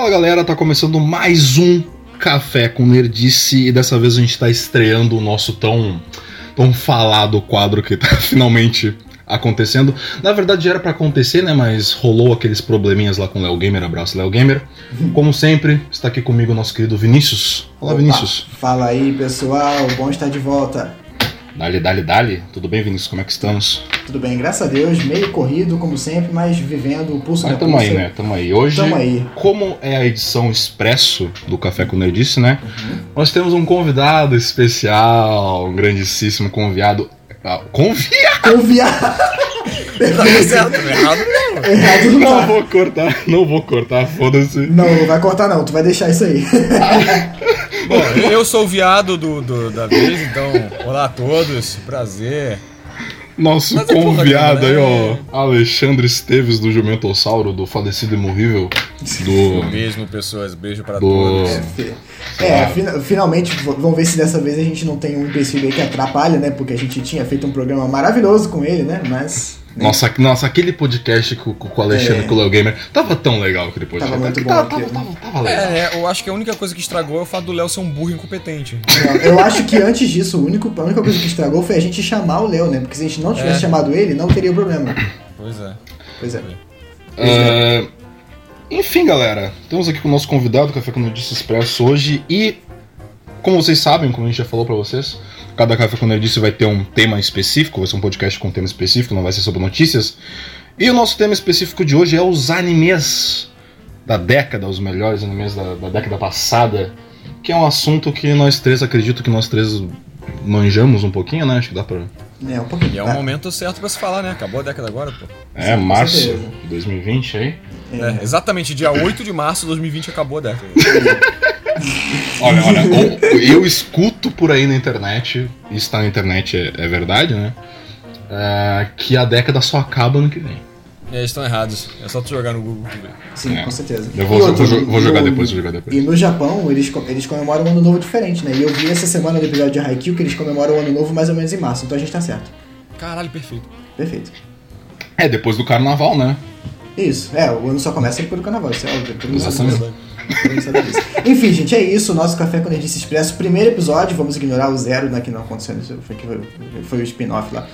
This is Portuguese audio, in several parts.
Fala galera, tá começando mais um Café com Nerdice e dessa vez a gente tá estreando o nosso tão, tão falado quadro que tá finalmente acontecendo. Na verdade era para acontecer, né? Mas rolou aqueles probleminhas lá com o Léo Gamer. Abraço, Léo Gamer. Como sempre, está aqui comigo o nosso querido Vinícius. Olá, Opa, Vinícius. Fala aí, pessoal. Bom estar de volta. Dali, dali, dali. Tudo bem, Vinícius? Como é que estamos? Tudo bem, graças a Deus. Meio corrido, como sempre, mas vivendo o pulso Mas da tamo pulsa. aí, né? Tamo aí. Hoje, Tamo aí. como é a edição expresso do Café com Nerdice, né? Nós temos um convidado especial, um grandíssimo convidado. Ah, convidado! Conviar. Tá certo, tá errado não. Errado não Não vou cortar, não vou cortar, foda-se. Não, não vai cortar não. Tu vai deixar isso aí. Bom, eu sou o viado do, do- da vez, então, olá a todos, prazer. Nosso Mas é aí, nenhuma, ó, Alexandre Esteves do Jumentossauro, do falecido Imorrível, O do... mesmo, pessoas, beijo pra Do- todos. É, fina- finalmente, vamos ver se dessa vez a gente não tem um empecilho aí que atrapalha, né? Porque a gente tinha feito um programa maravilhoso com ele, né? Mas. Nossa, nossa, aquele podcast com, com o Alexandre É. com o Léo Gamer, tava tão legal aquele podcast. Tava muito bom tava, tava, tava, tava legal. É, é, eu acho que a única coisa que estragou é o fato do Léo ser um burro incompetente. Eu acho que antes disso, o único, a única coisa que estragou foi a gente chamar o Léo, né? Porque se a gente não tivesse É. chamado ele, não teria problema. Pois é. Pois é. É, enfim, galera, estamos aqui com o nosso convidado, Café com Nerdice Expresso, hoje e, como vocês sabem, como a gente já falou pra vocês, cada Café com Nerdice vai ter um tema específico, vai ser um podcast com um tema específico, não vai ser sobre notícias. E o nosso tema específico de hoje é os animes da década, os melhores animes da, da década passada, que é um assunto que nós três, acredito que nós três manjamos um pouquinho, né? Acho que dá pra... É, um pouquinho. E é um Ah, momento certo pra se falar, né? Acabou a década agora, pô. É, com março de 2020 aí. É, exatamente, dia 8 de março de 2020 acabou a década. Olha, olha, eu, escuto por aí na internet, isso tá na internet é, é verdade, né? É, que a década só acaba ano que vem. É, eles estão errados. É só tu jogar no Google. Sim, É. com certeza. Eu vou- vou jo- vou jogar no- depois, vou jogar depois. E no Japão, eles, eles comemoram um ano novo diferente, né? E eu vi essa semana no episódio de Haikyuu que eles comemoram o ano novo mais ou menos em março. Então a gente tá certo. Caralho, perfeito. Perfeito. É, depois do carnaval, né? Isso. É, o ano só começa depois do carnaval. Isso é óbvio. Exatamente. Enfim, gente, é isso. O nosso Café com Nerdice Expresso. Primeiro episódio. Vamos ignorar o zero, né? Que não aconteceu. Foi, foi, foi o spin-off lá.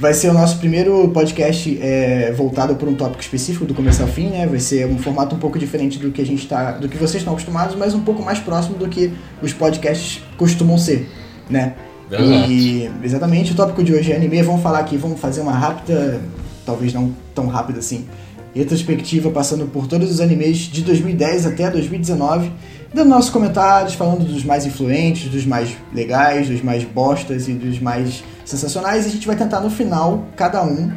Vai ser o nosso primeiro podcast é, voltado por um tópico específico do começo ao fim, né? Vai ser um formato um pouco diferente do que a gente tá, do que vocês estão acostumados, mas um pouco mais próximo do que os podcasts costumam ser, né? Verdade. E exatamente o tópico de hoje é anime. Vamos falar aqui, vamos fazer uma rápida, talvez não tão rápida assim, retrospectiva passando por todos os animes de 2010 até 2019, dando nossos comentários, falando dos mais influentes, dos mais legais, dos mais bostas e dos mais sensacionais. E a gente vai tentar no final, cada um,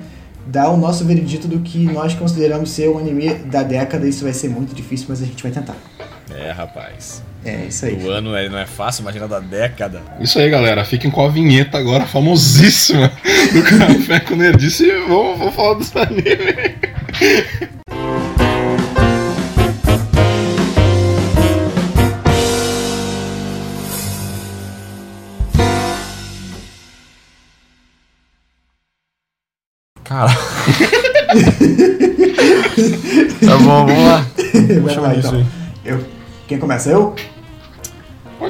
dar o nosso veredito do que nós consideramos ser o anime da década. Isso vai ser muito difícil, mas a gente vai tentar. É, rapaz. É isso aí. O ano é- não é fácil, imagina da década. Isso aí, galera. Fiquem com a vinheta agora famosíssima do Café com Nerdice e vamos, vamos falar dos animes. Cara. tá bom, vamos lá. Vai lá, isso então. aí. Eu, quem começa? Eu?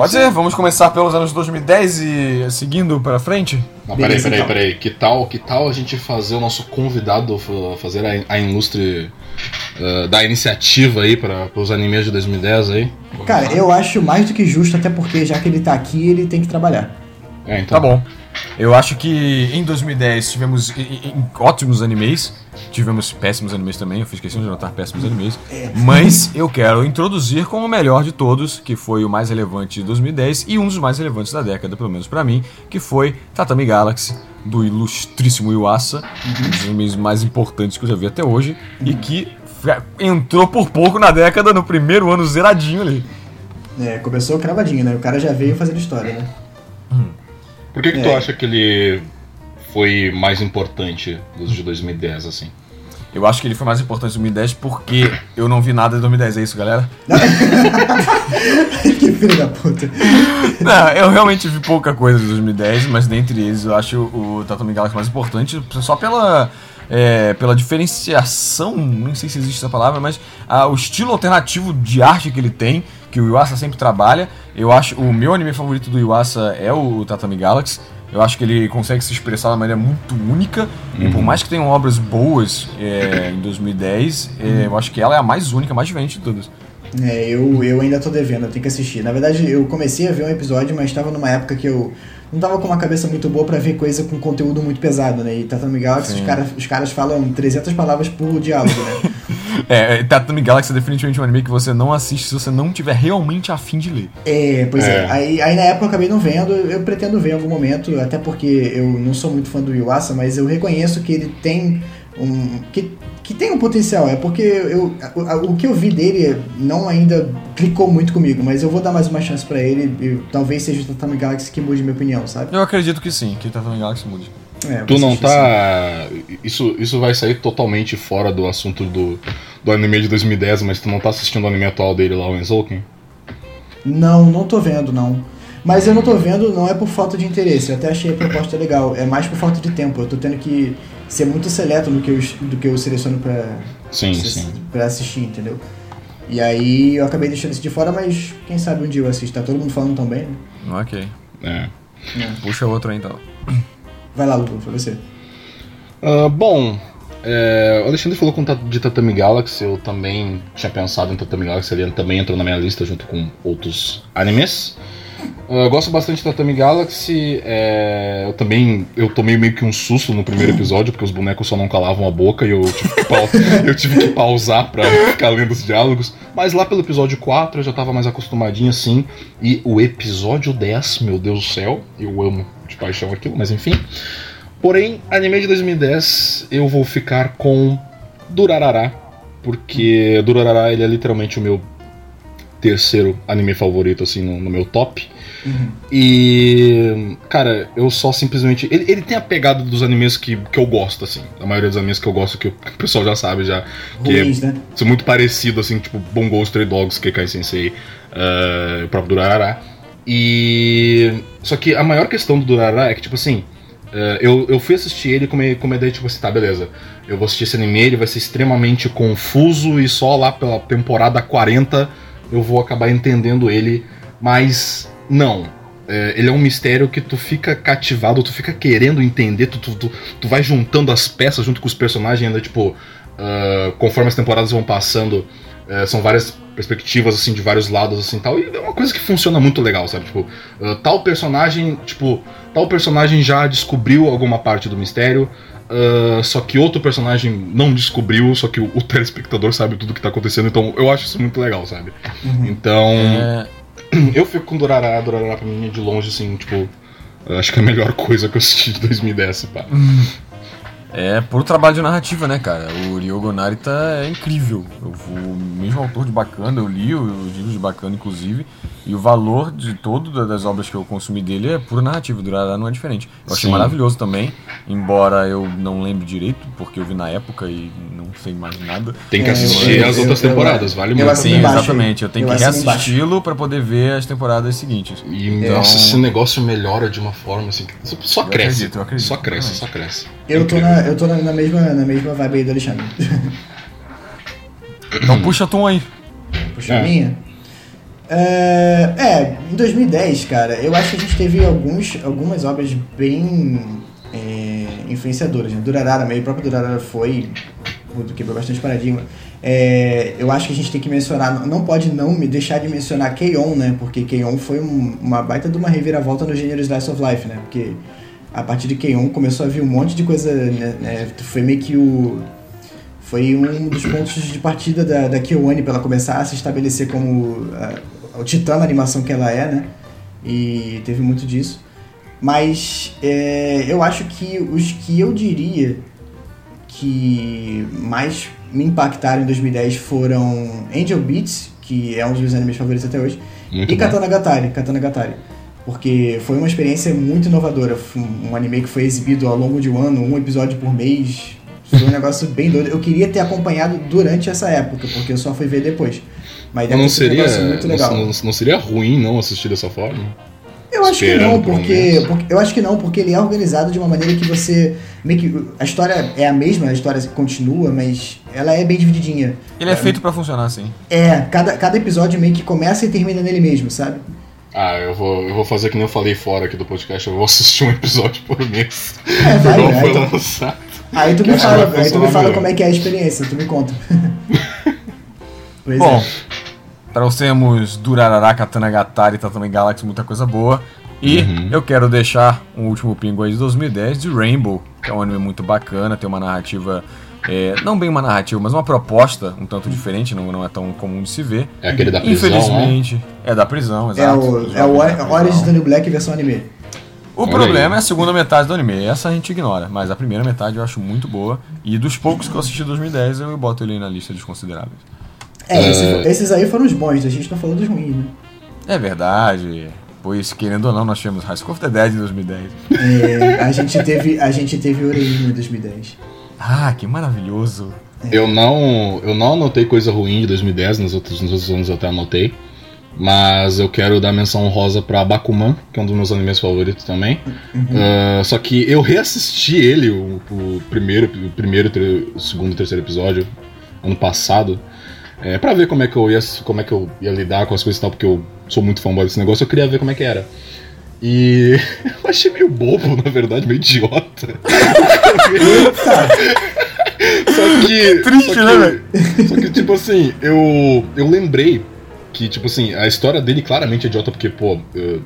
Pode ser, vamos começar pelos anos 2010 e seguindo pra frente? Não, peraí, peraí, então. peraí. Que tal, que tal a gente fazer o nosso convidado fa- fazer a, a ilustre uh, da iniciativa aí para os animes de 2010 aí? Cara, eu acho mais do que justo, até porque já que ele tá aqui, ele tem que trabalhar. É, então. Tá bom. Eu acho que em 2010 tivemos i- i- ótimos animes, tivemos péssimos animes também, eu fiz questão de anotar péssimos animes, mas eu quero introduzir como o melhor de todos, que foi o mais relevante de 2010 e um dos mais relevantes da década, pelo menos pra mim, que foi Tatami Galaxy, do ilustríssimo Yuasa, um dos animes mais importantes que eu já vi até hoje, e que entrou por pouco na década, no primeiro ano zeradinho ali. É, começou cravadinho, né? O cara já veio fazendo história, né? Por que, que tu É. acha que ele foi mais importante dos de 2010, assim? Eu acho que ele foi mais importante em 2010 porque eu não vi nada de 2010, é isso, galera? que filho da puta. Não, eu realmente vi pouca coisa de 2010, mas dentre eles eu acho o Tatami Galaxy mais importante, só pela é, pela diferenciação, não sei se existe essa palavra, mas ah, o estilo alternativo de arte que ele tem, que o Yuasa sempre trabalha. Eu acho o meu anime favorito do Yuasa é o Tatami Galaxy. Eu acho que ele consegue se expressar de uma maneira muito única. Uhum. E por mais que tenham obras boas é, em 2010, é, eu acho que ela é a mais única, mais diferente de todas. É, eu, eu ainda tô devendo, eu tenho que assistir. Na verdade, eu comecei a ver um episódio, mas estava numa época que eu não tava com uma cabeça muito boa para ver coisa com conteúdo muito pesado, né? E Tatami Galaxy, os, cara, os caras falam 300 palavras por diálogo, né? é, Tatami Galaxy é definitivamente um anime que você não assiste se você não tiver realmente afim de ler. É, pois é. é. Aí, aí na época eu acabei não vendo, eu pretendo ver em algum momento, até porque eu não sou muito fã do Yuasa, mas eu reconheço que ele tem um. que que tem um potencial, é porque eu, o, o que eu vi dele não ainda clicou muito comigo, mas eu vou dar mais uma chance para ele e talvez seja o Tatami Galaxy que mude minha opinião, sabe? Eu acredito que sim, que o Tatami Galaxy mude. É, tu não tá. Isso, isso vai sair totalmente fora do assunto do, do anime de 2010, mas tu não tá assistindo o anime atual dele lá, o Enzouken? Não, não tô vendo, não. Mas eu não tô vendo, não é por falta de interesse. Eu até achei a proposta legal. É mais por falta de tempo. Eu tô tendo que ser muito seleto no que eu, do que eu seleciono pra, sim, sim. pra assistir, entendeu? E aí eu acabei deixando isso de fora, mas quem sabe um dia eu assisto. Tá todo mundo falando tão bem, né? Ok. É. é. Puxa outro aí então. Vai lá, Luca, foi você. Uh, bom, é, o Alexandre falou com, de Tatami Galaxy, eu também tinha pensado em Tatami Galaxy, ele também entrou na minha lista junto com outros animes. Eu gosto bastante de Tatami Galaxy. É, eu também eu tomei meio que um susto no primeiro episódio, porque os bonecos só não calavam a boca e eu tive que, eu tive que pausar pra ficar lendo os diálogos. Mas lá pelo episódio 4 eu já tava mais acostumadinho assim. E o episódio 10, meu Deus do céu, eu amo paixão aquilo, mas enfim. Porém, anime de 2010, eu vou ficar com Durarara, porque Durarara ele é literalmente o meu terceiro anime favorito, assim, no, no meu top. Uhum. E. Cara, eu só simplesmente. Ele, ele tem a pegada dos animes que, que eu gosto, assim. A maioria dos animes que eu gosto, que o pessoal já sabe já. Que Ruins, é, né? São muito parecido, assim, tipo Bongo Stray Dogs, Kekai Sensei, uh, o próprio Durarara. E. Só que a maior questão do Durarara é que, tipo assim. Uh, eu, eu fui assistir ele com uma, com uma ideia, tipo assim, tá, beleza. Eu vou assistir esse anime, ele vai ser extremamente confuso e só lá pela temporada 40 eu vou acabar entendendo ele, mas não. É, ele é um mistério que tu fica cativado, tu fica querendo entender, tu, tu, tu, tu vai juntando as peças junto com os personagens, ainda tipo, uh, conforme as temporadas vão passando, uh, são várias perspectivas assim de vários lados assim tal e é uma coisa que funciona muito legal sabe tipo uh, tal personagem tipo tal personagem já descobriu alguma parte do mistério Uh, só que outro personagem não descobriu, só que o, o, telespectador sabe tudo que tá acontecendo, então eu acho isso muito legal, sabe? Uhum. Então. É... Eu fico com Durará, Durará pra mim de longe, assim, tipo. Acho que é a melhor coisa que eu assisti de 2010, pá. É por trabalho de narrativa, né, cara? O Ryogo Narita é incrível. Eu, o mesmo autor de Bacana, eu li os livros de Bacana, inclusive, e o valor de todo das obras que eu consumi dele é pura narrativa. Durará não é diferente. Eu achei Sim. maravilhoso também, embora eu não lembre direito, porque eu vi na época e não sei mais nada. Tem que é, assistir eu, as eu, outras eu, temporadas, vale muito. Sim, exatamente. Eu tenho que reassisti-lo para poder ver as temporadas seguintes. E, então... nossa, esse negócio melhora de uma forma assim. Só cresce. Acredito, acredito, só cresce, só cresce. Eu tô, na, eu tô na, na, mesma, na mesma vibe aí do Alexandre. Então puxa a tom aí. Puxa a é. minha? É, é, em 2010, cara, eu acho que a gente teve alguns, algumas obras bem é, influenciadoras. Né? Durarara, meio próprio Durarara foi, quebrou bastante paradigma. É, eu acho que a gente tem que mencionar, não pode não me deixar de mencionar Keion, né? Porque Keion foi um, uma baita de uma reviravolta no gênero Slice of Life, né? Porque a partir de Keion começou a vir um monte de coisa, né? né foi meio que o foi um dos pontos de partida da, da Kyoane para ela começar a se estabelecer como o titã da animação que ela é, né? E teve muito disso. Mas é, eu acho que os que eu diria que mais me impactaram em 2010 foram Angel Beats, que é um dos meus animes favoritos até hoje, muito e bom. Katana Gatari, Katana Gatari. Porque foi uma experiência muito inovadora. Um anime que foi exibido ao longo de um ano, um episódio por mês. Foi um negócio bem doido. Eu queria ter acompanhado durante essa época, porque eu só fui ver depois. Mas não seria, muito legal. Não, não, seria ruim não assistir dessa forma? Eu acho que não, por um porque, porque- eu acho que não, porque ele é organizado de uma maneira que você meio que a história é a mesma, a história continua, mas ela é bem divididinha. Ele é feito pra funcionar assim. É, cada, cada episódio meio que começa e termina nele mesmo, sabe? Ah, eu vou, eu vou fazer que nem eu falei fora aqui do podcast, eu vou assistir um episódio por mês. É, vai, Igual vai, foi então- lançado. Aí tu me fala, aí tu me fala melhor. como é que é a experiência, tu me conta. pois Bom, é. Trouxemos Durarara, Katanagatari, Tatami Galaxy, muita coisa boa. E Uhum. eu quero deixar um último pingo aí de 2010 de Rainbow, que é um anime muito bacana, tem uma narrativa, é, não bem uma narrativa, mas uma proposta um tanto diferente, não, não é tão comum de se ver. É aquele da prisão, né? Infelizmente, é da prisão, É exato. o, é o jovens da Ori- prisão. Orange is the New Black versão anime. O Olha problema aí. é a segunda metade do anime, essa a gente ignora, mas a primeira metade eu acho muito boa. E dos poucos que eu assisti em 2010, eu boto ele aí na lista dos consideráveis. É, esse- É. esses aí foram os bons, a gente tá falando dos ruins, né? É verdade, pois querendo ou não, nós tivemos High School of the Dead em 2010. É, a gente teve, a gente teve Orelhinho em 2010. Ah, que maravilhoso. Eu não, eu não anotei coisa ruim de 2010, nos outros, nos outros anos eu até anotei. Mas eu quero dar menção honrosa pra Bakuman, que é um dos meus animes favoritos também. Ah, só que eu reassisti ele, o, o primeiro, o primeiro, o segundo e terceiro episódio, ano passado, é, pra ver como é, que eu ia, como é que eu ia lidar com as coisas e tal, porque eu sou muito fanboy desse negócio, eu queria ver como é que era. E eu achei meio bobo, na verdade, meio idiota. Só que. Triste, só né, que- velho? Só que, tipo assim, eu, eu lembrei que, tipo assim, a história dele claramente é idiota, porque, pô. eu-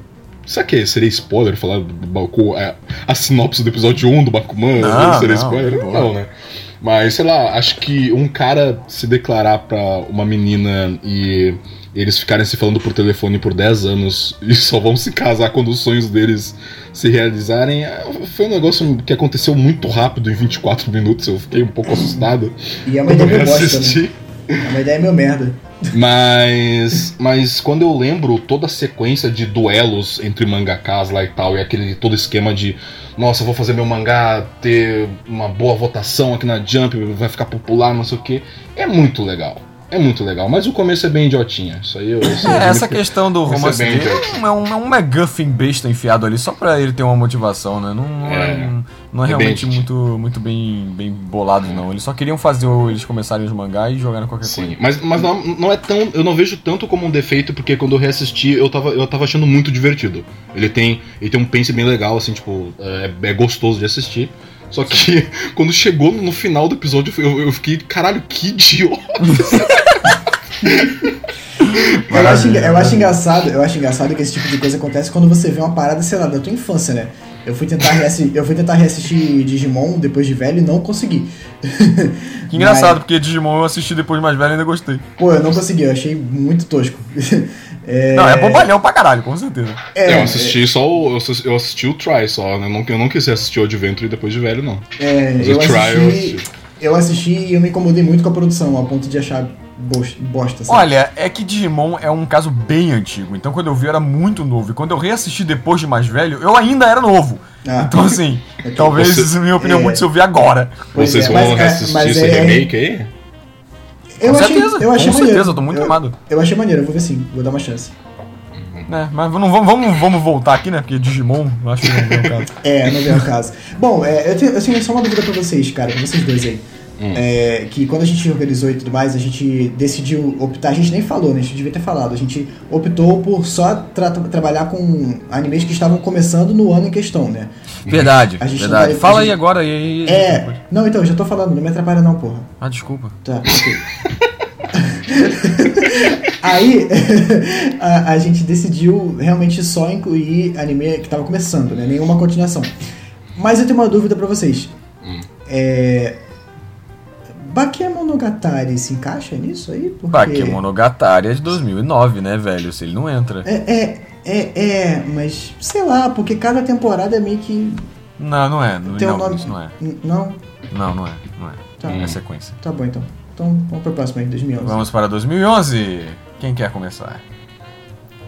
Será que seria spoiler falar do Baku, a, a sinopse do episódio 1 do Bakuman? Não, seria não, spoiler? Não, né? Mas, sei lá, acho que um cara se declarar pra uma menina e eles ficarem se falando por telefone por 10 anos e só vão se casar quando os sonhos deles se realizarem, é, foi um negócio que aconteceu muito rápido em 24 minutos. Eu fiquei um pouco assustado E é uma quando eu ideia meio bosta, né? Assisti. É uma ideia meio merda. Mas, mas quando eu lembro toda a sequência de duelos entre mangakas lá e tal, e aquele todo esquema de, nossa, vou fazer meu mangá ter uma boa votação aqui na Jump, vai ficar popular, não sei o que, é muito legal. É muito legal, mas o começo é bem idiotinha. Isso aí eu. Isso É, essa questão do é romance bem dele é um, é um McGuffin besta enfiado ali só pra ele ter uma motivação, né? Não, não é, É. não é É realmente bem- muito, muito bem, bem bolado, não. Eles só queriam fazer eles começarem os mangá e jogarem qualquer coisa. Sim, mas, mas não, não é tão. Eu não vejo tanto como um defeito, porque quando eu reassisti, eu tava, eu tava achando muito divertido. Ele tem, ele tem um pense bem legal, assim, tipo, é, é gostoso de assistir. Só que quando chegou no final do episódio, eu, eu fiquei, caralho, que idiota. Eu acho, eu acho engraçado, eu acho engraçado que esse tipo de coisa acontece quando você vê uma parada, sei lá, da tua infância, né? Eu fui tentar, reassi- eu fui tentar reassistir Digimon depois de velho e não consegui. Que engraçado, porque Digimon eu assisti depois de mais velho e ainda gostei. Pô, eu não consegui, eu achei muito tosco. É, Não, é bobalhão pra caralho, com certeza. é, eu assisti só o. Eu assisti, eu assisti o Try só, né? Eu não, eu não quis assistir o Adventure depois de velho, não. É, Mas eu o Try eu assisti, assisti. eu assisti e eu me incomodei muito com a produção, ao ponto de achar bosta. sabe? Olha, é que Digimon é um caso bem antigo, então quando eu vi eu era muito novo. E quando eu reassisti depois de mais velho, eu ainda era novo. Ah. Então assim, talvez, Você- minha opinião, é. muito se eu vi agora. Pois Vocês é, vão mas é- reassistir mas esse é- remake aí? eu com achei, certeza, eu achei com maneiro. certeza, eu tô muito animado. Eu achei maneiro, eu vou ver sim, vou dar uma chance. né? Mas não, vamos, vamos, vamos voltar aqui, né? Porque Digimon, eu acho que não é o caso. É, não vem ao caso. Bom, é, eu, tenho, eu tenho só uma dúvida pra vocês, cara, pra vocês dois aí. Hum. É, que quando a gente organizou e tudo mais, a gente decidiu optar, a gente nem falou, né? A gente devia ter falado. A gente optou por só tra- trabalhar com animes que estavam começando no ano em questão, né? Verdade, gente verdade. vai- Fala a aí gente- agora e aí. É. Não, então, já tô falando, não me atrapalha não, porra. Ah, desculpa. Tá, ok. Aí a, a gente decidiu realmente só incluir anime que tava começando, né? Nenhuma continuação. Mas eu tenho uma dúvida pra vocês. Hum. É. Bakemonogatari se encaixa nisso aí? Porque... Bakemonogatari é de 2009, né, velho? Se ele não entra. É, é, é, é, mas sei lá, porque cada temporada é meio que. Não, não é. Não, Tem um não, nome- isso não é. Não? Não, não é. Não é. Tá. É sequência. Tá bom então. Então vamos pra próxima aí, 2011. Vamos para 2011. Quem quer começar?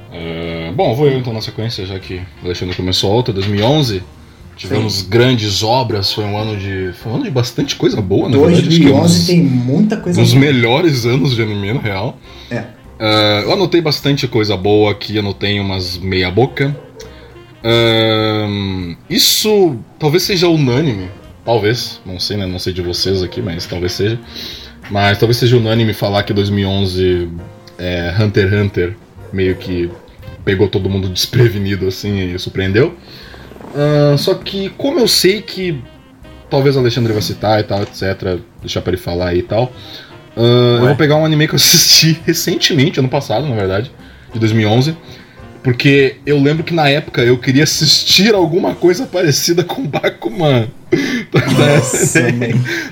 É, bom, vou eu então na sequência, já que o Alexandre começou outra, 2011. Tivemos grandes obras, foi um ano de. Foi um ano de bastante coisa boa, é um 2011 dos, tem muita coisa um dos boa. melhores anos de anime, na real. É. É, eu anotei bastante coisa boa aqui, anotei umas meia boca. Ahn, isso talvez seja unânime. Talvez, não sei, né? Não sei de vocês aqui, mas talvez seja. Mas talvez seja unânime falar que 2011 é, Hunter x Hunter meio que pegou todo mundo desprevenido assim e surpreendeu. Ahn, só que, como eu sei que talvez o Alexandre vai citar e tal, etc., deixar pra ele falar aí e tal. ahn, eu vou pegar um anime que eu assisti recentemente, ano passado, na verdade, de 2011. Porque eu lembro que na época eu queria assistir alguma coisa parecida com Bakuman. Nossa,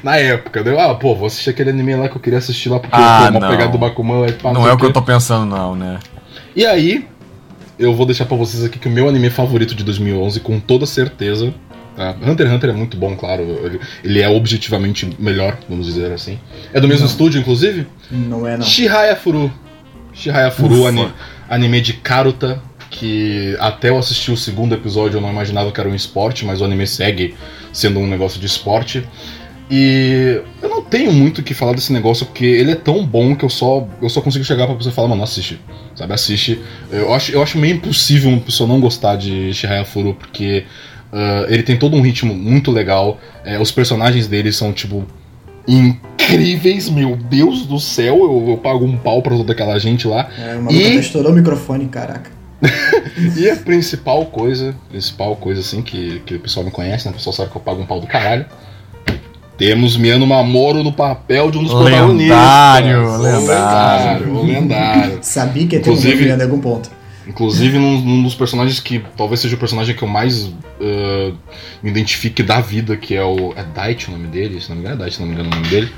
na época, deu, ah, pô, vou assistir aquele anime lá que eu queria assistir lá porque Ah, pô, uma pegada do Bakuman é pá, Não é o que eu tô pensando, não, né? E aí, eu vou deixar pra vocês aqui que o meu anime favorito de 2011, com toda certeza. Tá? Hunter x Hunter é muito bom, claro. Ele, ele é objetivamente melhor, vamos dizer assim. É do mesmo Não. estúdio, inclusive? Não é, não. Shihaya Furu. Shihaya Furu, Ufa. ani- anime de Karuta, que até eu assistir o segundo episódio eu não imaginava que era um esporte, mas o anime segue sendo um negócio de esporte. E eu não tenho muito o que falar desse negócio, porque ele é tão bom que eu só, eu só consigo chegar pra pessoa e falar, mano, assiste. Sabe, assiste. Eu acho, eu acho meio impossível uma pessoa não gostar de Shihaya Furu, porque ah, ele tem todo um ritmo muito legal. é, os personagens dele são, tipo, incríveis, meu Deus do céu. Eu, eu pago um pau pra toda aquela gente lá. É, uma E- até estourou o microfone, caraca. E a principal coisa, principal coisa assim, que, que o pessoal me conhece, né? O pessoal sabe que eu pago um pau do caralho. Temos Miano Mamoro no papel de um dos protagonistas. Lendário, O lendário. lendário, lendário. Sabia que ia ter um Inclusive... em algum ponto. Inclusive, num, num dos personagens que talvez seja o personagem que eu mais ah, me identifique da vida, que é o. É Daichi o nome dele? Se não me engano, é Daichi, se não me engano o nome dele.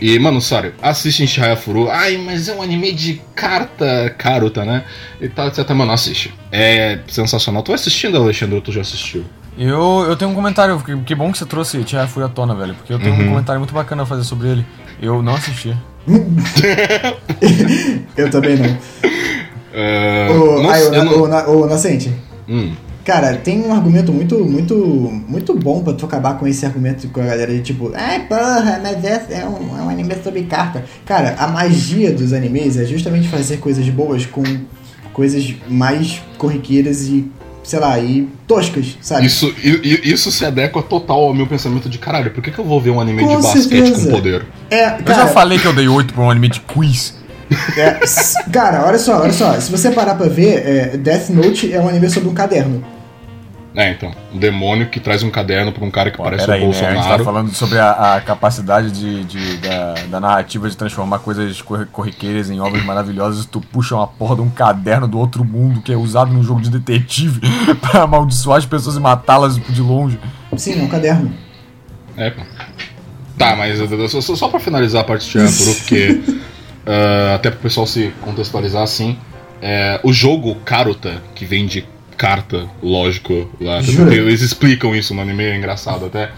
E, mano, sério, assiste Shihaya Furu. Ai, mas é um anime de carta, Karuta, né? E tal, etc. Mano, assiste. É sensacional. Tu vai assistindo, Alexandre, ou tu já assistiu? Eu, eu tenho um comentário, que, que bom que você trouxe Tia Fui à tona, velho, porque eu tenho Uhum. um comentário muito bacana a fazer sobre ele. Eu não assisti. Eu também não. É, ai, não- Na- ô, Nascente, Hum, cara, tem um argumento muito, muito, muito bom pra tu acabar com esse argumento com a galera de tipo, ai porra, mas esse é um, é um anime sobre carta. Cara, a magia dos animes é justamente fazer coisas boas com coisas mais corriqueiras e, sei lá, e toscas, sabe? isso, isso se adequa total ao meu pensamento de caralho. Por que, que eu vou ver um anime Com de basquete certeza. com poder? É, Eu cara, já falei que eu dei 8 pra um anime de quiz. é, cara, olha só, olha só. Se você parar pra ver, é, Death Note é um anime sobre um caderno. É, então. Um demônio que traz um caderno pra um cara que Pô, parece o né? A gente tá Bolsonaro. falando sobre a, a capacidade de, de- da, da narrativa de transformar coisas corri- corriqueiras em obras maravilhosas. Tu puxa uma porra de um caderno do outro mundo que é usado num jogo de detetive pra amaldiçoar as pessoas e matá-las de longe. Sim, é um caderno. É, pô. Tá, mas só, só pra finalizar a parte de Chiapuru, porque. ah, até pro pessoal se contextualizar assim. é, o jogo Karuta, que vem de carta, lógico, lá. Eles explicam isso no anime, é engraçado até.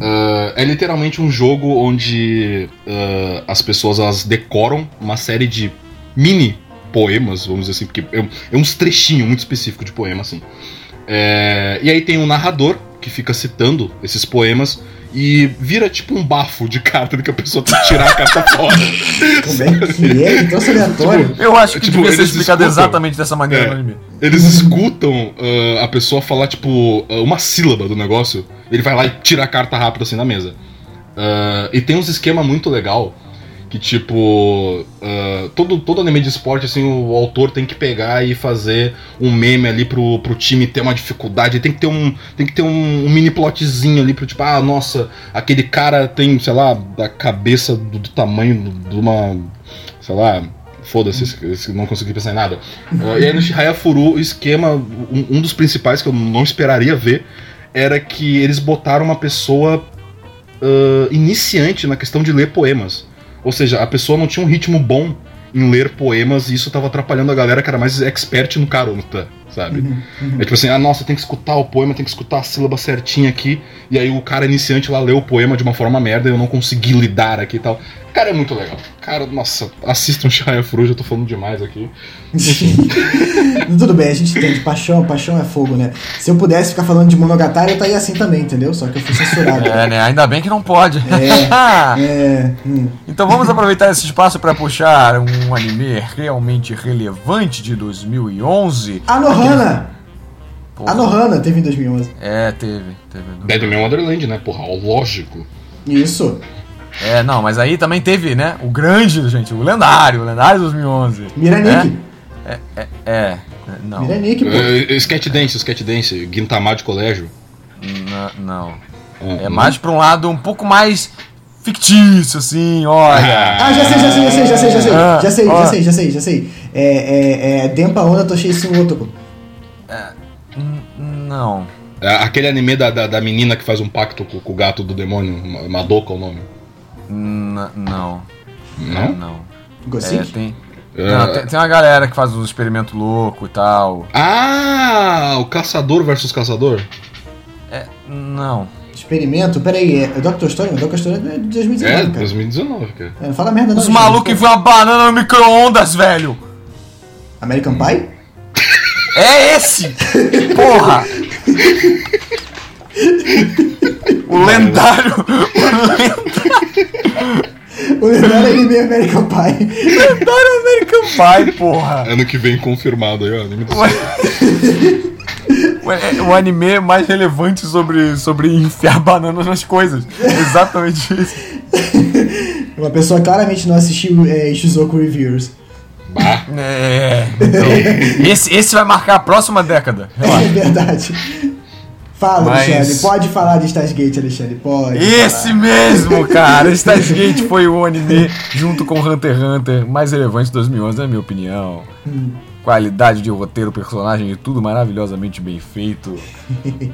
Ah, é literalmente um jogo onde ah, as pessoas elas decoram uma série de mini poemas, vamos dizer assim, porque é, um- é uns trechinhos muito específicos de poema, assim. É, e aí tem um narrador que fica citando esses poemas e vira tipo um bafo de carta de que a pessoa tem que tirar a carta fora. Como é que é? Então, aleatório. Eu acho que Tipo, devia ser eles explicado escutam. exatamente dessa maneira É. no anime. Eles escutam ah, a pessoa falar, tipo, ah, uma sílaba do negócio. Ele vai lá e tira a carta rápido assim na mesa. Ah, e tem uns esquema muito legal que, tipo, ah, todo, todo anime de esporte, assim, o autor tem que pegar e fazer um meme ali pro, pro time ter uma dificuldade. Tem que ter um, tem que ter um, um mini plotzinho ali pro tipo, ah, nossa, aquele cara tem, sei lá, da cabeça do, do tamanho de uma, sei lá, Foda-se, não consegui pensar em nada. Ah, e aí no Shihaya Furu, o esquema, um, um dos principais que eu não esperaria ver, era que eles botaram uma pessoa ah, iniciante na questão de ler poemas. Ou seja, a pessoa não tinha um ritmo bom em ler poemas e isso tava atrapalhando a galera que era mais expert no Karuta, sabe? Uhum, uhum. É tipo assim, ah, nossa, tem que escutar o poema, tem que escutar a sílaba certinha aqui. E aí o cara iniciante lá leu o poema de uma forma merda e eu não consegui lidar aqui e tal. Cara, é muito legal. Cara, nossa, assistam Shia Fru, já tô falando demais aqui. Tudo bem, a gente entende. Paixão, paixão é fogo, né? Se eu pudesse ficar falando de Monogatari, eu estaria assim também, entendeu? Só que eu fui censurado. É, né? Ainda bem que não pode. É, hum. Então vamos aproveitar esse espaço para puxar um anime realmente relevante de 2011. Anohana! Porra. A Nohana teve em 2011. É, teve, teve. Dead Man Wonderland, né? Porra, lógico. Isso. É, não, mas aí também teve, né? O grande, gente, o lendário, o lendário 2011. Miranik. É, é, é, não. Miranik, pô. Uh, sketch Dance, Sketch Dance, Guintamar de colégio. N- Não. É, É mais pra um lado um pouco mais fictício, assim, olha. Ah, já sei, já sei, já sei, já sei, já sei. Ah, Já sei, já sei, já sei, já sei. É, é, é Dempa Onda Toshei Sun Otoko. N- Não. É, Aquele anime da, da, da menina que faz um pacto com, com o gato do demônio, Ma- Madoka é o nome. N- Não. Não? Não. É, Gothic? tem, É. não, tem, tem uma galera que faz uns experimentos loucos e tal. Ah, o caçador versus caçador? É, não. Experimento? Pera aí, é Dr. Stone? O Dr. Stone é de 2019, É, cara. 2019, cara. É, Não fala merda não. Os malucos pô. enfiam uma banana no micro-ondas, velho! American Pie? É esse! Porra! O lendário. O lendário anime American Pie. lendário American Pie, porra! Ano que vem confirmado aí, ó. anime do O, o- o anime mais relevante sobre, sobre enfiar bananas nas coisas. Exatamente isso. Uma pessoa claramente não assistiu é, Shizuoku Reviewers. Bah. É. Então, esse, esse vai marcar a próxima década. É Relaxa. verdade. Fala, Mas- Alexandre. Pode falar de Stargate, Alexandre. Pode. Esse falar. mesmo, cara. Stargate Gate foi o anime, junto com Hunter x Hunter, mais relevante de 2011, na minha opinião. Qualidade de roteiro, personagem e tudo maravilhosamente bem feito.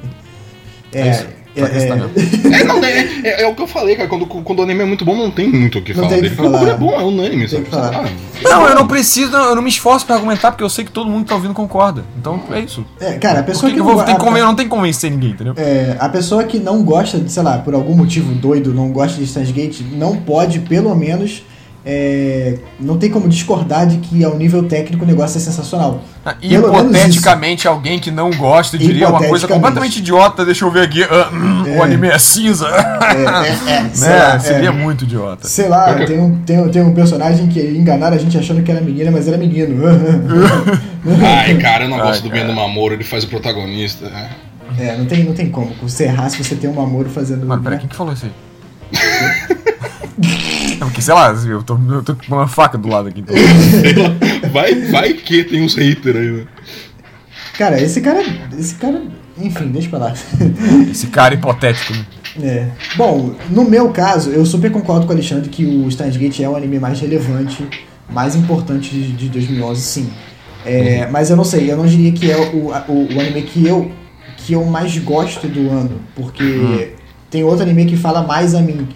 É, isso. É, que é. É, não, é, é, é o que eu falei, cara. Quando, quando o anime é muito bom, não tem muito o que Não falar tem que o bagulho falar. é bom, é unânime, Tem sabe? que falar. Ah, Não, eu não preciso, eu não me esforço pra argumentar, porque eu sei que todo mundo que tá ouvindo concorda. Então é isso. é, cara, a pessoa que que, que eu não vou que go- conven- eu não tenho que convencer ninguém, entendeu? É, a pessoa que não gosta, de, sei lá, por algum motivo doido, não gosta de Stargate, não pode, pelo menos, é, não tem como discordar de que ao nível técnico o negócio é sensacional. Ah, Hipoteticamente, alguém que não gosta diria uma coisa completamente idiota. Deixa eu ver aqui. hum, É. O anime é cinza. É, é, é, né? lá, Seria é. muito idiota. Sei lá, tem um, tem, tem um personagem que enganaram a gente achando que era menina, mas era menino. Ai, cara, eu não Ai, gosto do cara. Bendo Mamoro, ele faz o protagonista. né? é, não tem, não tem como. Você errar se você tem um Mamoro fazendo. Mano, peraí, né? quem que falou isso aí? Sei lá, eu tô, eu tô com uma faca do lado aqui. Então. Vai, vai que tem uns haters aí, né? Cara, esse cara. Esse cara. Enfim, deixa pra lá. Esse cara hipotético. né? É. Bom, no meu caso, eu super concordo com o Alexandre que o Steins Gate é o anime mais relevante, mais importante de, de 2011, sim. É, Mas eu não sei, eu não diria que é o, o, o anime que eu, que eu mais gosto do ano, porque tem outro anime que fala mais a mim,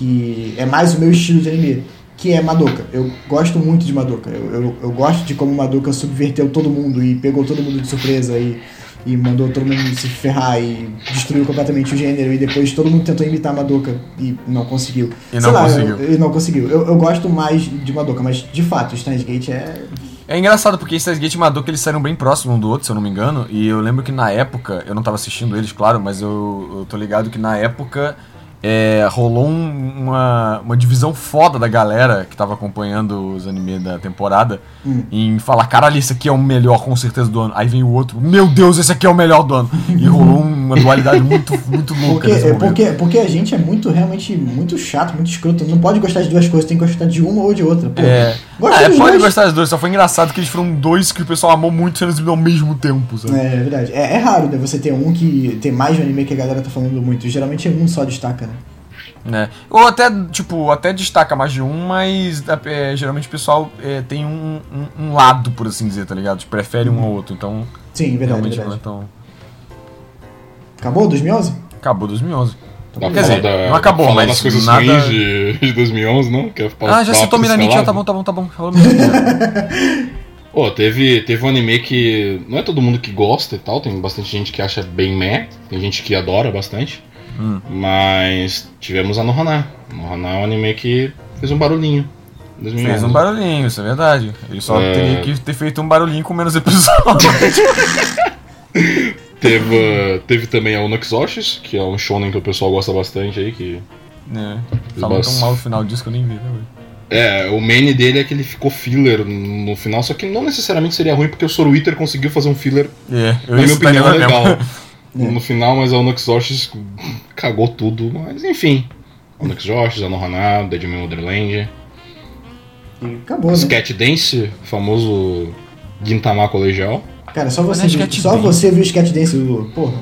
que é mais o meu estilo de anime, que é Madoka. Eu gosto muito de Madoka. Eu, eu, eu gosto de como Madoka subverteu todo mundo e pegou todo mundo de surpresa e, e mandou todo mundo se ferrar e destruiu completamente o gênero e depois todo mundo tentou imitar Madoka e não conseguiu. E Sei não lá, conseguiu. eu- E não conseguiu. Eu, eu gosto mais de Madoka, mas de fato, Steins Gate é. É engraçado porque Steins Gate e Madoka eles saíram bem próximos um do outro, se eu não me engano. E eu lembro que na época, eu não tava assistindo eles, claro, mas eu, eu tô ligado que na época é, rolou um- uma, uma divisão foda da galera que tava acompanhando os animes da temporada Hum. em falar, caralho, esse aqui é o melhor com certeza do ano. Aí vem o outro, meu Deus, esse aqui é o melhor do ano. E rolou uma dualidade muito, muito louca Porque, é porque, porque a gente é muito, realmente, muito chato, muito escroto. Não pode gostar de duas coisas, tem que gostar de uma ou de outra. Pô, É, ah, é, pode gostar dos dois, só foi engraçado que eles foram dois que o pessoal amou muito sendo exibidos ao mesmo tempo, sabe? É, é verdade. É, é raro, né? Você ter um que tem mais de um anime que a galera tá falando muito. Geralmente um só destaca, né? Né? Ou até, tipo, até destaca mais de um, mas é, geralmente o pessoal é, tem um, um, um lado, por assim dizer, tá ligado? Tipo, prefere um ao outro, então Sim, verdade, realmente não é verdade. tão... Acabou 2011? Acabou 2011. Dá Quer dizer, da- não acabou, mas das coisas nada- ruins de, de 2011, não? Quer falar Ah, já citou Miranitia, pincelada? tá bom, tá bom, tá bom. Falou. Pô, teve, teve um anime que não é todo mundo que gosta e tal, tem bastante gente que acha bem meh, tem gente que adora bastante, Hum. mas tivemos a Nohana. Nohana é um anime que fez um barulhinho. em 2011. Fez um barulhinho, isso é verdade. Ele só É. teria que ter feito um barulhinho com menos episódios. Teve, teve também a Unoxoshis, que é um shonen que o pessoal gosta bastante aí, que... é. Falam tão Bas- mal no final disso que eu nem vi, né? É, o main dele é que ele ficou filler no final, só que não necessariamente seria ruim, porque o Soruiter conseguiu fazer um filler, É, na minha opinião, ele legal. No final, mas a Onyx Josh cagou tudo, mas enfim. Onyx Josh, Zano Hanado, Deadman Wonderland. E acabou, né? Sketch Dance, o famoso Gintama Colegial. Cara, só você, é viu, Sketch só Dance. você viu o Sketch Dance, Lulu. Porra.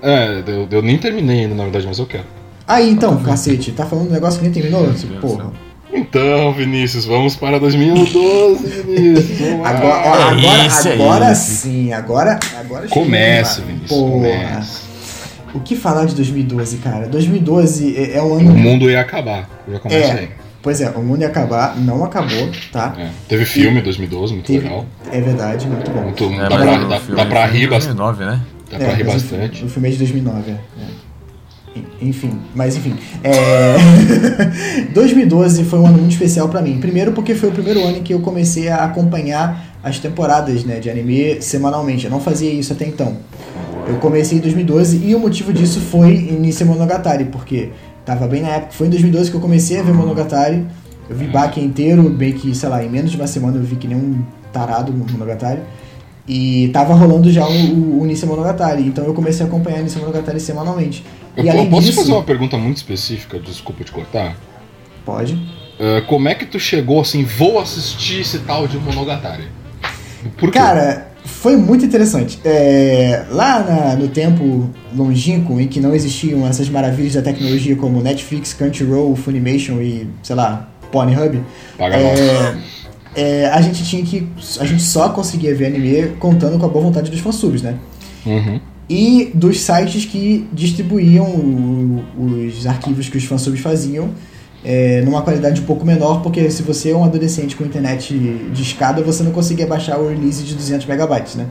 É, eu, eu nem terminei ainda, na verdade, mas eu quero. Aí então, cacete, tá falando um negócio que nem terminou? Porra. céu. Então, Vinícius, vamos para 2012, Vinícius. Agora, É agora, isso, é agora isso. sim, agora, agora lá. Vinícius, Porra. comece. O que falar de 2012, cara? 2012 é, é O ano. mundo ia acabar. Já começa aí. É, pois é, o mundo ia acabar, não acabou, tá? É. Teve filme em 2012, muito Teve- legal. É verdade, muito bom. Muito, É, dá, pra, o dá, filme dá pra rir bastante. 2009, né? Dá pra rir mas o- bastante. O, filme é de 2009, é. En- Enfim, mas enfim. É... 2012 foi um ano muito especial pra mim. Primeiro porque foi o primeiro ano em que eu comecei a acompanhar as temporadas né, de anime semanalmente. Eu não fazia isso até então. Eu comecei em 2012 e o motivo disso foi Inicia Monogatari, porque tava bem na época, foi em 2012 que eu comecei a ver Monogatari. Eu vi Baki inteiro, bem que, sei lá, em menos de uma semana eu vi que nem um tarado no Monogatari. E tava rolando já o, o, Monogatari, então eu comecei a acompanhar o Monogatari semanalmente. Eu, e além posso disso, fazer uma pergunta muito específica? Desculpa te cortar. pode. Ah, como é que tu chegou assim, vou assistir esse tal de Monogatari? Por quê? Cara, foi muito interessante. É, lá na- no tempo longínquo, em que não existiam essas maravilhas da tecnologia como Netflix, Crunchyroll, Funimation e, sei lá, Pornhub, é, é, a gente tinha que. A gente só conseguia ver anime contando com a boa vontade dos fansubs, né? Uhum. E dos sites que distribuíam o- os arquivos que os fansubs faziam é, numa qualidade um pouco menor, porque se você é um adolescente com internet de escada, você não conseguia baixar o release de 200 megabytes, né?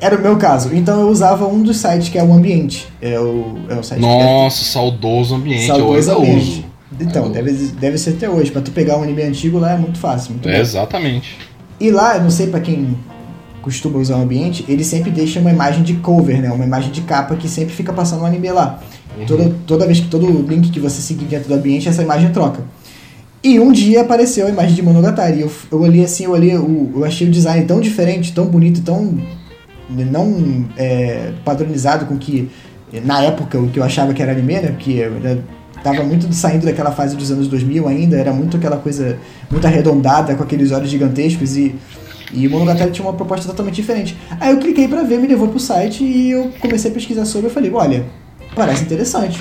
Era o meu caso. Então eu usava um dos sites que é o Ambiente. É o, é o site que Nossa, saudoso ambiente. Saudoso eu ambiente. uso. Então, Eu deve, deve ser até hoje. Pra tu pegar um anime antigo lá é muito fácil, muito É, exatamente. E lá, eu não sei pra quem costuma usar o ambiente, ele sempre deixa uma imagem de cover, né? Uma imagem de capa que sempre fica passando o anime lá. Uhum. Toda, toda vez que todo link que você seguir dentro do ambiente, essa imagem troca. E um dia apareceu a imagem de Monogatari. Eu, eu olhei assim, eu olhei, o- eu achei o design tão diferente, tão bonito, tão não é, padronizado com que na época o que eu achava que era anime, né? Porque eu ainda tava muito saindo daquela fase dos anos 2000 ainda, era muito aquela coisa muito arredondada com aqueles olhos gigantescos e e o Monogatari tinha uma proposta totalmente diferente. Aí eu cliquei pra ver, me levou pro site e eu comecei a pesquisar sobre. Eu falei, olha, parece interessante.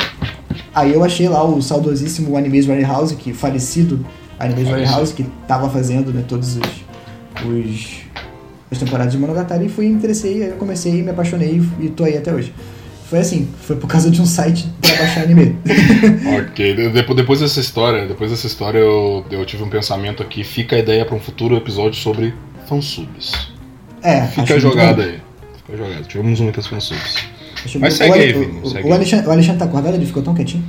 Aí eu achei lá o saudosíssimo Animes Warehouse, que falecido Animes. Warehouse, que tava fazendo né, todos os, os as temporadas de Monogatari e fui me interessei, aí eu comecei, me apaixonei e tô aí até hoje. Foi assim, foi por causa de um site pra baixar anime. Ok, de- depois, dessa história, depois dessa história eu, eu tive um pensamento aqui. Fica a ideia pra um futuro episódio sobre fansubs. É, Fica bom. aí. Fica a jogada. Tivemos muitas fansubs. Acho Mas segue o, aí, o- Vini, o- segue o aí. Alexandre, o Alexandre tá acordado? Ele ficou tão quietinho?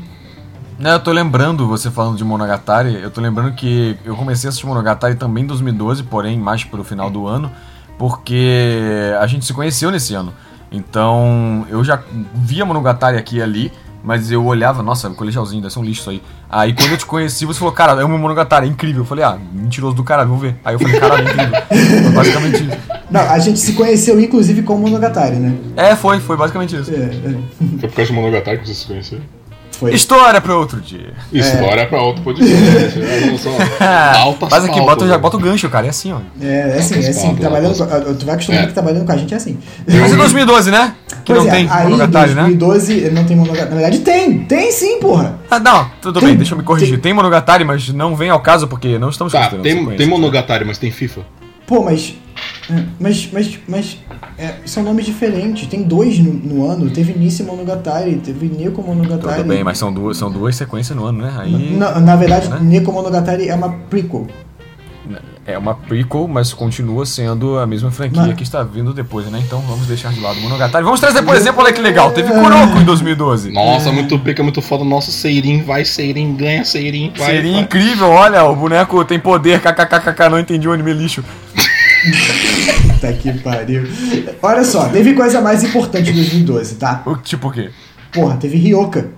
Não, eu tô lembrando, você falando de Monogatari, eu tô lembrando que eu comecei a assistir Monogatari também em 2012, porém mais pro final do ano, porque a gente se conheceu nesse ano. Então, eu já via Monogatari aqui e ali, mas eu olhava, nossa, colegialzinho, deve ser um lixo isso aí. Aí quando eu te conheci, você falou, cara, amo Monogatari, é incrível. Eu falei, ah, mentiroso do caralho, vamos ver. Aí eu falei, caralho, é incrível. Foi basicamente isso. Não, a gente se conheceu inclusive com Monogatari, né? É, foi, foi basicamente isso. É, é, Foi por causa de Monogatari que vocês se conheceram? Foi. História pra outro dia. História pra outro podcast. Altas Faz aqui, bota, já, né? bota o gancho, cara, é assim, ó. É, é assim, é assim, trabalhando, pautas. tu vai acostumando É. que trabalhando com a gente é assim. Mas é 2012, né? Que Pois não é, tem aí, Monogatari, né? 2012 não tem Monogatari. Na verdade tem, tem sim, porra. Ah, não, tudo Tem- bem, deixa eu me corrigir. tem- Tem, Monogatari, mas não vem ao caso porque não estamos Tá, tem, tem Monogatari, mas tem FIFA? Pô, mas. É, Mas, mas, mas é, são nomes diferentes. Tem dois no, no ano. Teve Nice Monogatari, teve Neko Monogatari. Tudo bem, mas são duas, são duas sequências no ano, né? Aí Na, na verdade, né? Neko Monogatari é uma prequel. é uma prequel, mas continua sendo a mesma franquia Mas- que está vindo depois, né? Então vamos deixar de lado o Monogatari. Vamos trazer, por exemplo, olha que legal, teve Kuroko em 2012. Nossa, muito pica, muito foda. Nossa, Seirin vai, Seirin ganha, Seirin vai. Vai. incrível, olha, o boneco tem poder, kkkk, não entendi o anime lixo. Puta que pariu. Olha só, teve coisa mais importante em 2012, tá? O, tipo o quê? Porra, teve Ryoka.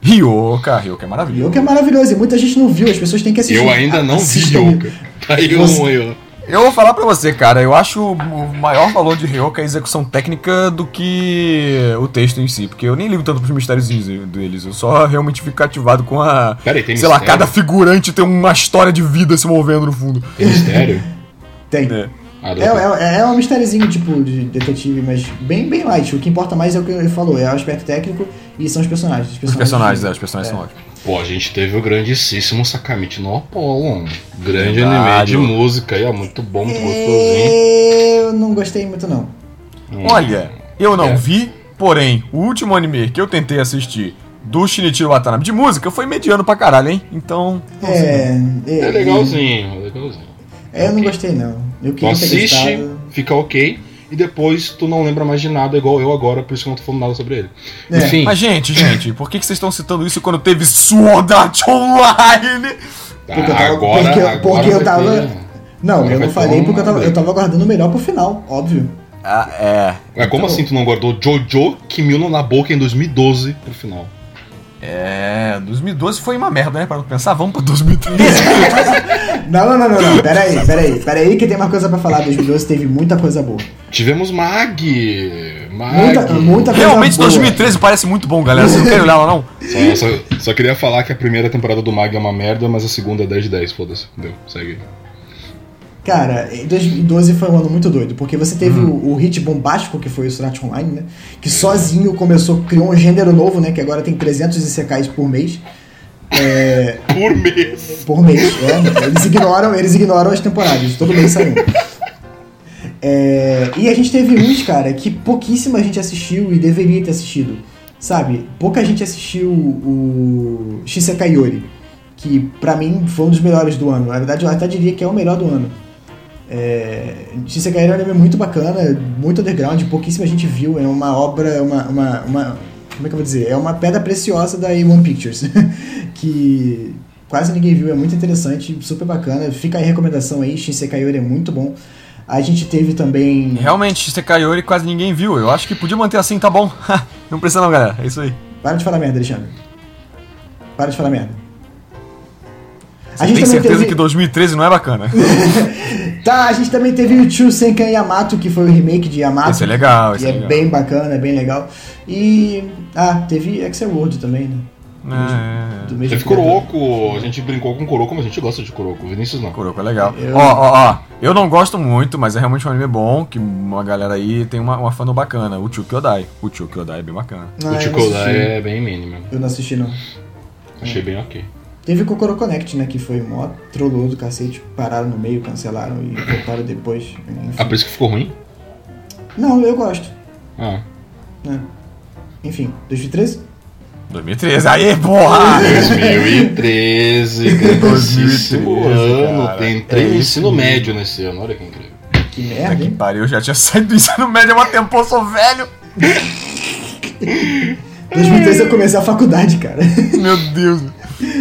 Ryoka, Ryoka é maravilhoso. Ryoka é maravilhoso e muita gente não viu, as pessoas têm que assistir. Eu ainda não vi Assistam. Yoka. Tá aí Você- um eu. Eu vou falar pra você, cara, eu acho o maior valor de Ryoka a execução técnica do que o texto em si, porque eu nem ligo tanto pros mistériozinhos deles, eu só realmente fico cativado com a. Pera aí, tem sei lá, mistério? cada figurante tem uma história de vida se movendo no fundo. Tem mistério? Tem. É. Ah, É, é, é um mistériozinho, tipo, de detetive, mas bem, bem light. O que importa mais é o que ele falou, é o aspecto técnico e são os personagens. Os personagens, é, os personagens são ótimos. Pô, a gente teve o grandíssimo Sakamichi no Apollo. Grande Verdade. anime de música aí, ó. Muito bom, muito gostosinho. Eu não gostei muito, não. Hum. Olha, eu não É. vi, porém, o último anime que eu tentei assistir do Shinichiro Watanabe de música foi mediano pra caralho, hein? Então. não. É, É legalzinho, é. É, eu não gostei, não. Eu Tu queria ter assiste, gostado. fica ok, e depois tu não lembra mais de nada, igual eu agora, por isso que eu não tô falando nada sobre ele. É. Enfim, Mas, gente, gente, por que, que vocês estão citando isso quando teve Sword Art Online? Porque eu tava- agora, porque- agora porque eu tava- ter- Não, Agora eu não falei porque eu tava, eu tava guardando o melhor pro final, óbvio. Ah, é. Ué, como Então- assim tu não guardou Jojo Kimino na boca em 2012 pro final? É, 2012 foi uma merda, né? Para pensar, vamos pra 2013. Não, não, não, não, não. Pera aí, pera aí, pera aí que tem uma coisa pra falar. 2012 teve muita coisa boa. Tivemos Mag! Mag! Muita, muita coisa Realmente boa. 2013 parece muito bom, galera. Vocês não querem olhar ela, não? Só, só- só queria falar que a primeira temporada do Mag é uma merda, mas a segunda é 10 de 10, foda-se. Deu, segue aí. Cara, em 2012 foi um ano muito doido, porque você teve Hum. o, o hit bombástico que foi o Art Online, né? Que sozinho começou, criou um gênero novo, né? Que agora tem 300 ICKs por mês. É, Por mês! por mês, é. Eles ignoram, eles ignoram as temporadas, todo mês sai um. É, e a gente teve uns, cara, que pouquíssima gente assistiu e deveria ter assistido. Sabe? Pouca gente assistiu o Shisekai Yori, que pra mim foi um dos melhores do ano. Na verdade, eu até diria que é o melhor do ano. É, Shisekai é um anime muito bacana, muito underground, pouquíssima gente viu. É uma obra, uma, uma, uma- Como é que eu vou dizer? É uma pedra preciosa da A1 Pictures, que quase ninguém viu, é muito interessante, super bacana. Fica aí a recomendação aí, Shisekai é muito bom. A gente teve também. Realmente, Sekaiori quase ninguém viu. Eu acho que podia manter assim, tá bom. não precisa não, galera. É isso aí. Para de falar merda, Alexandre. Para de falar merda. Você tem certeza que 2013 não é bacana? Tá, a gente também teve o Chu Senkan Yamato, que foi o remake de Yamato. Esse é legal, E é é legal. bem bacana, é bem legal. E. Ah, teve Excel World também, né? É, Do mesmo Teve Kuroko, a gente brincou com Kuroko, mas a gente gosta de Kuroko. Vinícius não. Kuroko é legal. Ó, ó, ó. Eu não gosto muito, mas é realmente um anime bom, que uma galera aí tem uma, uma fandom bacana. O Chukyodai. O Chukyodai é bem bacana. Ah, o assisti. é bem mínimo. Eu não assisti, não. Achei bem ok. Teve o Kokoro Connect, né? Que foi mó trollou do cacete. Pararam no meio, cancelaram e voltaram depois. Enfim. Ah, por isso que ficou ruim? Não, eu gosto. Ah. Né? Enfim, 2013? 2013. Aê, porra! 2013, grandíssimo 2013, ano. cara. Entrei É no isso ensino mesmo. médio nesse ano, olha que incrível. Que Puta merda, que hein? pariu, eu já tinha saído do ensino médio há uma tempo, eu sou velho. 2013 eu comecei a faculdade, cara. Meu Deus.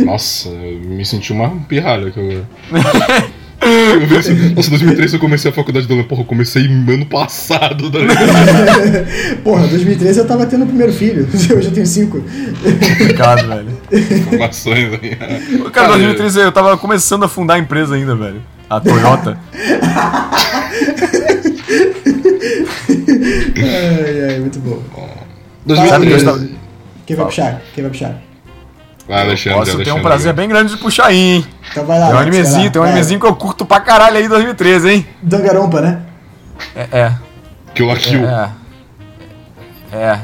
Nossa, eu me senti uma pirralha aqui agora. Eu vi assim, Nossa, 2013 eu comecei a faculdade do Porra, eu comecei ano passado. Tá ligado? Porra, 2013 eu tava tendo o primeiro filho. Hoje eu tenho cinco. Complicado, velho. Informações aí. Cara, 2013 eu tava começando a fundar a empresa ainda, velho. A Toyota. Ai, ai, muito bom. Sabe que eu 2013. estava- Quem vai puxar? Quem vai puxar? Vai, Alexandre, Posso ter Alexandre. um prazer bem grande de puxar aí, hein? Então vai lá. Tem um animezinho, lá. tem um Vai. animezinho que eu curto pra caralho aí em 2013, hein? Dangarompa, né? É, é. Kill la Kill. É. É.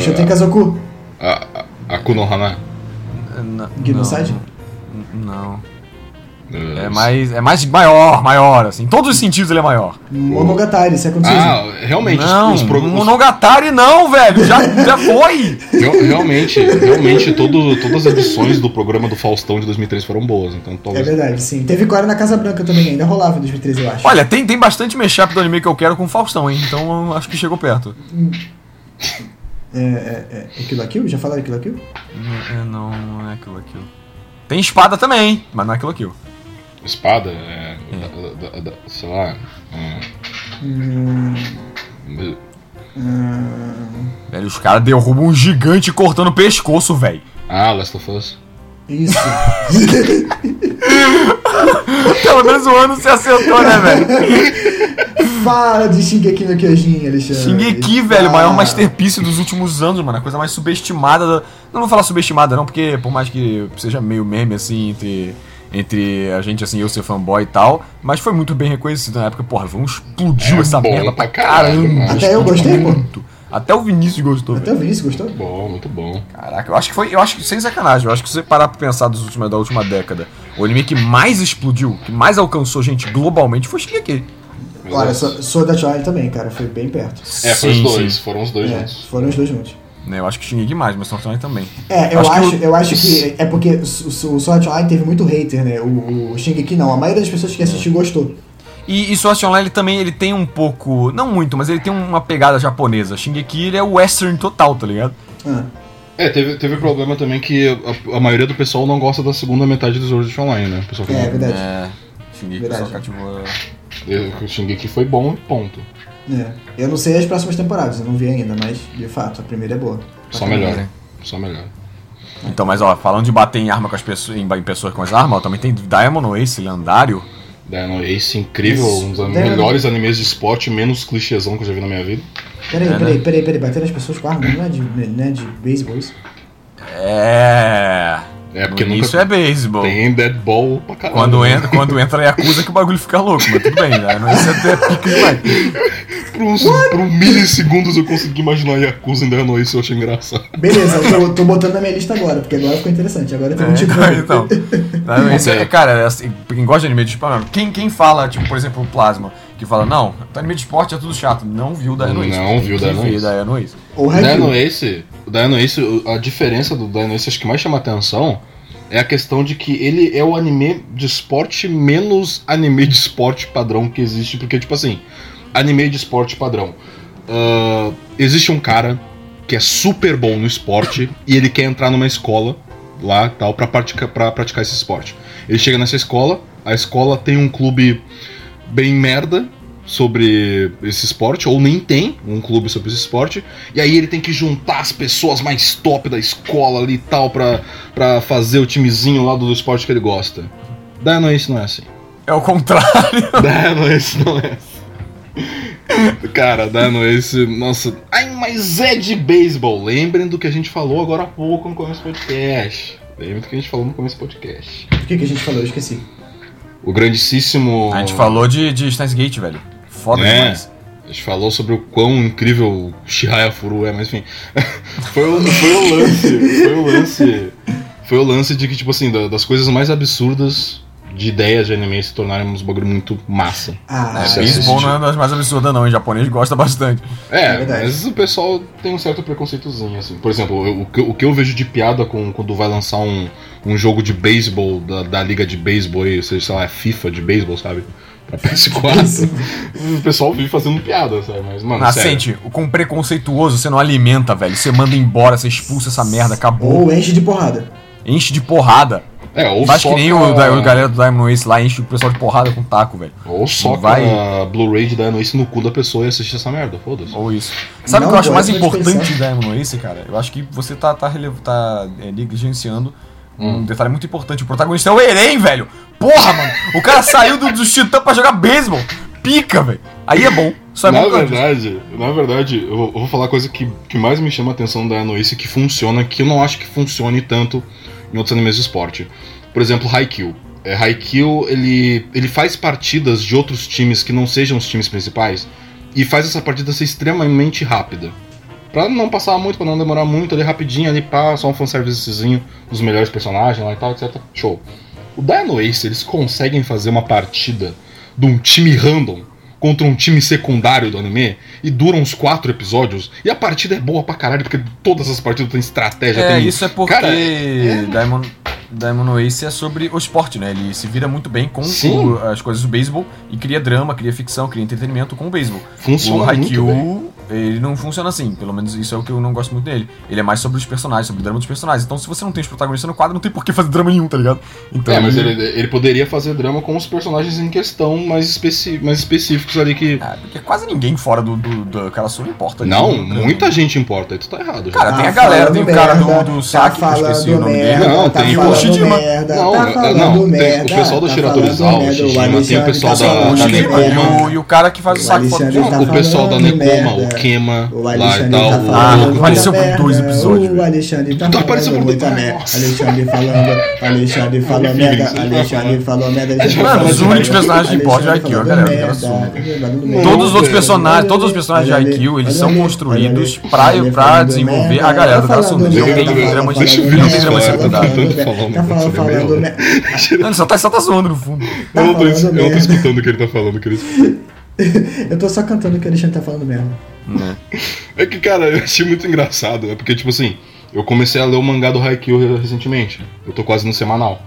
Shoten Kazoku. A, a, a Kunohana. Genocide? não. É mais, é mais maior, maior, assim. Em todos os sentidos ele é maior. Monogatari, Second Season. Ah, realmente, Não, os, os, pro- Monogatari não, velho. Já, já foi. real- realmente, realmente todo, todas as edições do programa do Faustão de 2013 foram boas, então É talvez. verdade, sim. Teve Core na Casa Branca também, ainda rolava em 2013, eu acho. Olha, tem, tem bastante mashup do anime que eu quero com o Faustão, hein? Então acho que chegou perto. É, é, é, é Kill la Kill? Já falaram Kill la Kill? Não, é, não, não é aquilo aquilo. Tem espada também, mas não é aquilo aquilo. Espada, é, da- da- da- sei lá. Hum, hum, hum, Velho, os caras derrubam um gigante cortando o pescoço, velho. Ah, Last of Us. Isso. Pelo menos o ano se acertou, né, velho? Fala de Shingeki no Kyojin, Alexandre. Shingeki, velho, o maior masterpiece dos últimos anos, mano. A coisa mais subestimada. da- Não vou falar subestimada, não, porque por mais que seja meio meme, assim, entre, entre a gente, assim, eu ser fanboy e tal, mas foi muito bem reconhecido na época. Porra, vamos explodiu É essa merda pra caramba. Até eu gostei, pô. muito. Até o Vinícius gostou, Até velho. o Vinícius gostou? Bom, muito bom. Caraca, eu acho que foi. Eu acho que, sem sacanagem, eu acho que se você parar pra pensar dos últimos, da última década, o anime que mais explodiu, que mais alcançou gente globalmente foi Shingeki. Olha, Sword Art Online também, cara, foi bem perto. É, foi os dois. sim. Foram os dois É, juntos. foram os dois juntos. Né, eu acho que Shingeki mais, mas Sword Art Online também. É, eu Acho acho, que o- eu acho que é porque o, o Sword Art Online teve muito hater, né? O, o Shingeki não, a maioria das pessoas que assistiu gostou. E, e Sword Art Online ele também ele tem um pouco. Não muito, mas ele tem uma pegada japonesa. Shingeki ele é o western total, tá ligado? Ah, É, teve, teve problema também que a, a maioria do pessoal não gosta da segunda metade do Sword Art Online, né? O pessoal é, fala, verdade. É. Shingeki Verdade. só cativou. "Eh, o Shingeki foi bom, ponto. É. Eu não sei as próximas temporadas, eu não vi ainda, mas de fato, a primeira é boa. Só melhor. né? Só melhor. Então, mas ó, falando de bater em arma com as pessoas, em, em pessoas com as armas, ó, também tem Diamond Ace lendário. Dino Ace, incrível, Isso. um dos Dino- melhores animes de esporte, menos clichêzão que eu já vi na minha vida. Peraí, É, né? peraí, peraí, peraí, bater nas pessoas com arma, não é de, não é de beisebol isso? É. É, porque no início é beisebol. tem deadball pra caralho. Quando né? entra, quando entra e acusa que o bagulho fica louco, mas tudo bem, né? Isso é até pique demais. Por uns, por uns milissegundos eu consegui imaginar Yakuza em Dino Ace, eu achei engraçado. Beleza, eu tô, tô botando na minha lista agora, porque agora ficou interessante. Agora tem um tipo. É, então. Não, isso é, cara, é assim, quem gosta de anime de esporte, quem, quem fala, tipo, por exemplo, o Plasma, que fala, não, anime de esporte é tudo chato, não viu Dino Ace. Não viu que Dino Ace. Dino Ace. Ou O. Dino Ace, o Dino Ace, a diferença do Dino Ace, acho que mais chama atenção é a questão de que ele é o anime de esporte menos anime de esporte padrão que existe, porque, tipo assim, anime de esporte padrão. ah, existe um cara que é super bom no esporte e ele quer entrar numa escola lá tal para praticar, pra praticar esse esporte. Ele chega nessa escola, a escola tem um clube bem merda sobre esse esporte, ou nem tem um clube sobre esse esporte, e aí ele tem que juntar as pessoas mais top da escola ali e tal pra, pra fazer o timezinho lá do esporte que ele gosta. Dino Ace não é assim. É o contrário. Dino Ace não é assim. Cara, Dino Ace, nossa. Ai, mas é de beisebol. Lembrem do que a gente falou agora há pouco no começo do podcast. Lembrem do que a gente falou no começo do podcast. O que, que a gente falou? Eu esqueci. O grandíssimo. A gente falou de, de Steins Gate, velho. Foda É. demais. A gente falou sobre o quão incrível o Shihaya Furu é, mas enfim. foi, o, foi o lance. Foi o lance. Foi o lance de que, tipo assim, da- das coisas mais absurdas de ideias de anime se tornarem uns bagulho muito massa. Ah, É, assiste. não é das mais absurdas, não. Em japonês gosta bastante. É, É verdade. mas o pessoal tem um certo preconceitozinho, assim. Por exemplo, eu- o, que, o que eu vejo de piada com, quando vai lançar um, um jogo de beisebol, da, da liga de beisebol, aí, seja, sei lá, FIFA de beisebol, sabe? Pra PS4. o pessoal vive fazendo piada, sabe? Mas, mano, sério. Nascente, com preconceituoso você não alimenta, velho. Você manda embora, você expulsa essa merda, acabou. Ou enche de porrada. Enche de porrada. É, ou Faz que nem o, da- o galera do Diamond Ace lá, enche o pessoal de porrada com taco, velho. Ou soca vai- a Blu-ray de Dino Ace no cu da pessoa e assiste essa merda, foda-se. Ou isso. Sabe o que eu acho mais importante de Diamond Ace, cara? Eu acho que você tá, tá, tá é, negligenciando um Hum. detalhe muito importante. O protagonista é o Eren, velho. Porra, mano. O cara saiu do, dos Titãs pra jogar beisebol. Pica, velho. Aí é bom. Só é na disso. verdade, na verdade, eu vou, falar a coisa que, que mais me chama a atenção da Dino Ace que funciona, que eu não acho que funcione tanto em outros animes de esporte. Por exemplo, Haikyuu. É, Haikyuu, ele, ele faz partidas de outros times que não sejam os times principais e faz essa partida ser extremamente rápida. Pra não passar muito, pra não demorar muito, ali rapidinho, ali pá, só um fanservicezinho dos melhores personagens lá e tal, etc. Show. O Dino Ace, eles conseguem fazer uma partida de um time random contra um time secundário do anime e dura uns quatro episódios e a partida é boa pra caralho, porque todas as partidas têm estratégia, É, tem... isso é porque Cara, é- Diamond, Diamond Ace é sobre o esporte, né? Ele se vira muito bem com o- as coisas do beisebol e cria drama, cria ficção, cria entretenimento com o beisebol. Funciona o muito bem. Ele não funciona assim. Pelo menos isso é o que eu não gosto muito dele. Ele é mais sobre os personagens, sobre o drama dos personagens. Então, se você não tem os protagonistas no quadro, não tem por que fazer drama nenhum, tá ligado? Então, É, mas ele, ele poderia fazer drama com os personagens em questão mais, especi mais específicos ali que. É, porque quase ninguém fora do, do, daquela sua importa. Não, Né? muita gente importa, aí tu tá errado. já. Cara, tem Tá a galera, tem o cara do, merda, do tá saque, que eu esqueci o nome merda, dele. Não, tá tem o Shijima. merda, Não, tá é, não, tem o pessoal do tá Shiratorizawa, falando o Shijima, tem o pessoal tá da- da. Nekoma. e o, cara que faz o do tá o pessoal da Nekoma, o Kema, O lá e Alexandre tal. tá o- falando Ah, apareceu por merda. dois episódios, O. Alexandre tá Então falando por muita merda. Alexandre falando. Alexandre falou Enfim, merda. vai Alexandre falou merda. Mano, os únicos personagens de importe de Alexandre Haikyuu, a falando galera, Não. Todos os outros personagens, todos os personagens de Haikyuu, eles são construídos pra, desenvolver a galera do tá Karasuno. falando Não merda, tem tá drama de falando não tem drama de tá secundário. Tá falando, é merda. Mano, só tá, só tá zoando no fundo. Tá Eu não, tô, não escutando o que ele tá falando, Cris. Eu tô só cantando o que o Alexandre tá falando mesmo. Né? É que, cara, eu achei muito engraçado. É porque, tipo assim, eu comecei a ler o mangá do Haikyuu recentemente. Eu tô quase no semanal.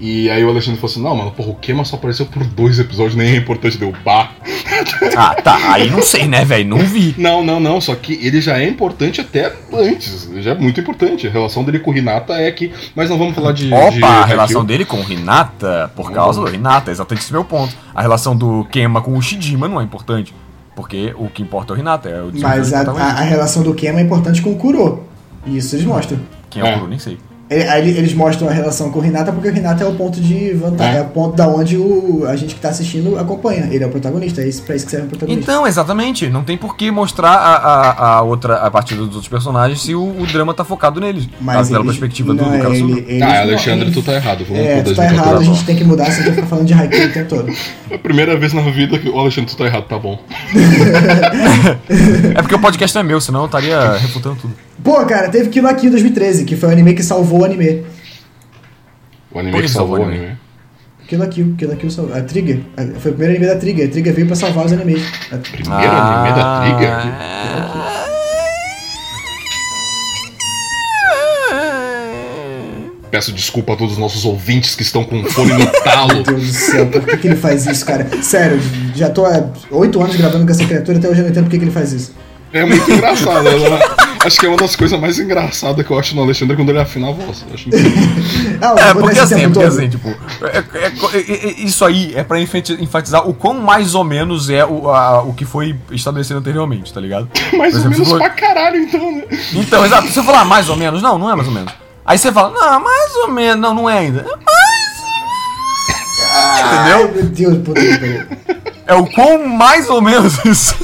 E aí o Alexandre falou assim, não, mano, porra, o Kema só apareceu por dois episódios, nem é importante, deu bah. Ah, tá. Aí não sei, né, velho? Não vi. Não, não, não, só que ele já é importante até antes. Já é muito importante. A relação dele com o Hinata é que. Mas não vamos falar de. de Opa, a Haikyuu. relação dele com o Hinata, por causa do Hinata, exatamente esse é o meu ponto. A relação do Kema com o Shijima não é importante. Porque o que importa é o Hinata, é o Mas a, a, a relação do Kema é importante com o Kuro. E isso eles mostram. Quem é o É. Kuro, nem sei. É, aí eles mostram a relação com o Hinata porque o Hinata é o ponto de vantagem, É. é, o ponto da onde o, a gente que tá assistindo acompanha. Ele é o protagonista, é isso, pra isso que serve o protagonista. Então, exatamente. Não tem por que mostrar a, a, a outra, a partir dos outros personagens se o, o drama tá focado neles. Mas pela perspectiva do, não, do Karasuno. ele- eles Ah, Alexandre, eles- tu tá errado. Vamos É, tu tá 2014. errado, a gente tem que mudar, você ficar falando de Haikyuu o tempo todo. É a primeira vez na vida que o Alexandre, tu tá errado, tá bom. É porque o podcast não é meu, senão eu estaria refutando tudo. Pô, cara, teve Kill la Kill 2013, que foi o anime que salvou o anime. O anime que que salvou o salvou o anime. Kill la Kill, Kill la Kill salvou. A Trigger, a- foi o primeiro anime da Trigger. A Trigger veio pra salvar os animes. A- Primeiro anime da Trigger? Peço desculpa a todos os nossos ouvintes que estão com fone no talo. Meu Deus do céu, por que, que ele faz isso, cara? Sério, já tô há oito anos gravando com essa criatura, até hoje eu não entendo por que, que ele faz isso. É muito engraçado. né? Acho que é uma das coisas mais engraçadas que eu acho no Alexandre quando ele afina a voz. Eu acho. Ah, É, porque assim, porque assim, tipo, é- é- é- é- isso aí é pra enfati- enfatizar o quão mais ou menos é o, a- o que foi estabelecido anteriormente, tá ligado? Mais Por ou exemplo, menos for- pra caralho, então, né? Então, exato, se você falar mais ou menos, não, não é mais ou menos. Aí você fala, não, mais ou menos, não, não é ainda. É mais Ai, meu Deus, pariu. É o quão mais ou menos isso.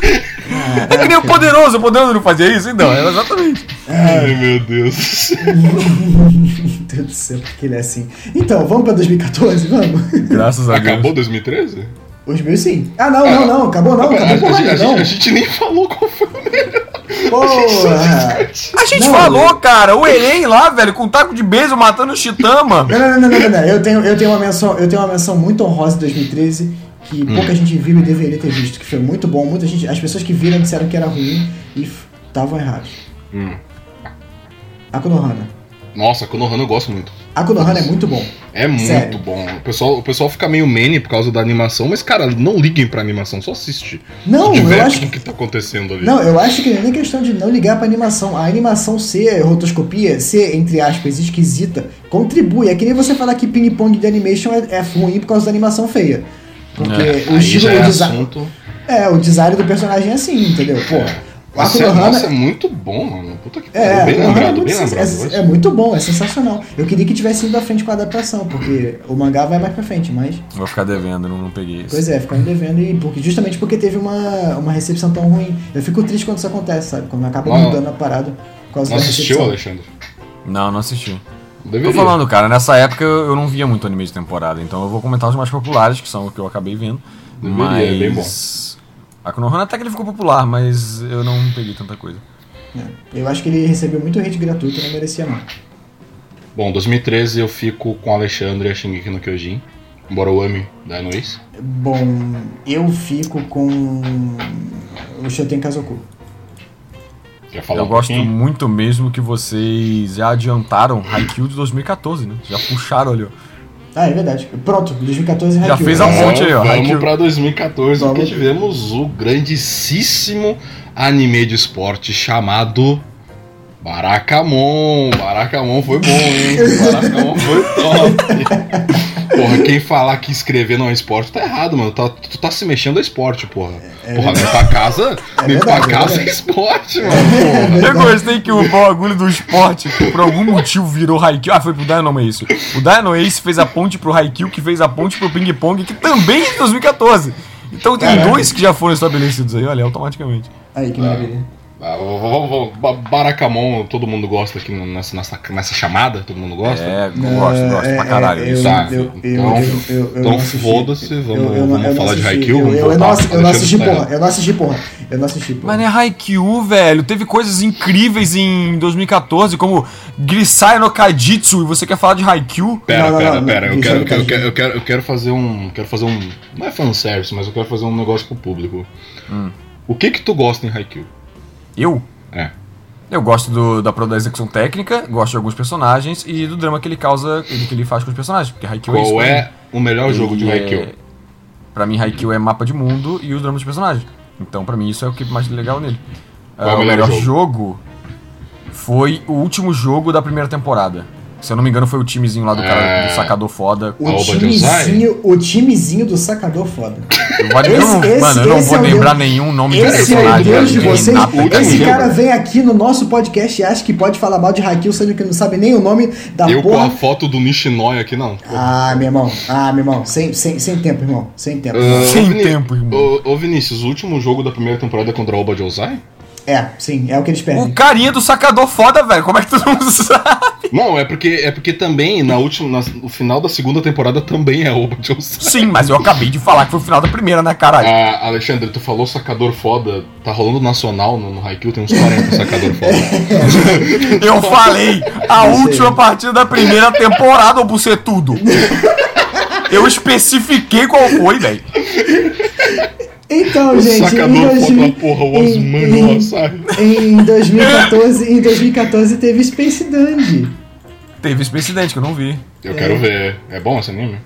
É que nem o poderoso, o poderoso não fazia isso? Então, era exatamente. Ai, meu Deus. Meu Deus do céu, por que ele é assim? Então, vamos pra 2014? Vamos? Graças a Deus. Acabou 2013? Os meus sim. Ah, não, não, não, acabou não, a, acabou a- porra, a- a- não. a gente nem falou qual foi o melhor. Porra. A gente Não, falou, cara, o Eren lá, velho, com um taco de beijo matando o Chitama. Não, não, não, não, não, não. Eu tenho, eu tenho uma menção, eu tenho uma menção muito honrosa de 2013 que Hum. pouca gente viu e deveria ter visto, que foi muito bom. Muita gente, as pessoas que viram disseram que era ruim e estavam errados. Hum. A Konohana. Nossa, Konohana eu gosto muito. A Konohana é muito bom. É muito Sério. bom. O pessoal, o pessoal fica meio mene por causa da animação, mas, cara, não liguem pra animação, só assiste. Não, Se eu acho o que tá acontecendo ali. Não, eu acho que não é nem questão de não ligar pra animação. A animação ser rotoscopia, ser, entre aspas, esquisita, contribui. É que nem você falar que ping-pong de animation é, é ruim por causa da animação feia. Porque É, o estilo, o é design. assunto. É, o design do personagem é assim, entendeu? Pô, é, Konohana. nossa, é muito bom, mano. Puta que É, pariu. Bem Konohana lembrado, é muito bem lembrado. é, é muito bom, é sensacional. Eu queria que tivesse ido à frente com a adaptação, porque o mangá vai mais pra frente, mas. Vou ficar devendo, não, não peguei isso. Pois é, ficaram devendo e porque, justamente porque teve uma, uma recepção tão ruim. Eu fico triste quando isso acontece, sabe? Quando acaba Não. mudando a parada por causa Não da assistiu, recepção. Alexandre? Não, não assisti. Deveria. Tô falando, cara, nessa época eu eu não via muito anime de temporada, então eu vou comentar os mais populares, que são o que eu acabei vendo. Deveria, mas... é bem bom. A Konohana até que ele ficou popular, mas eu não peguei tanta coisa. É. Eu acho que ele recebeu muito hate gratuito e não merecia não. Bom, 2013 eu fico com Alexandre e a Shingeki no Kyojin. Embora eu ame da Nois. Bom, eu fico com o Shoten Kazoku. Quer falar eu um gosto pouquinho? muito mesmo que vocês já adiantaram Haikyuu de 2014, né? Já puxaram ali, ó. Ah, é verdade. Pronto, 2014 Já Haikyuu. fez a É, ponte aí, ó. Vamos Haikyuu. pra 2014, porque tivemos o grandíssimo anime de esporte chamado Barakamon. Barakamon foi bom, hein? Barakamon foi top. Porra, quem falar que escrever não é esporte tá errado, mano. Tá- tu tá se mexendo a esporte, porra. porra, limpar a casa, É limpar é casa é esporte, mano. Porra. Eu gostei que o bagulho do esporte, por algum motivo, virou Haikyuu. Ah, foi pro Dino Ace. O Dino Ace fez a ponte pro Haikyuu, que fez a ponte pro Ping Pong, que também é de 2014. Então tem Caraca. dois que já foram estabelecidos aí, olha, automaticamente. Aí, que maravilha. Ah, vamos- vamos- vamos- Ba- Barakamon, todo mundo gosta aqui nessa, nessa, nessa chamada, todo mundo gosta? É, eu gosto, gosto É, pra caralho. é. Tá, eu- eu- então- eu- então foda-se, vamos- Eu- eu não- vamos falar de. Haikyuu, Eu- vamos Eu eu não eu não assisti, porra. tá Eu não assisti, porra. Eu não assisti, porra. Mas não é Haikyuu, velho. Teve coisas incríveis em 2014, como Grisai no Kaijitsu, e você quer falar de Haikyuu? Pera, Não, não, pera, não, pera. não, Eu quero, eu, quero, eu, brincadeira. quero, eu, quero, eu quero fazer um. Quero fazer um. Não é fanservice, mas eu quero fazer um negócio pro público. Hum. O que que tu gosta em Haikyuu? Eu? É. Eu gosto do- da, da execução técnica, gosto de alguns personagens e do drama que ele causa, ele, que ele faz com os personagens. Porque Haikyuu é isso. Qual pra mim. é o melhor jogo de Ele Haikyuu? é- Pra mim, Haikyuu é mapa de mundo e os dramas dos personagens. Então, pra mim, isso é o que mais legal nele. Qual é Ah, o o melhor melhor jogo? jogo foi o último jogo da primeira temporada. Se eu não me engano, foi o timezinho lá do cara É. do sacador foda. O timezinho, o timezinho do sacador foda. Eu vou- eu não- Esse- mano, eu não esse vou é lembrar Deus- nenhum nome de Esse é o personagem. Deus de vocês. Esse jogo. cara vem aqui no nosso podcast e acha que pode falar mal de Haikyuu, sendo que não sabe nem o nome da Eu com porra. a foto do Nishinoi aqui, não. Ah, meu irmão. Ah, meu irmão. Sem, sem, sem tempo, irmão. Sem tempo. Ah, Sem Vini- tempo, irmão. Ô, ô, Vinícius, o último jogo da primeira temporada é contra a Oba Josai? É, sim. É o que eles perdem. O carinha do sacador foda, velho. Como é que tu não sabe? Não, é porque, é porque também na última, na- no final da segunda temporada também é Oba Josai. Sim, mas eu acabei de falar que foi o final da primeira, né, caralho? Ah, Alexandre, tu falou sacador foda. Tá rolando nacional no, no Haikyuu, tem uns 40 sacador foda. Eu falei a última partida da primeira temporada, ô bucetudo. Eu especifiquei qual foi, velho. Então, O gente, sacador em, foda, 2000 porra, o em- Osman em- sabe? em 2014, em 2014 teve Space Dandy. Teve esse incidente que eu não vi. Eu quero ver. É bom esse anime?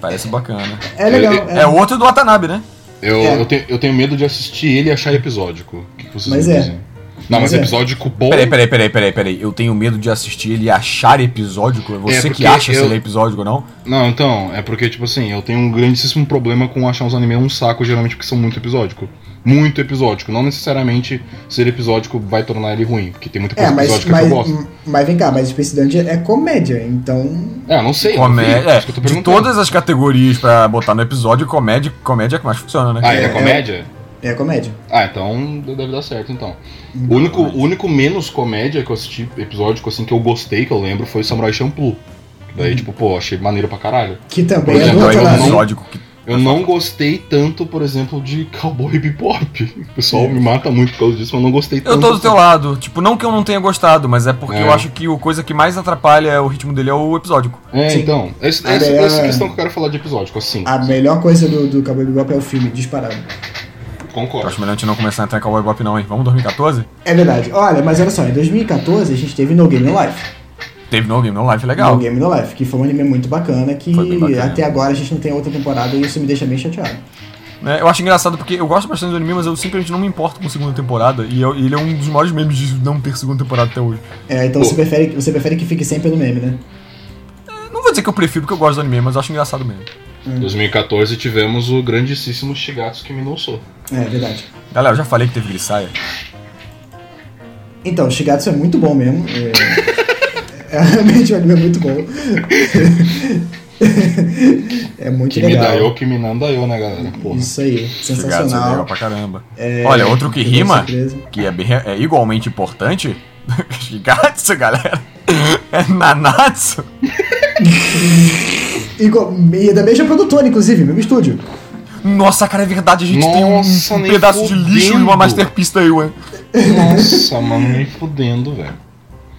Parece bacana. É legal. É- é. É outro do Watanabe, né? Eu, É. eu, tenho, eu tenho medo de assistir ele e achar episódico. O que, vocês Mas me é. Não, mas, Mas é. episódico bom. Peraí, peraí, peraí, peraí, peraí. Eu tenho medo de assistir ele e achar episódico. É você É, que acha se eu- ele é episódico ou não. Não, então, é porque, tipo assim, eu tenho um grandíssimo problema com achar uns animes um saco, geralmente porque são muito episódico. Muito episódico. Não necessariamente ser episódico vai tornar ele ruim, porque tem muita É, coisa mas, episódica mas, que eu gosto. mas vem cá, mas Space Dandy é comédia, então. É, eu não sei. Comédia. É, isso que eu tô de todas as categorias pra botar no episódio, comédia, comédia é que mais funciona, né? Ah, ele é É, comédia? É comédia. Ah, então deve dar certo, então. O único, o único menos comédia que eu assisti, episódico, assim, que eu gostei, que eu lembro, foi Samurai Champloo. Daí, tipo, pô, achei maneiro pra caralho. Que também é exemplo, é um episódico que. Eu não gostei tanto, por exemplo, de Cowboy Bebop. O pessoal me mata muito por causa disso, mas eu não gostei tanto. Eu tô do teu assim. lado. Tipo, não que eu não tenha gostado, mas é porque É. eu acho que a coisa que mais atrapalha o ritmo dele é o episódico. É, Sim. então. Esse, esse- daí é- essa questão que eu quero falar de episódico, assim. A melhor coisa do, do Cowboy Bebop é o filme, disparado. Eu Concordo. acho melhor a gente não começar a entrar em Cowboy Bebop não, hein? Vamos 2014? É verdade. Olha, mas olha só, em 2014 a gente teve No Game No Life. Teve No Game No Life, legal. No Game No Life, que foi um anime muito bacana, que bacana. até agora a gente não tem outra temporada e isso me deixa bem chateado. É, eu acho engraçado porque eu gosto bastante do anime, mas eu simplesmente não me importo com segunda temporada. E eu- e ele é um dos maiores memes de não ter segunda temporada até hoje. É, então Pô. você prefere, você prefere que fique sempre no meme, né? Não vou dizer que eu prefiro porque eu gosto do anime, mas eu acho engraçado mesmo. Em 2014 tivemos o grandíssimo Shigatsu que me não sou. É verdade. Galera, eu já falei que teve Grissaia. Então, Shigatsu é muito bom mesmo. É, é realmente um anime muito bom. é muito Kimi legal. Dayo, Kimi Nandayo, né, galera? Porra. Isso aí, Shigatsu é sensacional. legal pra caramba. É, Olha, outro que rima, que é, bem- é igualmente importante, Shigatsu, galera, é Nanatsu. Igual- E da mesma produtora, inclusive, mesmo estúdio. Nossa, cara, é verdade, a gente Nossa, tem um, um pedaço de lixo e uma fudendo. Masterpiece da Yuan. Nossa, mano, nem fudendo, velho.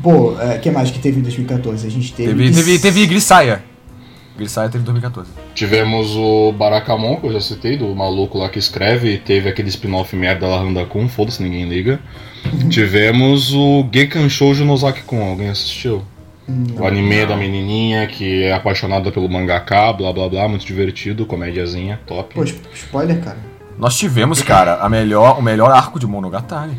Pô, o que mais que teve em 2014? A gente teve. Teve, teve, teve Grissaia. Grissaia teve em 2014. Tivemos o Barakamon, que eu já citei, do maluco lá que escreve, e teve aquele spin-off merda lá, Randa-kun, foda-se, ninguém liga. Tivemos o Gekan Shoujo Nozaki-kun, alguém assistiu? O anime da menininha que é apaixonada pelo mangaka, blá blá blá, muito divertido, comédiazinha, top. Pô, sp- spoiler, cara. Nós tivemos, cara, a melhor, o melhor arco de Monogatari.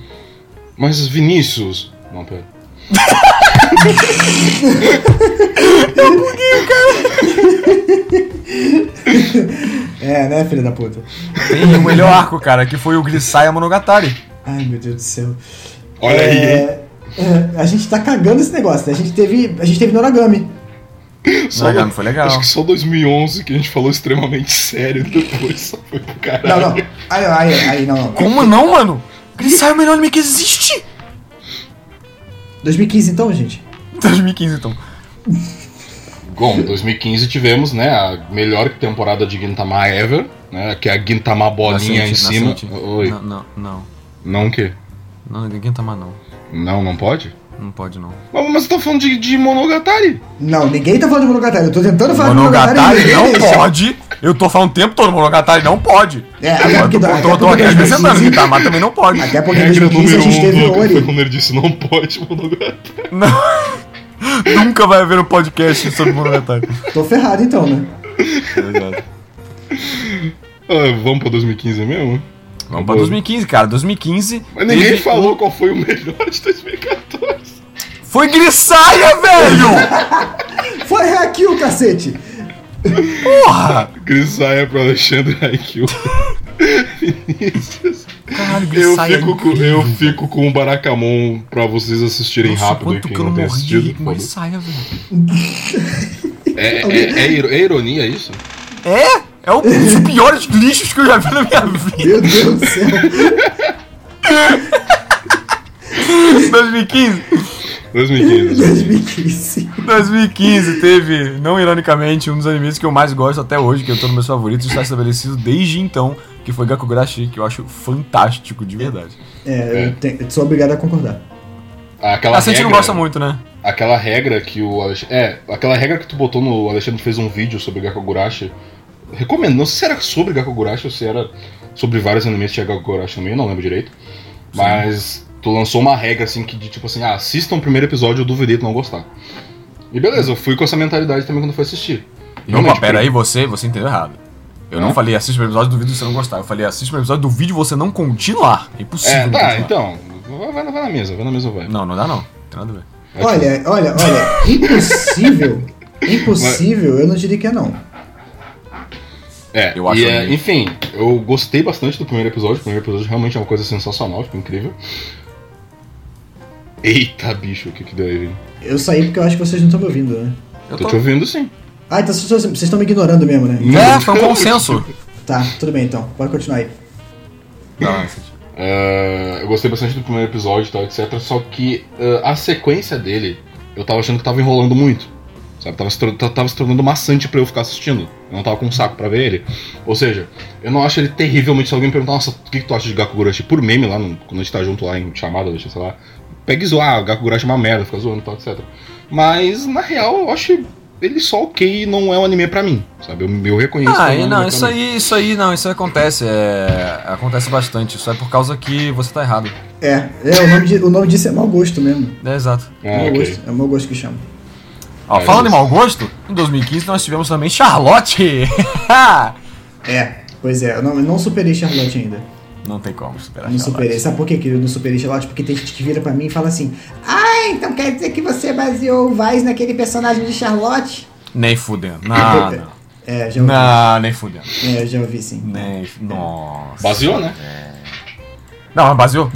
Mas Vinícius. Não, pera. É, né, filha da puta? Tem o melhor arco, cara, que foi o Grisaya Monogatari. Ai, meu Deus do céu. Olha aí? É, é, a gente tá cagando esse negócio, né? A gente teve, a gente teve Noragami. Só- Noragami foi legal. Acho que só 2011 que a gente falou extremamente sério, depois só foi pro caralho. Não, não. Aí, aí, aí, não, não. Como não, mano? Grisaya é o melhor anime que existe! 2015 então, gente? 2015, então. Bom, 2015 tivemos, né, a melhor temporada de Gintama ever, né, que é a Gintama bolinha em Nascente, cima. nascente. Oi. Não, não, não. Não o quê? Não, mal, não. Não, não pode? Não pode, não. Mas mas você tá falando de, de Monogatari? Não, ninguém tá falando de Monogatari. Eu tô tentando falar Monogatari de Monogatari. não ninguém pode. Eu tô falando o tempo todo, Monogatari não pode. É, até eu porque dá- tô, tô aqui acrescentando, 2015 Gintama também não pode. Até porque em Regra 2015 a número gente um teve do Ori. Quando ele disse não pode Monogatari. Não. Nunca vai haver um podcast sobre Monogatari. Tô ferrado então, né? Ah, vamos pra 2015 mesmo? Vamos pra 2015, cara. 2015. Mas ninguém teve falou qual foi o melhor de 2014. Foi Grisaya, velho! Foi Haikyuu, cacete! Porra! Grisaya pro Alexandre Haikyuu. Vinícius. Caralho, Eu Grisaya. é fico, com, incrível, eu fico com o Barakamon pra vocês assistirem Nossa, rápido quanto quem que eu não morri assistido. com. Grisaya, velho. É, é, é, iro- é ironia isso? É? É um dos piores lixos que eu já vi na minha vida. Meu Deus do céu. 2015. 2015. 2015. 2015 teve, não ironicamente, um dos animes que eu mais gosto até hoje, que eu tô nos meus favoritos, e está estabelecido desde então, que foi Gakugurashi, que eu acho fantástico de verdade. É, É. Eu, te- eu sou obrigado a concordar. Aquela A gente não gosta muito, né? Aquela regra que o Alexandre. É, aquela regra que tu botou no. O Alexandre fez um vídeo sobre Gakugurashi. Recomendo, não sei se era sobre Gakugurashi ou se era sobre vários animes que tinha Gakugurashi também, eu não lembro direito. Mas tu lançou uma regra assim que de tipo assim, ah, assistam o primeiro episódio, eu duvidei tu não gostar. E beleza, eu fui com essa mentalidade também quando fui assistir. Opa, pera aí, você, você entendeu errado. Eu não Hã? falei assiste o primeiro episódio do vídeo você não gostar. Eu falei assiste o primeiro episódio do vídeo você não continuar. É impossível. É, não tá, continuar. então. Vai, vai, vai na mesa, vai na mesa, vai. Não, não dá não. Não tem nada a ver. Olha, olha, olha, impossível. Impossível, eu não diria que é não. É, Eu acho e, é, enfim, eu gostei bastante do primeiro episódio. O primeiro episódio realmente é uma coisa sensacional, tipo, incrível. Eita, bicho, o que que deu aí? Eu saí porque eu acho que vocês não estão me ouvindo, né? Eu Tô tô... te ouvindo sim. Ah, então vocês estão me ignorando mesmo, né? É, foi um consenso. Tá, tudo bem então. Pode continuar aí. Não, É, eu gostei bastante do primeiro episódio e tal, etc. Só que é, a sequência dele, eu tava achando que tava enrolando muito. Sabe? Tava se, tava se tornando maçante pra eu ficar assistindo. Eu não tava com um saco pra ver ele. Ou seja, eu não acho ele terrivelmente. Se alguém me perguntar, nossa, o que, que tu acha de Gakugurashi por meme lá, no- quando a gente tá junto lá em chamada, deixa sei lá. Pega e zoar, ah, Gakugurashi é uma merda, fica zoando e tal, etc. Mas, na real, eu acho ele só ok e não é um anime pra mim, sabe? Eu, eu reconheço que Ah, é um não, anime isso aí, isso aí, não, isso aí acontece, é, acontece bastante, isso é por causa que você tá errado. É, é o, nome de- o nome disso é mau gosto mesmo. É, exato. Ah, mau ok. gosto, é mau gosto que chama. Ó, É, falando em mau gosto, em 2015 nós tivemos também Charlotte. É, pois é, eu não, eu não superei Charlotte ainda. não tem como superar Não Charlotte. superei. Sabe por que que eu não superei Charlotte? Porque tem gente que vira pra mim e fala assim: Ah, então quer dizer que você baseou o Vice naquele personagem de Charlotte? Nem fudendo. Não, não. É, já ouvi. Não, nem fudendo. É, já ouvi sim. Nem. Nossa. Baseou, né? Não, mas baseou.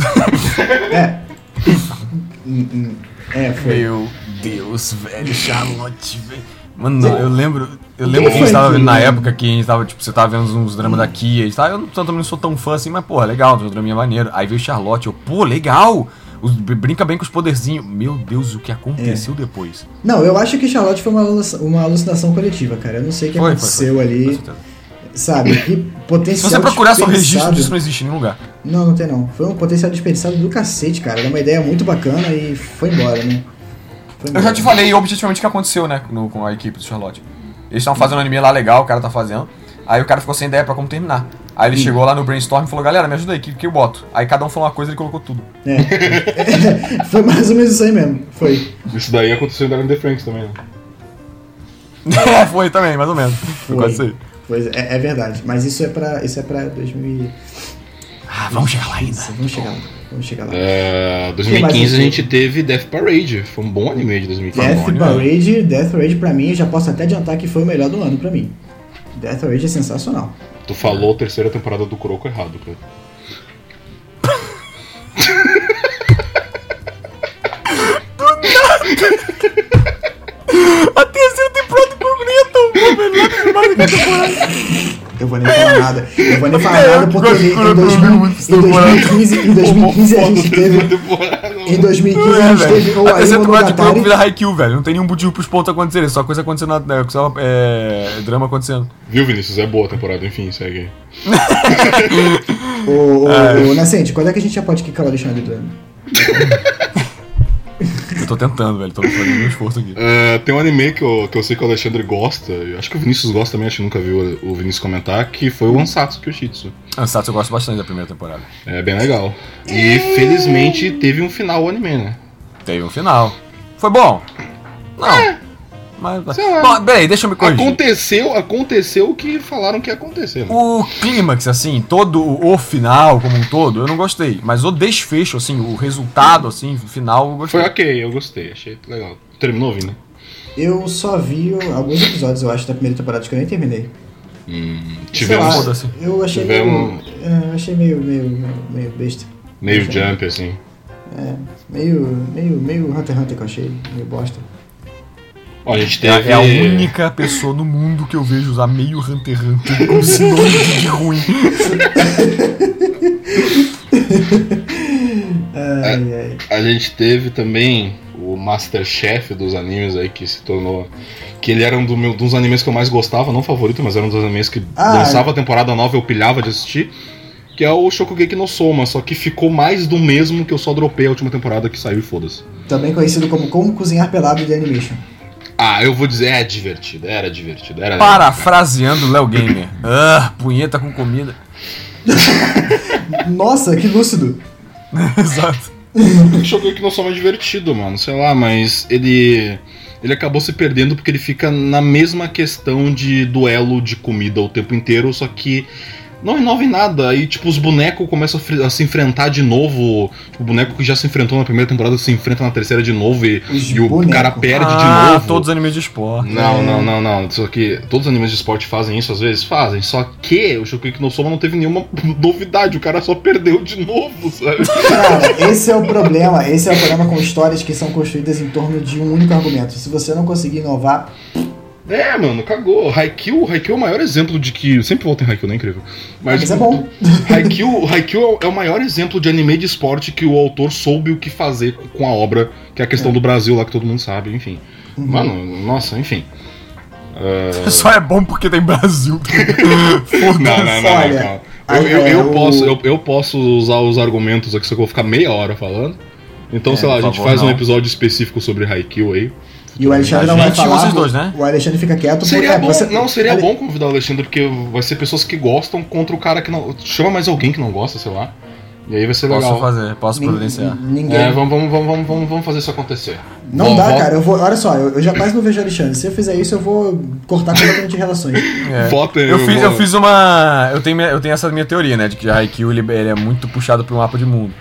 É. Hum, hum. É, foi. Meu Deus, velho, Charlotte, velho. Mano, eu lembro. Eu lembro que a foi gente tava vendo na época que a gente tava, tipo, você tava vendo uns dramas da Kia e tal. Eu não- também não sou tão fã assim, mas, porra, legal, tem um draminha maneiro. Aí veio Charlotte, eu, pô, legal! Os- brinca bem com os poderzinhos. Meu Deus, o que aconteceu depois? Não, eu acho que Charlotte foi uma, uma alucinação coletiva, cara. Eu não sei o que Foi, foi, aconteceu foi. Com ali, sabe? Que Se potencial você procurar só registro disso, não existe em nenhum lugar. Não, não tem não. Foi um potencial desperdiçado do cacete, cara. Era uma ideia muito bacana e foi embora, né? Foi Eu já te falei objetivamente o que aconteceu, né, no- com a equipe do Charlotte. Eles estavam fazendo um anime lá legal, o cara tá fazendo. Aí o cara ficou sem ideia pra como terminar. Aí ele chegou lá no brainstorm e falou, galera, me ajuda aí, o que, que eu boto? Aí cada um falou uma coisa e ele colocou tudo. É. Foi mais ou menos isso aí mesmo. Foi. Isso daí aconteceu em The Franks também, né? É, foi também, mais ou menos. Foi quase isso aí. Pois é, é verdade. Mas isso é pra, isso é pra 2000 Ah, vamos chegar lá ainda. Isso, Vamos chegar lá. Vamos chegar lá. É, mais 2015 a você- gente teve Death Parade. Foi um bom anime de 2015. Death. Parade, Death Parade pra mim, já posso até adiantar que foi o melhor do ano pra mim. Death Parade é sensacional. Tu falou a terceira temporada do Kuroko errado, cara. A terceira temporada do Kuroko nem é tão boa, velho. Lá tem mais temporada. Eu vou nem falar nada. Eu vou nem falar É, nada porque em, de Kuroko, 2000 eu muito em 2015, em 2015 a gente teve. Em 2015 a É, gente teve o a terceira Aimo temporada de Kuroko Monogatari. vira Haikyuu, velho. Não tem nenhum motivo pros pontos acontecerem. Só coisa acontecendo, na, só é, drama acontecendo. Viu, Vinícius? É boa a temporada, enfim, segue aí. Ô, ô, É. ô, Nascente, quando é que a gente já pode quicar o Alexandre do ano? Eu tô tentando, velho. Tô fazendo meu esforço aqui. É, tem um anime que eu, que eu sei que o Alexandre gosta, eu acho que o Vinícius gosta também, acho que nunca viu o Vinícius comentar, que foi o Ansatsu Kyushitsu. Ansatsu eu gosto bastante da primeira temporada. É bem legal. E felizmente teve um final o anime, né? Teve um final. Foi bom? Não. Mas. sei lá. Bom, peraí, deixa eu me corrigir. Aconteceu, aconteceu o que falaram que ia acontecer. Né? O clímax, assim, todo o final como um todo, eu não gostei. Mas o desfecho, assim, o resultado, assim, final, eu gostei. Foi ok, eu gostei, achei legal. Terminou, Vini? Eu só vi alguns episódios, eu acho, da primeira temporada, que eu nem terminei. Hum, Sei tivemos lá, eu achei Tivemos- meio. é, eu achei meio, meio, meio, meio besta. meio jump, assim. É, meio, meio, meio Hunter x Hunter que eu achei, meio bosta. A gente É, teve. é a única pessoa no mundo que eu vejo usar meio Hunter x Hunter como sinônimo de ruim. Ai, ai. A gente teve também o Masterchef dos animes aí, que se tornou. Que ele era um do meu, dos animes que eu mais gostava, não favorito, mas era um dos animes que Ah, lançava a temporada nova eu pilhava de assistir. Que é o Shokugeki no Soma, só que ficou mais do mesmo que eu só dropei a última temporada que saiu e foda-se. Também conhecido como Como Cozinhar Pelado de Animation. Ah, eu vou dizer, é divertido, era divertido, era. Parafraseando Léo Gamer. Ah, punheta com comida. Nossa, que lúcido! Exato. O Shokugeki no Soma é divertido, mano, sei lá, mas ele. Ele acabou se perdendo porque ele fica na mesma questão de duelo de comida o tempo inteiro, só que não inova em nada. Aí, tipo, os bonecos começam a, se enfrentar de novo. Tipo, o boneco que já se enfrentou na primeira temporada se enfrenta na terceira de novo e, e o cara perde ah, de novo. todos os animes de esporte. Não, não, não, não. Só que todos os animes de esporte fazem isso às vezes? Fazem. Só que o Shokugeki no Soma não teve nenhuma novidade. O cara só perdeu de novo, sabe? Cara, esse é o problema. Esse é o problema com histórias que são construídas em torno de um único argumento. Se você não conseguir inovar, É, mano, cagou. Haikyuu, Haikyuu é o maior exemplo de que. Sempre volto em Haikyuu, não é incrível. Mas, mas é tipo, bom. Haikyuu, Haikyuu é o maior exemplo de anime de esporte que o autor soube o que fazer com a obra, que é a questão do Brasil lá que todo mundo sabe, enfim. Uhum. Mano, nossa, enfim. Ah, Só é bom porque tem Brasil. Não, não, não, não, Olha, calma. Eu, eu, é, eu posso, eu, eu posso usar os argumentos aqui, só que eu vou ficar meia hora falando. Então, É, sei lá, a gente favor, faz um não. episódio específico sobre Haikyuu aí. E o Alexandre A não vai falar. vocês dois, né? O Alexandre fica quieto Seria porque bom, você- não, seria Ale- bom convidar o Alexandre, porque vai ser pessoas que gostam contra o cara que não. Chama mais alguém que não gosta, sei lá. E aí vai ser Posso legal. fazer, posso providenciar. Ninguém. É, vamos, vamos, vamos, vamos, vamos, fazer isso acontecer. Não Vamos, dá, vota- cara. Eu vou, olha só, eu, eu já quase não vejo o Alexandre. Se eu fizer isso, eu vou cortar completamente relações. É. Vota aí, eu, fiz, vou- eu fiz uma. Eu tenho, minha- eu tenho essa minha teoria, né? De que Haikyuu ele, ele é muito puxado pro mapa de mundo.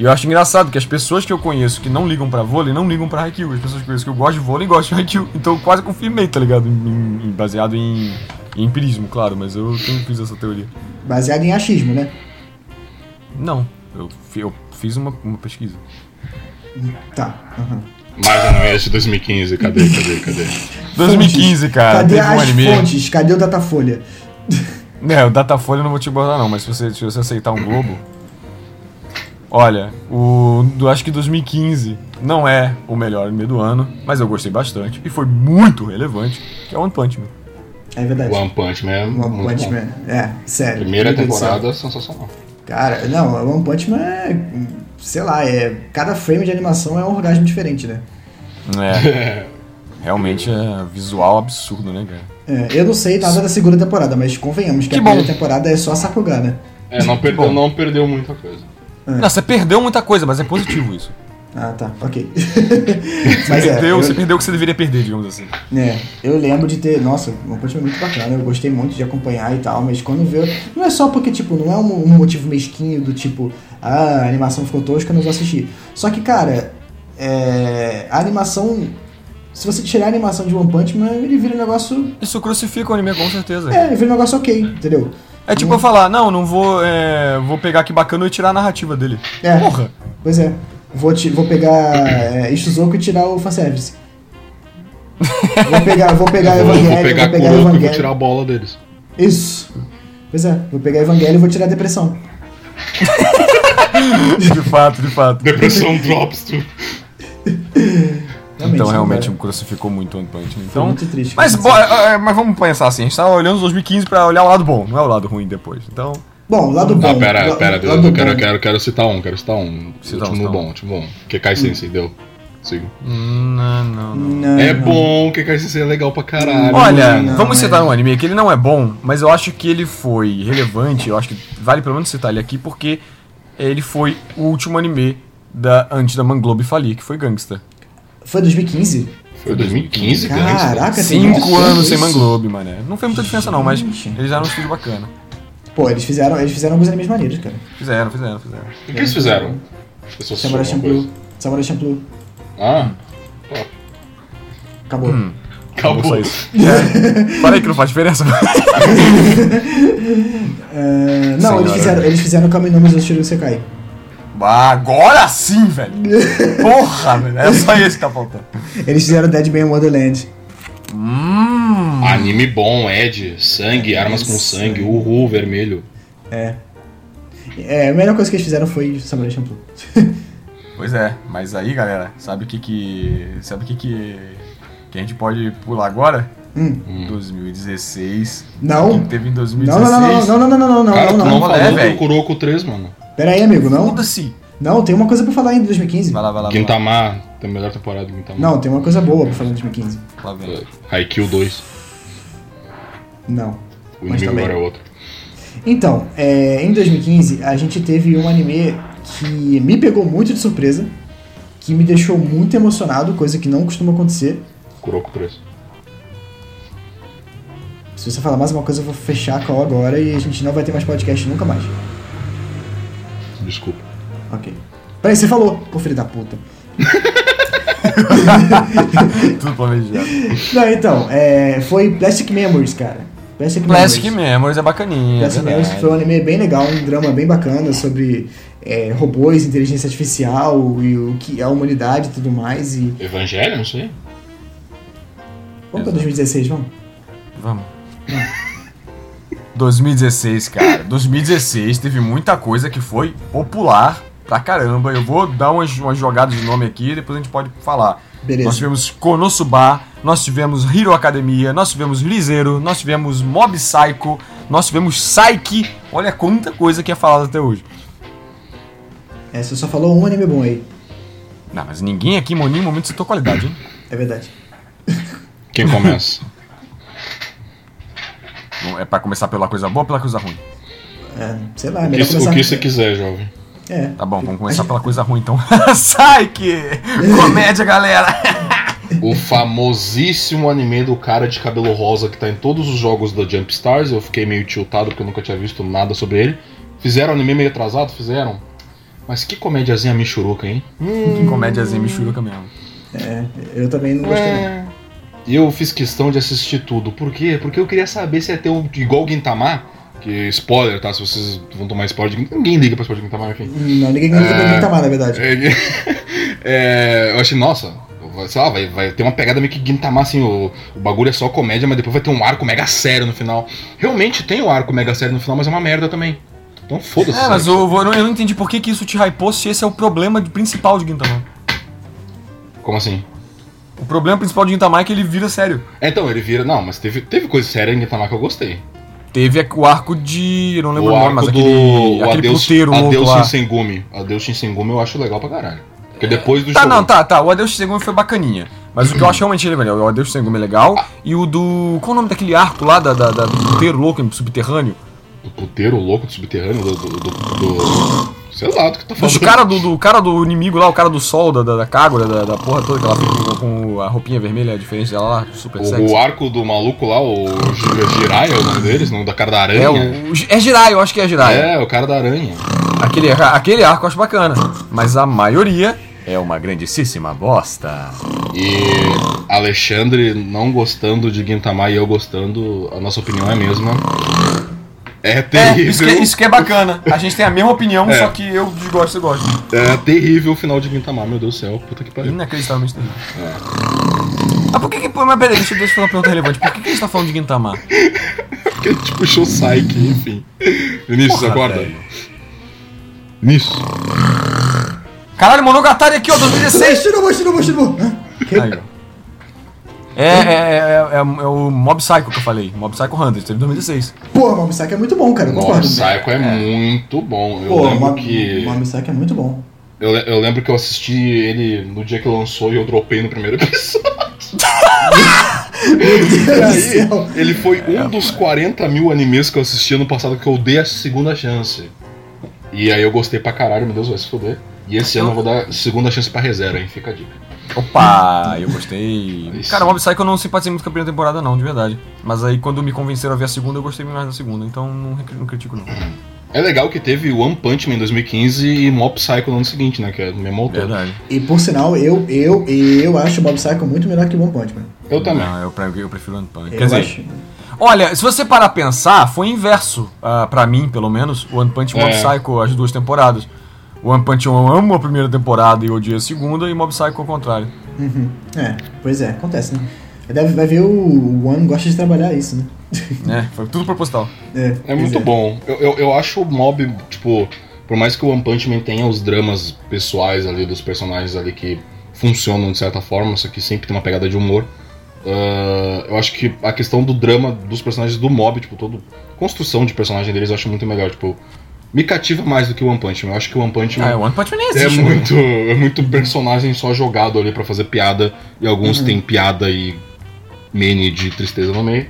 E eu acho engraçado que as pessoas que eu conheço que não ligam pra vôlei não ligam pra Haikyuu. As pessoas que eu conheço que eu gosto de vôlei gostam de Haikyuu. Então eu quase confirmei, tá ligado? Em- em- baseado em, em empirismo, claro, mas eu tenho, fiz essa teoria. Baseado em achismo, né? Não, eu, eu fiz uma, uma pesquisa. Tá. aham. Mais animes de 2015, cadê, cadê, cadê? 2015, cara. Cadê teve um as anime. fontes? Cadê o Datafolha? É, o Datafolha eu não vou te botar não, mas se você, se você aceitar um Globo. Olha, o do acho que 2015 não é o melhor anime do ano, mas eu gostei bastante e foi muito relevante, que é One Punch Man. É verdade. One Punch Man. One muito Punch bom. Man. É, sério. Primeira temporada sensacional. Cara, não, One Punch Man é. Sei lá, é. Cada frame de animação é um orgasmo diferente, né? É. Realmente é visual absurdo, né, cara? É, eu não sei nada da segunda temporada, mas convenhamos que, Que a bom. primeira temporada é só Sakuga, né? É, não perdeu, não perdeu muita coisa. Não, você perdeu muita coisa, mas é positivo isso. Ah, tá, ok. Você, mas é, perdeu, eu, você perdeu o que você deveria perder, digamos assim. é, eu lembro de ter. Nossa, uma Punch Man muito bacana, eu gostei muito de acompanhar e tal, mas quando vê. Não é só porque, tipo, não é um, um motivo mesquinho do tipo, ah, a animação ficou tosca, eu não vou assistir. Só que, cara, é, a animação. Se você tirar a animação de One Punch Man, ele vira um negócio. Isso crucifica o anime, com certeza. É, ele vira um negócio ok, entendeu? É tipo eu falar, não, não vou, é, vou pegar aqui bacana e tirar a narrativa dele. É. Porra! Pois é. Vou, ti- vou pegar é, Ishizoku e tirar o fanservice. Vou pegar, vou pegar vou, Evangelho, vou pegar vou pegar Kuroko e vou tirar a bola deles. Isso. Pois é, vou pegar Evangelho e vou tirar a depressão. De fato, de fato. Depressão drops tu. então não realmente me crucificou muito o One Punch Man. Foi Então, muito triste. mas, cara. bo- é, é, mas vamos pensar assim, a gente tá olhando os 2015 pra olhar o lado bom, não é o lado ruim depois. Então, Bom, lado bom. Não, pera, la- pera, lado Deus, eu quero, bom. quero, quero citar um, quero citar um. Cita último um. bom, último bom. Kekai Sensei, deu. Sigo. hum, não, não, não. Não, é não. bom, Kekai Sensei é legal pra caralho. Olha, não, vamos é. citar um anime que ele não é bom, mas eu acho que ele foi relevante, eu acho que vale pelo menos citar ele aqui, porque ele foi o último anime da, antes da Manglobe falir, que foi Gangsta. Foi 2015? Foi 2015, Caraca, tem Cinco anos sem. Manglobe, mané. Não fez muita diferença não, mas eles eram um estúdio bacana. Pô, eles fizeram, eles fizeram alguns animes maneiros, cara. Fizeram, fizeram, fizeram. O que eles fizeram? Samurai Champloo. Samurai Champloo. Ah, Acabou. Hum. acabou. Só isso. É. Falei que não faz diferença. É, não, Senhora. eles fizeram, eles fizeram Kami no Mizoshiro Sekai. Ah, Agora sim, velho. Porra, velho. É só esse que tá faltando. Eles fizeram Dead Man Wonderland. Hum. Anime bom, Ed, sangue, armas com Isso. sangue, uhul, vermelho. É. É, a melhor coisa que eles fizeram foi Samurai Champloo. Pois é, mas aí, galera, sabe o que que. Sabe o que que. Que a gente pode pular agora? Hum. 2016. Não. O que teve em Não, 2016? não, não, não, não, não, não, não, Cara, não, tu não não. Qual é, falou velho? do Kuroko 3, mano. Pera aí, amigo, não. Foda-se. Não, tem uma coisa pra falar ainda em 2015. Vai lá, vai lá. Gintama, tem a melhor temporada do Gintama. Não, tem uma coisa boa pra falar em 2015. Lá vem. Haikyuu 2. Não. O Mas inimigo também. agora é outro. Então, é, em 2015, a gente teve um anime que me pegou muito de surpresa, que me deixou muito emocionado, coisa que não costuma acontecer. Kuroko 3. Se você falar mais uma coisa, eu vou fechar a call agora e a gente não vai ter mais podcast nunca mais. Desculpa. Ok. Peraí, você falou, pô, filho da puta. Tudo planejado. Não, então, é, foi Plastic Memories, cara. Plastic, Plastic Memories. Memories é bacaninha. é Plastic Memories verdade. foi um anime bem legal, um drama bem bacana sobre é, robôs, inteligência artificial e o que é a humanidade e tudo mais. E Evangelho, não sei. vamos pra 2016, vamos? Vamos. 2016, cara. 2016 teve muita coisa que foi popular pra caramba. Eu vou dar umas, umas jogadas de nome aqui e depois a gente pode falar. Beleza. Nós tivemos Konosuba, nós tivemos Hero Academia, nós tivemos Lizeiro, nós tivemos Mob Psycho, nós tivemos Psyche. Olha quanta coisa que é falada até hoje. É, você só falou um anime bom aí. Não, mas ninguém aqui em nenhum momento citou qualidade, hein? É verdade. Quem começa? É pra começar pela coisa boa ou pela coisa ruim? É, sei lá, é o melhor que, começar... o que você quiser, jovem. É. Tá bom, vamos começar pela coisa ruim então. Psyche! Comédia, galera! O famosíssimo anime do cara de cabelo rosa que tá em todos os jogos da Jump Stars. Eu fiquei meio tiltado porque eu nunca tinha visto nada sobre ele. Fizeram anime meio atrasado? Fizeram. Mas que comédiazinha michuruca, hein? Que comédiazinha michuruca mesmo. É, eu também não gostei. É. E eu fiz questão de assistir tudo. Por quê? Porque eu queria saber se ia ter um, igual o Gintama. Que spoiler, tá? Se vocês vão tomar spoiler de Ninguém liga pra spoiler de Gintama, enfim. Não, ninguém liga pra mim tá mal, na verdade. É, é, eu achei, nossa, sei lá, vai, vai ter uma pegada meio que Gintama, assim, o, o bagulho é só comédia, mas depois vai ter um arco mega sério no final. Realmente tem o arco mega sério no final, mas é uma merda também. Então foda-se. É, mas eu, eu não, eu não entendi por que, que isso te hypou se esse é o problema principal de Gintama. Como assim? O problema principal de Gintama é que ele vira sério. É, então, ele vira. Não, mas teve, teve coisa séria em Gintama que eu gostei. Teve o arco de. Eu não lembro o o, nome, mas do. aquele. o aquele Adeus, puteiro louco Adeus. Shinsengumi. Adeus Shinsengumi eu acho legal pra caralho. Porque depois do Tá, não, tá, tá. O Adeus Segundo foi bacaninha. Mas o que eu acho realmente legal, o Adeus Sengume é legal, e o do. Qual é o nome daquele arco lá da, da, da- do puteiro louco subterrâneo? Do puteiro louco do subterrâneo, do, do, do- sei lá do que tá Dos falando. cara do, do cara do inimigo lá, o cara do sol, da, da, da Kagura, da, da porra toda que ela fica com, a roupinha vermelha diferente dela lá, super sexy. O, o arco do maluco lá, o Jiraiya, é o nome deles, não, da cara da aranha. É, o, o- é Jirai, eu acho que é Jirai. É, o cara da aranha. Aquele, aquele arco eu acho bacana, mas a maioria é uma grandíssima bosta. E Alexandre não gostando de Gintama e eu gostando, a nossa opinião é a mesma. É É, terrível. isso que, isso que é bacana. A gente tem a mesma opinião, É. só que eu desgosto e você gosta. É terrível o final de Gintama, meu Deus do céu. Puta que pariu. Inacreditavelmente terrível. Ah, por que que... Mas peraí, deixa, deixa eu fazer uma pergunta relevante. Por que, que a gente tá falando de Gintama? Porque a gente puxou Psyche, enfim. Vinícius, Porra, acorda. velho. Nisso. Caralho, Monogatari aqui, ó, 2016. Shinobu, Shinobu, Shinobu. Hã? Que? Aí, ó. É, é, é, é, é o Mob Psycho que eu falei. Mob Psycho 100, teve em 2016. Pô, Mob Psycho é muito bom, cara. Eu Mob concordo. Psycho é, muito bom. Eu Pô, lembro Mob, que. Mob Psycho é muito bom. Eu, eu lembro que eu assisti ele no dia que lançou e eu dropei no primeiro episódio. Meu Deus E aí, ele foi um dos 40 mil animes que eu assisti ano passado que eu dei a segunda chance. E aí eu gostei pra caralho, meu Deus, vai se foder. E esse ano eu vou dar segunda chance pra reserva, hein? Fica a dica. Opa, eu gostei. Isso. Cara, Mob Psycho eu não simpatizei muito com a primeira temporada, não, de verdade. Mas aí quando me convenceram a ver a segunda, eu gostei mais da segunda. Então não, não critico, não. É legal que teve One Punch Man em 2015 e Mob Psycho no ano seguinte, né? Que é do mesmo autor. Verdade. E por sinal, eu, eu, eu acho o Mob Psycho muito melhor que o One Punch Man. Eu também. Não, eu, eu prefiro One Punch. Eu Quer dizer, acho. olha, se você parar a pensar, foi inverso, ah, pra mim, pelo menos, o One Punch e Mob É. Psycho, as duas temporadas. O One Punch eu amo a primeira temporada e odiei a segunda, e Mob Psycho ao contrário. Uhum. É, pois é, acontece, né? Deve, vai ver o, One gosta de trabalhar isso, né? É, foi tudo proposital. É, É muito bom. Eu, eu, eu acho o Mob, tipo, por mais que o One Punch Man tenha os dramas pessoais ali dos personagens ali que funcionam de certa forma, só que sempre tem uma pegada de humor. ah, eu acho que a questão do drama dos personagens do Mob, tipo, toda construção de personagem deles eu acho muito melhor, tipo, me cativa mais do que o One Punch Man. Eu acho que o One Punch Man Ah, One Punch Man é né? muito, é muito personagem só jogado ali pra fazer piada, e alguns têm piada e mene de tristeza no meio.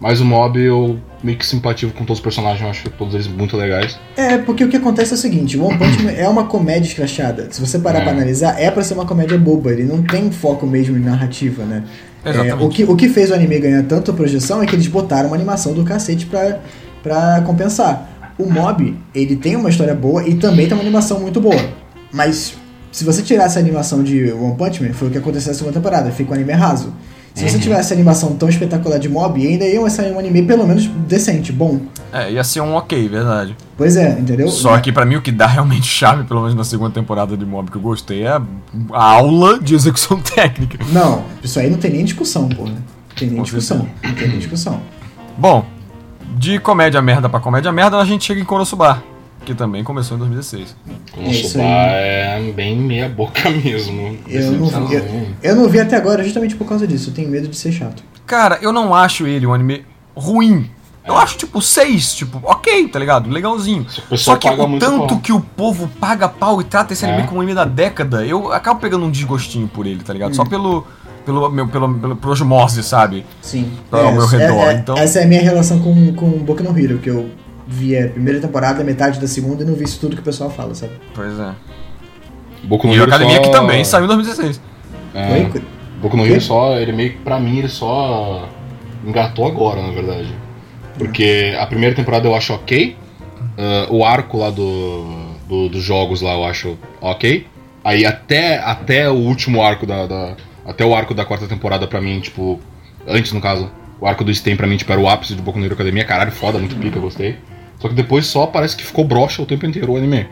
Mas o Mob eu meio que simpatizo com todos os personagens, eu acho todos eles muito legais. É, porque o que acontece é o seguinte, o One Punch Man é uma comédia escrachada. Se você parar É. pra analisar, é pra ser uma comédia boba, ele não tem foco mesmo em narrativa, né? É, Exatamente. o, que, o que fez o anime ganhar tanta projeção é que eles botaram uma animação do cacete pra, pra compensar. O Mob, ele tem uma história boa e também tem uma animação muito boa. Mas se você tirasse a animação de One Punch Man, foi o que aconteceu na segunda temporada, fica um anime raso. Se você tivesse a animação tão espetacular de Mob, ainda ia sair um anime pelo menos decente, bom. É, ia ser um ok, verdade. Pois é, entendeu? Só que pra mim o que dá realmente chave, pelo menos na segunda temporada de Mob que eu gostei, é a aula de execução técnica. Não, isso aí não tem nem discussão, porra. Não tem nem Com discussão. Não tem nem discussão. Bom, de comédia merda pra comédia merda, a gente chega em Konosuba, que também começou em 2016. O É é bem meia boca mesmo. Eu não, vi, eu, eu não vi até agora justamente por causa disso. Eu tenho medo de ser chato. Cara, eu não acho ele um anime ruim. Eu acho, tipo, seis, tipo, ok, tá ligado? Legalzinho. Só que paga o tanto pau. que o povo paga pau e trata esse anime É. como um anime da década, eu acabo pegando um desgostinho por ele, tá ligado? Só pelo, pelo, meu, pelo, pelo, por osmose, sabe? Sim. Ao meu redor, então- Essa é a minha relação com, com Boku no Hero, que eu vi a primeira temporada, metade da segunda e não vi isso tudo que o pessoal fala, sabe? Pois é. Boku no E a Hero Academia só... que também saiu em 2016. É, Foi? Boku no? Hero só, ele meio que, pra mim, ele só engatou agora, na verdade. Porque a primeira temporada eu acho ok, ah, o arco lá do, do- dos jogos lá eu acho ok, aí até, até o último arco da, da- até o arco da quarta temporada pra mim, tipo, antes no caso, o arco do Stem pra mim, tipo, era o ápice de Boku no Hero Academia, caralho, foda, muito pica, gostei. Só que depois só parece que ficou broxa o tempo inteiro o anime.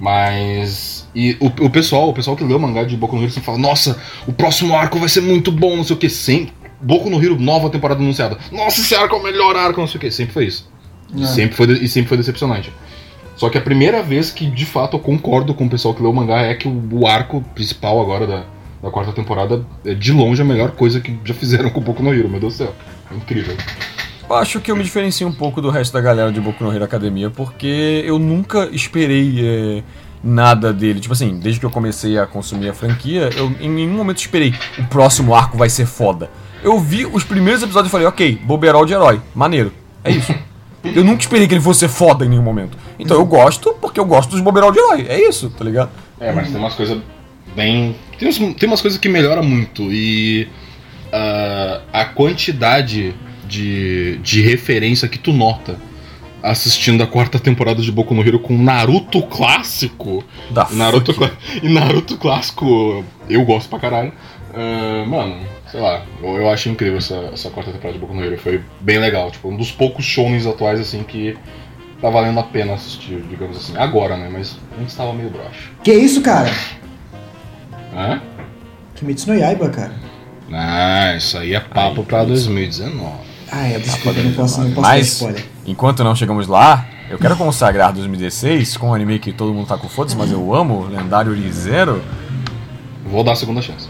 Mas. E o, o pessoal, o pessoal que leu o mangá de Boku no Hero sempre fala, nossa, o próximo arco vai ser muito bom, não sei o que. Sempre. Boku no Hero, nova temporada anunciada. Nossa, esse arco é o melhor arco, não sei o que. Sempre foi isso. E, Ah. sempre foi, e sempre foi decepcionante. Só que a primeira vez que de fato eu concordo com o pessoal que leu o mangá é que o, o arco principal agora da, da quarta temporada é de longe a melhor coisa que já fizeram com o Boku no Hero, meu Deus do céu. É incrível. Eu acho que eu me diferencio um pouco do resto da galera de Boku no Hero Academia, porque eu nunca esperei é, nada dele. Tipo assim, desde que eu comecei a consumir a franquia, eu em nenhum momento esperei o próximo arco vai ser foda. Eu vi os primeiros episódios e falei, ok, Boberol de herói, maneiro. É isso. Eu nunca esperei que ele fosse ser foda em nenhum momento. Então eu gosto porque eu gosto dos Boberol de herói. É isso, tá ligado? É, mas tem umas coisas bem. Tem, uns- tem umas coisas que melhoram muito. E ah, a quantidade de, de referência que tu nota assistindo a quarta temporada de Boku no Hero com Naruto clássico. Da Naruto clá- E Naruto clássico eu gosto pra caralho. Ah, mano, sei lá, eu, eu acho incrível essa, essa quarta temporada de Boku no Hero. Foi bem legal. Tipo, um dos poucos shounens atuais assim que tá valendo a pena assistir, digamos assim. Agora, né? Mas antes tava meio broxa. Que isso, cara? Hã? Kimetsu no Yaiba, cara. Ah, isso aí é papo Aí, pra isso. 2019. Ah, é, desculpa, eu não posso, não posso dar Mas, spoiler. enquanto não chegamos lá, eu quero consagrar 2016 com um anime que todo mundo tá com foda-se, mas eu amo, lendário Rizero. Vou dar a segunda chance.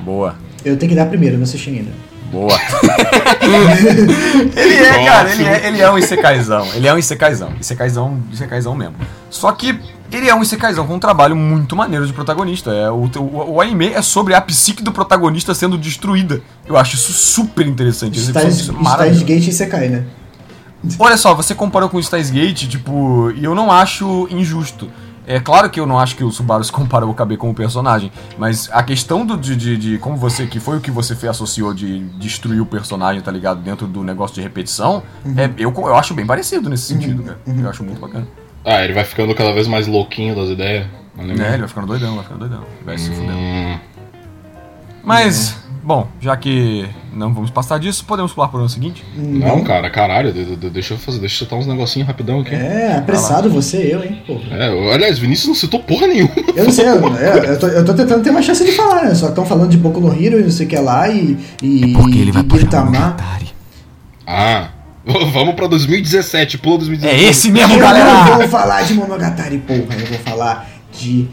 Boa. Eu tenho que dar primeiro, não assisti ainda. Boa. ele é, cara, ele é, ele é um Isekaizão. Ele é um Isekaizão. Isekaizão, Isekaizão mesmo. Só que ele é um Isekaizão com um trabalho muito maneiro de protagonista. É, o, o, o anime é sobre a psique do protagonista sendo destruída. Eu acho isso super interessante. Steins. Gate e Sekai, né? Olha só, você comparou com o Steins Gate, tipo, e eu não acho injusto. É claro que eu não acho que o Subaru se compara ao Okabe como personagem, mas a questão do, de, de, de como você, que foi o que você fez, associou de destruir o personagem, tá ligado? Dentro do negócio de repetição, é, eu, eu acho bem parecido nesse sentido, cara. Eu acho muito bacana. Ah, ele vai ficando cada vez mais louquinho das ideias. É, ele vai ficando doidão, vai ficando doidão. Vai se fudendo. Hum, Mas, bom, já que não vamos passar disso, podemos pular para o ano seguinte? não, cara, caralho, de- de- deixa eu fazer, deixa eu chutar uns negocinhos rapidão aqui. É, apressado você, eu, hein? Pô. É, eu- aliás, Vinícius não citou porra nenhuma. Eu não sei, eu, é, eu, tô, eu tô tentando ter uma chance de falar, né? Só estão falando de Boku no Hero e não sei o que lá e. e e Gintama. Ah, vamos pra 2017, pula 2017. É esse mesmo, Eu não galera! vou falar de Monogatari, porra. Eu vou falar de.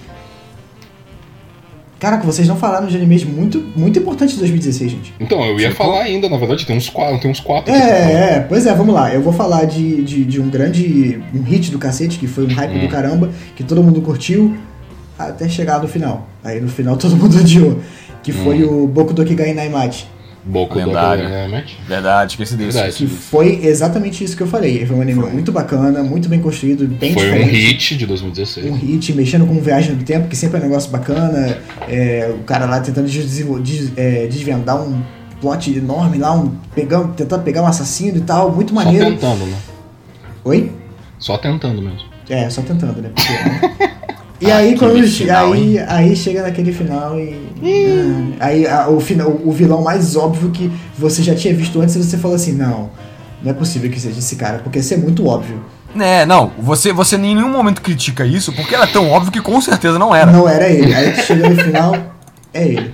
Caraca, vocês não falaram de animes muito, muito importantes de 2016, gente. Então, eu ia falar ainda, na verdade, tem uns quatro, tem uns quatro. É, é, pois é, vamos lá. Eu vou falar de, de, de um grande um hit do cacete, que foi um hype Hum. do caramba, que todo mundo curtiu, até chegar no final. Aí no final todo mundo odiou. Que foi Hum. o Boku do Kigai Naimachi. Boku do Lendário. Dynamite. Verdade, esqueci desse. Verdade. Que foi exatamente isso que eu falei. Foi um anime Foi. muito bacana, muito bem construído, bem Foi um diferente. hit de 2016. um hit, mexendo com viagem no tempo, que sempre é um negócio bacana. É, o cara lá tentando des- é, desvendar um plot enorme lá, um, pegando, tentando pegar um assassino e tal, muito Só maneiro. tentando, né? Oi? Só tentando mesmo. É, só tentando, né? Porque- e aí quando final, aí, aí chega naquele final e. Ah, aí a- o, final, o vilão mais óbvio que você já tinha visto antes, você falou assim, não. Não é possível que seja esse cara, porque isso é muito óbvio. É, não, você, você em nenhum momento critica isso, porque era tão óbvio que com certeza não era. Não era ele. Aí chega no final, é ele.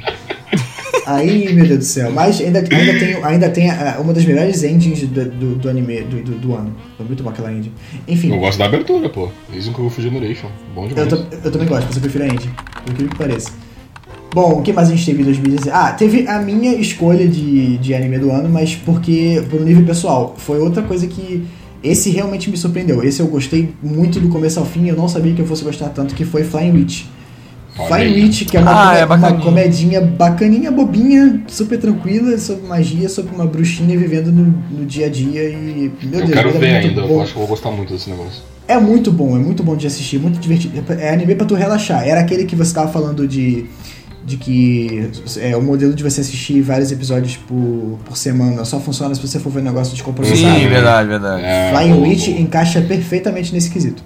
Aí, meu Deus do céu. Mas ainda, ainda tem, ainda tem ah, uma das melhores endings do, do, do anime do, do, do ano. Foi muito bom aquela ending. Enfim, Eu gosto da abertura, pô. Reason Kung Fu Generation. Bom eu, demais. ta- eu também gosto, mas eu prefiro a ending. Por incrível que pareça. Bom, o que mais a gente teve em 2016? Ah, teve a minha escolha de, de anime do ano, mas porque, por um nível pessoal, foi outra coisa que. Esse realmente me surpreendeu. Esse eu gostei muito do começo ao fim, eu não sabia que eu fosse gostar tanto, que foi Flying Witch. Aí. Witch, que é uma, Ah, é uma bacaninha. comedinha bacaninha, bobinha, super tranquila, sobre magia, sobre uma bruxinha vivendo no, no dia a dia e. Meu Eu Deus, quero é ver muito ainda, bom. eu acho que eu vou gostar muito desse negócio. É muito bom, é muito bom de assistir, muito divertido. É anime pra tu relaxar. Era aquele que você tava falando de. De que é, o modelo de você assistir vários episódios por, por semana só funciona se você for ver um negócio de compromisso. Sim, verdade, verdade. É, Flying Witch encaixa perfeitamente nesse quesito.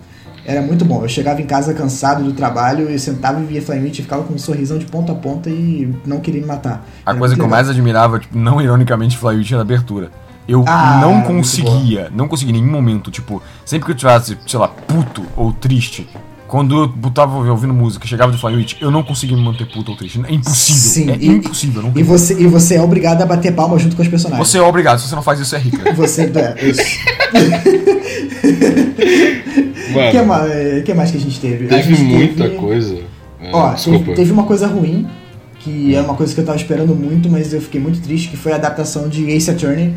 Era muito bom. Eu chegava em casa cansado do trabalho, eu sentava e via Witch e ficava com um sorrisão de ponta a ponta e não queria me matar. A Era coisa que muito eu legal. mais admirava, tipo, não ironicamente, Flywitch era a abertura. Eu Ah, não conseguia, não conseguia em nenhum momento, tipo, sempre que eu tivesse, sei lá, puto ou triste, quando eu botava ouvindo música, chegava de Flywitch, eu não conseguia me manter puto ou triste. É impossível. Sim, é e- impossível. Não E você, e você é obrigado a bater palma junto com os personagens. Você é obrigado, se você não faz isso, é rico. Você. É, isso. Mano, que, mais, que mais que a gente teve? teve gente muita teve- coisa. É, Ó, teve, teve uma coisa ruim, que é uma coisa que eu tava esperando muito, mas eu fiquei muito triste, que foi a adaptação de Ace Attorney.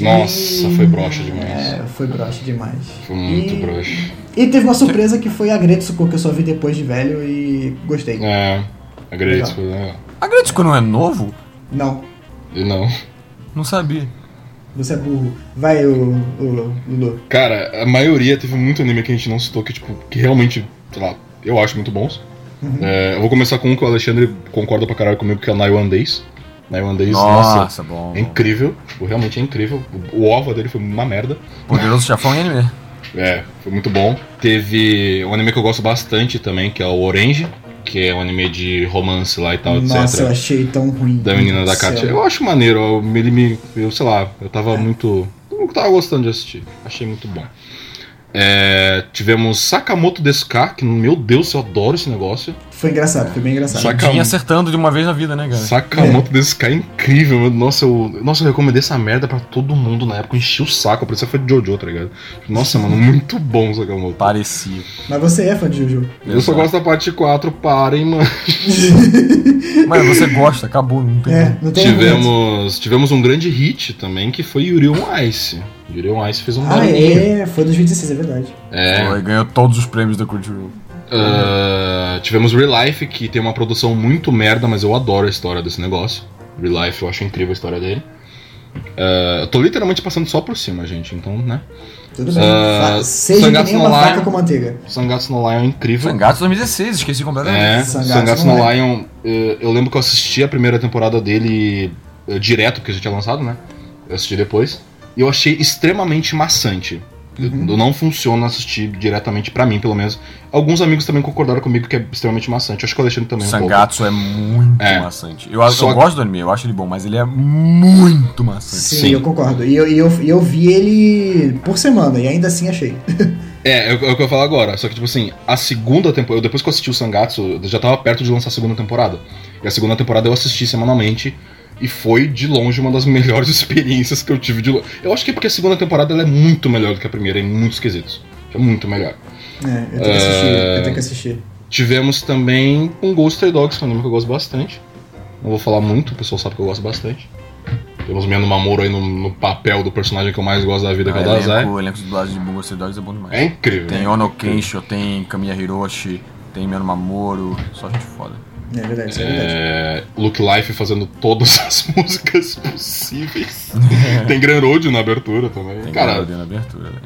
Nossa, foi broxa demais. É, foi broxa demais. Foi muito E broxa. E teve uma surpresa que foi a Gretsuko, que eu só vi depois de velho e gostei. É, agradeço. Legal. A Gretsuko não é novo? Não, Não. Não sabia. você é burro. Vai, o, o Lulu. Cara, a maioria teve muito anime que a gente não citou que, tipo, que realmente, sei lá, eu acho muito bons. É, eu vou começar com um que o Alexandre concorda pra caralho comigo, que é o One Days. Days, nossa, Nossa, bom. é incrível. Tipo, realmente é incrível. O, o OVA dele foi uma merda. Poderoso Chafão e anime. É, foi muito bom. Teve um anime que eu gosto bastante também, que é o Orange, que é um anime de romance lá e tal, Nossa, eu etc. achei tão ruim. Da menina da Katia. Eu acho maneiro, eu, ele me. Eu sei lá, eu tava muito. Eu tava gostando de assistir. Achei muito bom. É, tivemos Sakamoto Desuka, que meu Deus, eu adoro esse negócio. Foi engraçado, foi bem engraçado. Saca- Tinha acertando de uma vez na vida, né, cara? Sakamoto Desuka é incrível. meu- Nossa eu, nossa, eu recomendei essa merda pra todo mundo na época. Eu enchi o saco, parecia que foi de Jojo, tá ligado? Nossa, mano, muito bom o Sakamoto. Parecia. Mas você é fã de Jojo. Eu só gosto da parte 4, parem, mano. Mas você gosta, acabou, não tem. É, não tem. Tivemos, tivemos um grande hit também, que foi Yuri on Ice. Yuri on Ice fez um Ah, é, foi 2016, é verdade. É. Foi, ganhou todos os prêmios da Crunchyroll. Ah, tivemos Real Life, que tem uma produção muito merda, mas eu adoro a história desse negócio. Real Life, eu acho incrível a história dele. Ah, eu tô literalmente passando só por cima, gente, então, né? Tudo bem. Ah, Seja que nem no uma Lion. faca com manteiga. Sangatsu no Lion é incrível. Sangatsu 2016, esqueci completamente. É, Sangatsu Sangatsu no no Lion, eh, eu lembro que eu assisti a primeira temporada dele eh, direto, porque já tinha lançado, né? Eu assisti depois. E eu achei extremamente maçante. Eu- Uhum. Não funciona assistir diretamente pra mim, pelo menos. Alguns amigos também concordaram comigo que é extremamente maçante. Acho que o Alexandre também um pouco. Sangatsu é muito É. maçante. Eu, eu Só- gosto do anime, eu acho ele bom, mas ele é muito maçante. Sim, Sim. eu concordo. E eu, e eu, eu vi ele por semana, e ainda assim achei. É, é o é o que eu falo agora. Só que, tipo assim, a segunda temporada. Depois que eu assisti o Sangatsu, eu já tava perto de lançar a segunda temporada. E a segunda temporada eu assisti semanalmente. E foi, de longe, uma das melhores experiências que eu tive de longe. Eu acho que é porque a segunda temporada ela é muito melhor do que a primeira, em muitos quesitos. É muito melhor. É, eu tenho que assistir. Eu tenho que assistir. Tivemos também um Ghost Dogs, que é um anime que eu gosto bastante. Não vou falar muito, o pessoal sabe que eu gosto bastante. Temos Mendo Mamoro aí no, no papel do personagem que eu mais gosto da vida, que é o o Dazai. elenco, o elenco de dublagem de Bungo Dogs é bom demais. É incrível. Tem né? Ono Kensho, tem Kamiya Hiroshi, tem Meno Mamoro, só gente foda. É verdade, isso é verdade. É, Look Life fazendo todas as músicas possíveis. Tem Gran Road na abertura também. Tem Cara, Cara, na abertura, velho.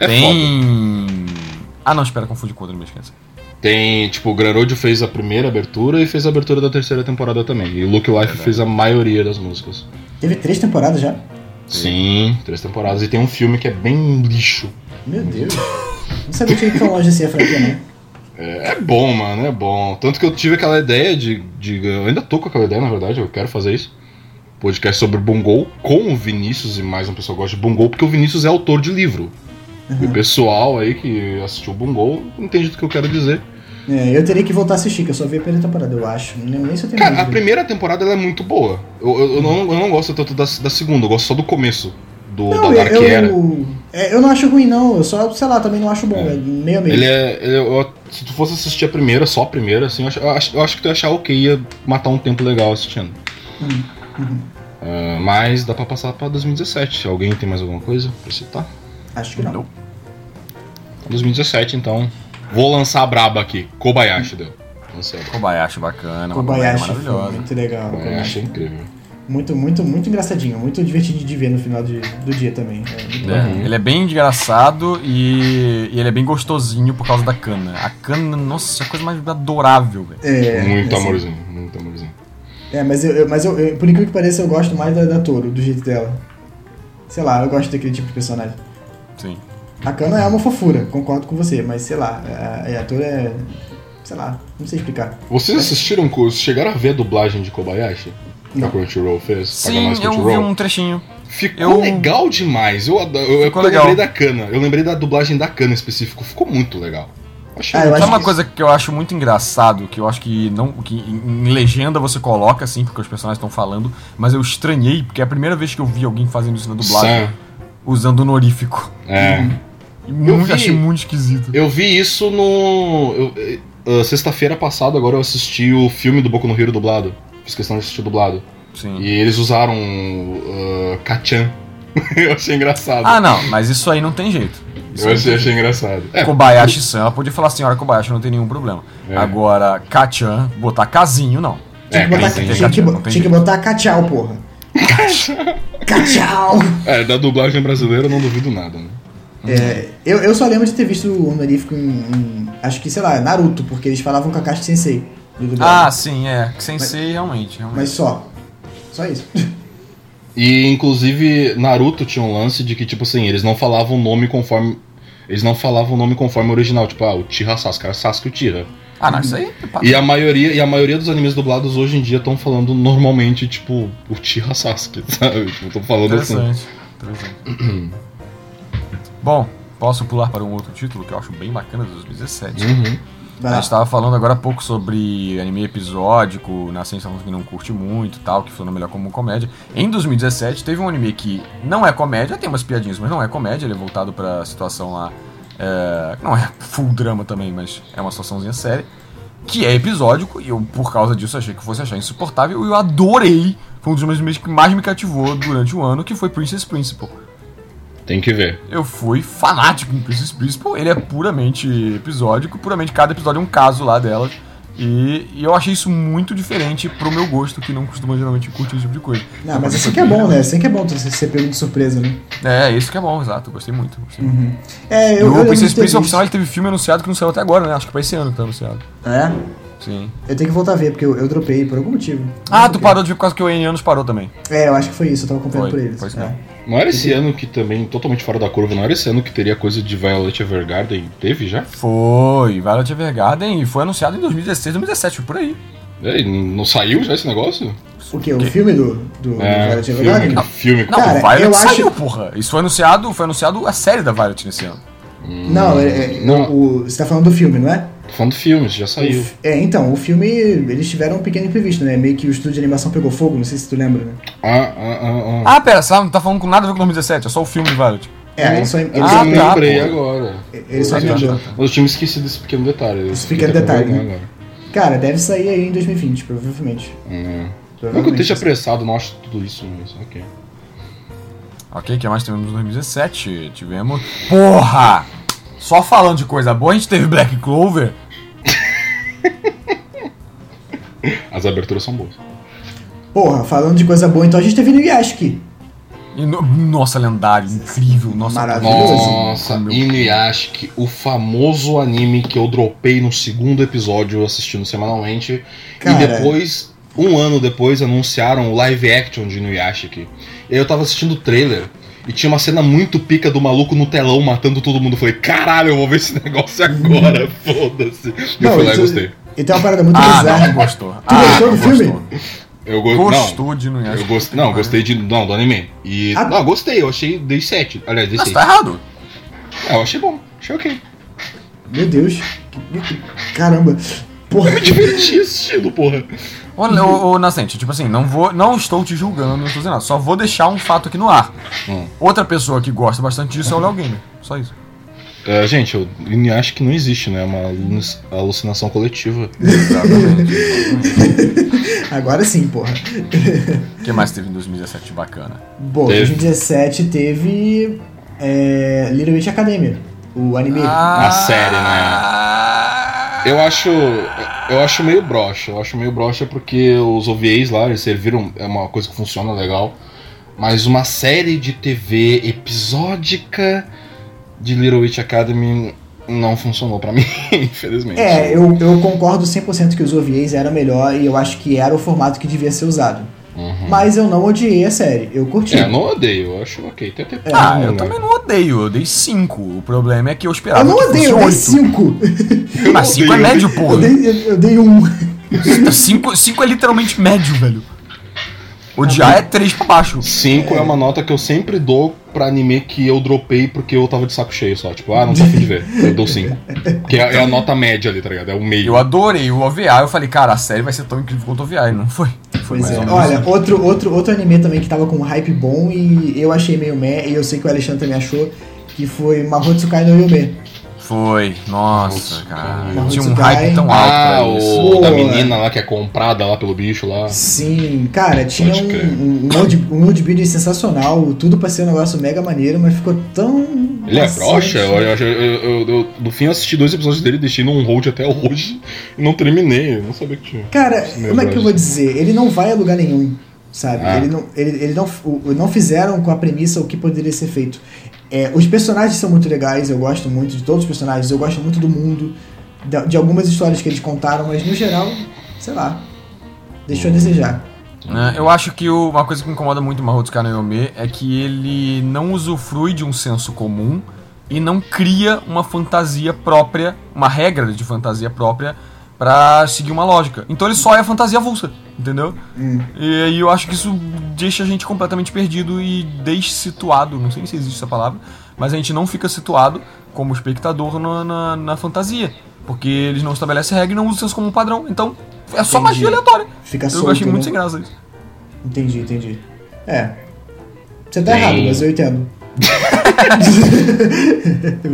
é foda. tem. Ah não, espera, confundi com outra, não me esqueça. Tem, tipo, o Gran Road fez a primeira abertura e fez a abertura da terceira temporada também. E o Look Life Verdade. fez a maioria das músicas. Teve três temporadas já? Sim, três temporadas. E tem um filme que é bem lixo. Meu Deus. Não sabia que tão longe assim a franquia, não. É, é bom, mano, é bom. Tanto que eu tive aquela ideia de, de. Eu ainda tô com aquela ideia, na verdade, eu quero fazer isso. Podcast sobre Bungo com o Vinícius e mais um pessoal gosta de Bungo, porque o Vinícius é autor de livro. E o pessoal aí que assistiu Bungo entende do que eu quero dizer. É, eu teria que voltar a assistir, que eu só vi a primeira temporada, eu acho. Não lembro nem se eu tenho Cara, a primeira temporada ela é muito boa. Eu, eu, eu não, eu não gosto tanto da, da segunda, eu gosto só do começo. Do, Não, da eu, Dark Era. eu, é, eu não acho ruim, não. Eu só, sei lá, também não acho bom. É, meio a meio. Ele é. ele- eu- se tu fosse assistir a primeira, só a primeira, assim, eu acho, eu acho, eu acho que tu ia achar ok, ia matar um tempo legal assistindo. Ah, mas dá pra passar pra 2017. Alguém tem mais alguma coisa pra citar? Acho que não. Não. 2017, então. Vou lançar a braba aqui. Kobayashi deu. Lancei. Kobayashi bacana, Kobayashi maravilhosa. muito legal. Kobayashi é incrível. Muito, muito, muito engraçadinho. Muito divertido de ver no final de- do dia também. É, É. Ele é bem engraçado e, e ele é bem gostosinho por causa da cana. A cana, nossa, é a coisa mais adorável, velho. É, muito assim, amorzinho, muito amorzinho. É, mas, eu, eu- mas eu, eu- por incrível que pareça, eu gosto mais da, da Toro, do jeito dela. Sei lá, eu gosto daquele tipo de personagem. Sim. A Kana é uma fofura, concordo com você, mas sei lá, a, a Toro é. Sei lá, não sei explicar. Vocês assistiram, chegaram a ver a dublagem de Kobayashi? Que a Não. Crunchyroll fez? Paga Sim, eu vi um trechinho. Ficou Eu- legal demais. Eu, eu, eu, lembrei da Kana. Eu lembrei da dublagem da Kana específico. Ficou muito legal. Achei Ah, Sabe uma coisa que eu acho muito engraçado, que eu acho que não que em legenda você coloca assim, porque os personagens estão falando, mas eu estranhei, porque é a primeira vez que eu vi alguém fazendo isso na dublagem, Sam. usando honorífico. É. E muito- vi. achei muito esquisito. Eu vi isso no. ah, Sexta-feira passada, agora eu assisti o filme do Boku no Hero dublado. Fiz questão de assistir dublado. Sim. E eles usaram uh, Kachan. eu achei engraçado. Ah, não, mas isso aí não tem jeito. Isso Eu achei, achei engraçado. É, Kobayashi-san, ela podia falar senhora Kobayashi, não tem nenhum problema. É. Agora, Kachan, botar casinho, não. Tinha, É, que, botar, tinha, que, bo- não tem tinha que botar cachau, porra. cachau! é, da dublagem brasileira eu não duvido nada, né? É, eu, eu só lembro de ter visto o honorífico em, em- Acho que, sei lá, Naruto, porque eles falavam Kakashi Sensei. Dublagem. Ah, sim, é. Sensei, realmente, realmente. Mas só. Só isso. E inclusive Naruto tinha um lance de que, tipo assim, eles não falavam o nome conforme. Eles não falavam o nome conforme o original, tipo, ah, o Tira Sasuke, era Sasuke Tira. Ah, não, isso aí... E a maioria, e a maioria dos animes dublados hoje em dia estão falando normalmente, tipo, o Tira Sasuke, sabe? Tipo, tô falando assim. Interessante. Interessante. Bom, posso pular para um outro título que eu acho bem bacana de 2017. Uhum. A gente tava falando agora há pouco sobre anime episódico, na ciência que não curte muito e tal, que funciona melhor como comédia. Em 2017 teve um anime que não é comédia, tem umas piadinhas, mas não é comédia, ele é voltado pra situação lá. é, não é full drama também, mas é uma situaçãozinha séria. Que é episódico, e eu, por causa disso, achei que fosse achar insuportável, e eu adorei. Foi um dos meus animes que mais me cativou durante o ano, que foi Princess Principal. Tem que ver. Eu fui fanático em Princess Principal. Ele é puramente episódico, puramente cada episódio é um caso lá dela. E, e eu achei isso muito diferente pro meu gosto, que não costuma geralmente curtir esse tipo de coisa. Não, mas assim que é bom, né? Assim que é bom você ser pego de surpresa, né? É, isso que é bom, exato. eu Gostei muito. Gostei muito. É, eu, eu o lembro Princess sinal, ele teve filme anunciado que não saiu até agora, né? Acho que pra esse ano que tá anunciado. É? Sim. Eu tenho que voltar a ver, porque eu, eu dropei por algum motivo. Ah, tu parou de ver por causa que o N anos parou também. É, eu acho que foi isso, eu tava acompanhando Foi, por eles. foi isso é. mesmo. Não era esse ano que também, totalmente fora da curva, não era esse ano que teria coisa de Violet Evergarden? Teve já? Foi, Violet Evergarden e foi anunciado em 2016, 2017, foi por aí. É, não saiu já esse negócio? O quê? O filme do, do, É, do Violet filme, Evergarden? aquele filme. Não, Cara, o Violet eu acho- saiu, porra. Isso foi anunciado, foi anunciado a série da Violet nesse ano. Não, é, é- Não. O, você tá falando do filme, não é? Tô falando do filme, já saiu. É, então, o filme, eles tiveram um pequeno imprevisto, né? Meio que o estúdio de animação pegou fogo, não sei se tu lembra, né? Ah, ah, ah, ah. Ah, pera, você não tá falando com nada a ver com 2017, é só o filme de Violet. É, eles só, eles Eu Ah, só, tá, lembrei pô. agora. eles só. Mas eu tinha me esquecido desse pequeno detalhe. Esse pequeno detalhe, né? agora. Cara, deve sair aí em 2020, provavelmente. Hum. Não que eu esteja apressado, não acho tudo isso, mas ok. Ok, o que mais tivemos em 2017? Tivemos. Porra! Só falando de coisa boa, a gente teve Black Clover. As aberturas são boas. Porra, falando de coisa boa, então a gente teve no Yashiki. E no- nossa, lendário, incrível. Nossa, Maravilhoso. Nossa, Meu- Inuyashiki, o famoso anime que eu dropei no segundo episódio assistindo semanalmente. Cara. E depois, um ano depois, anunciaram o live action de Inuyashiki. Eu tava assistindo o trailer. E tinha uma cena muito pica do maluco no telão matando todo mundo. Eu falei, caralho, eu vou ver esse negócio agora, foda-se. E eu fui lá e gostei. E tem uma parada muito Ah, bizarra. não, gostou. Tu ah, gostou do não filme? Gostou, Eu go... Gostou de Não, eu gostei. Não, gostei de. Não, do anime. E. Ah. Não, gostei, eu achei. Dei 7. Aliás, dei Nossa, 6. tá errado. Ah, eu achei bom. Achei ok. Meu Deus. Caramba. Porra. Me diverti assistindo, porra. Ô, ô, Nascente, tipo assim, não, vou, não estou te julgando, não estou dizendo nada. Só vou deixar um fato aqui no ar. Hum. Outra pessoa que gosta bastante disso é o Léo Gamer. Só isso. É, gente, eu acho que não existe, né? É uma aluci- alucinação coletiva. Exatamente. Agora sim, porra. O que mais teve em 2017 de bacana? Bom, Teve. 2017 teve. É, Little Witch Academia. O anime. Ah. A série, né? Eu acho. Eu acho meio broxa. Eu acho meio broxa porque os OVAs lá, eles serviram. É uma coisa que funciona legal. Mas uma série de TV episódica de Little Witch Academy não funcionou pra mim, infelizmente. É, eu, eu concordo 100% que os OVAs eram melhor e eu acho que era o formato que devia ser usado. Uhum. Mas eu não odiei a série, eu curti. É, eu não odeio, eu acho ok. Tem até Ah, né? eu também não odeio, eu dei 5. O problema é que eu Eu esperava não que odeio, eu dei fosse 8. 5. Mas 5 é médio, Eu porra. dei, eu, eu dei um. 5 é literalmente médio, velho. Odiar é 3 pra baixo. 5 é. uma nota que eu sempre dou pra anime que eu dropei porque eu tava de saco cheio só. Tipo, ah, não tô afim de ver. Eu dou 5. Que é, é a nota média ali, tá ligado? É o meio. Eu adorei o OVA, eu falei, cara, a série vai ser tão incrível quanto o OVA, e não foi. Foi Pois mais é. menos Olha, assim. outro, outro, outro anime também que tava com um hype bom e eu achei meio meh, e eu sei que o Alexandre também achou, que foi Mahotsukai no Yume. Foi, nossa, cara. cara. Tinha um hype tão alto Ah, pra isso. o da menina lá que é comprada lá pelo bicho lá. Sim, cara, tinha Pode um, crer. um, um world, um building sensacional, tudo pra ser um negócio mega maneiro, mas ficou tão. Ele é broxa? Eu, eu, eu, eu- eu- no fim eu assisti dois episódios dele, deixei num hold até hoje e não terminei. Eu não sabia que tinha. Cara, como é que eu vou dizer? Ele não vai a lugar nenhum, sabe? Ah. Ele, não, ele, ele não, o- não fizeram com a premissa o que poderia ser feito. É, os personagens são muito legais, eu gosto muito de todos os personagens, eu gosto muito do mundo, de, de algumas histórias que eles contaram, mas no geral, sei lá, deixou a desejar. né? Eu acho que o- uma coisa que me incomoda muito o Mahotsuka no Yome é que ele não usufrui de um senso comum e não cria uma fantasia própria, uma regra de fantasia própria pra seguir uma lógica. Então ele só é fantasia avulsa, entendeu? Hum. E aí eu acho que isso deixa a gente completamente perdido e dessituado, não sei se existe essa palavra, mas a gente não fica situado como espectador na, na, na fantasia. Porque eles não estabelecem regra e não usam o senso como padrão. Então é só Entendi. magia aleatória. Fica Eu solto, achei muito né? sem graça isso. Entendi, entendi. É. Você tá Tem- errado, mas eu entendo.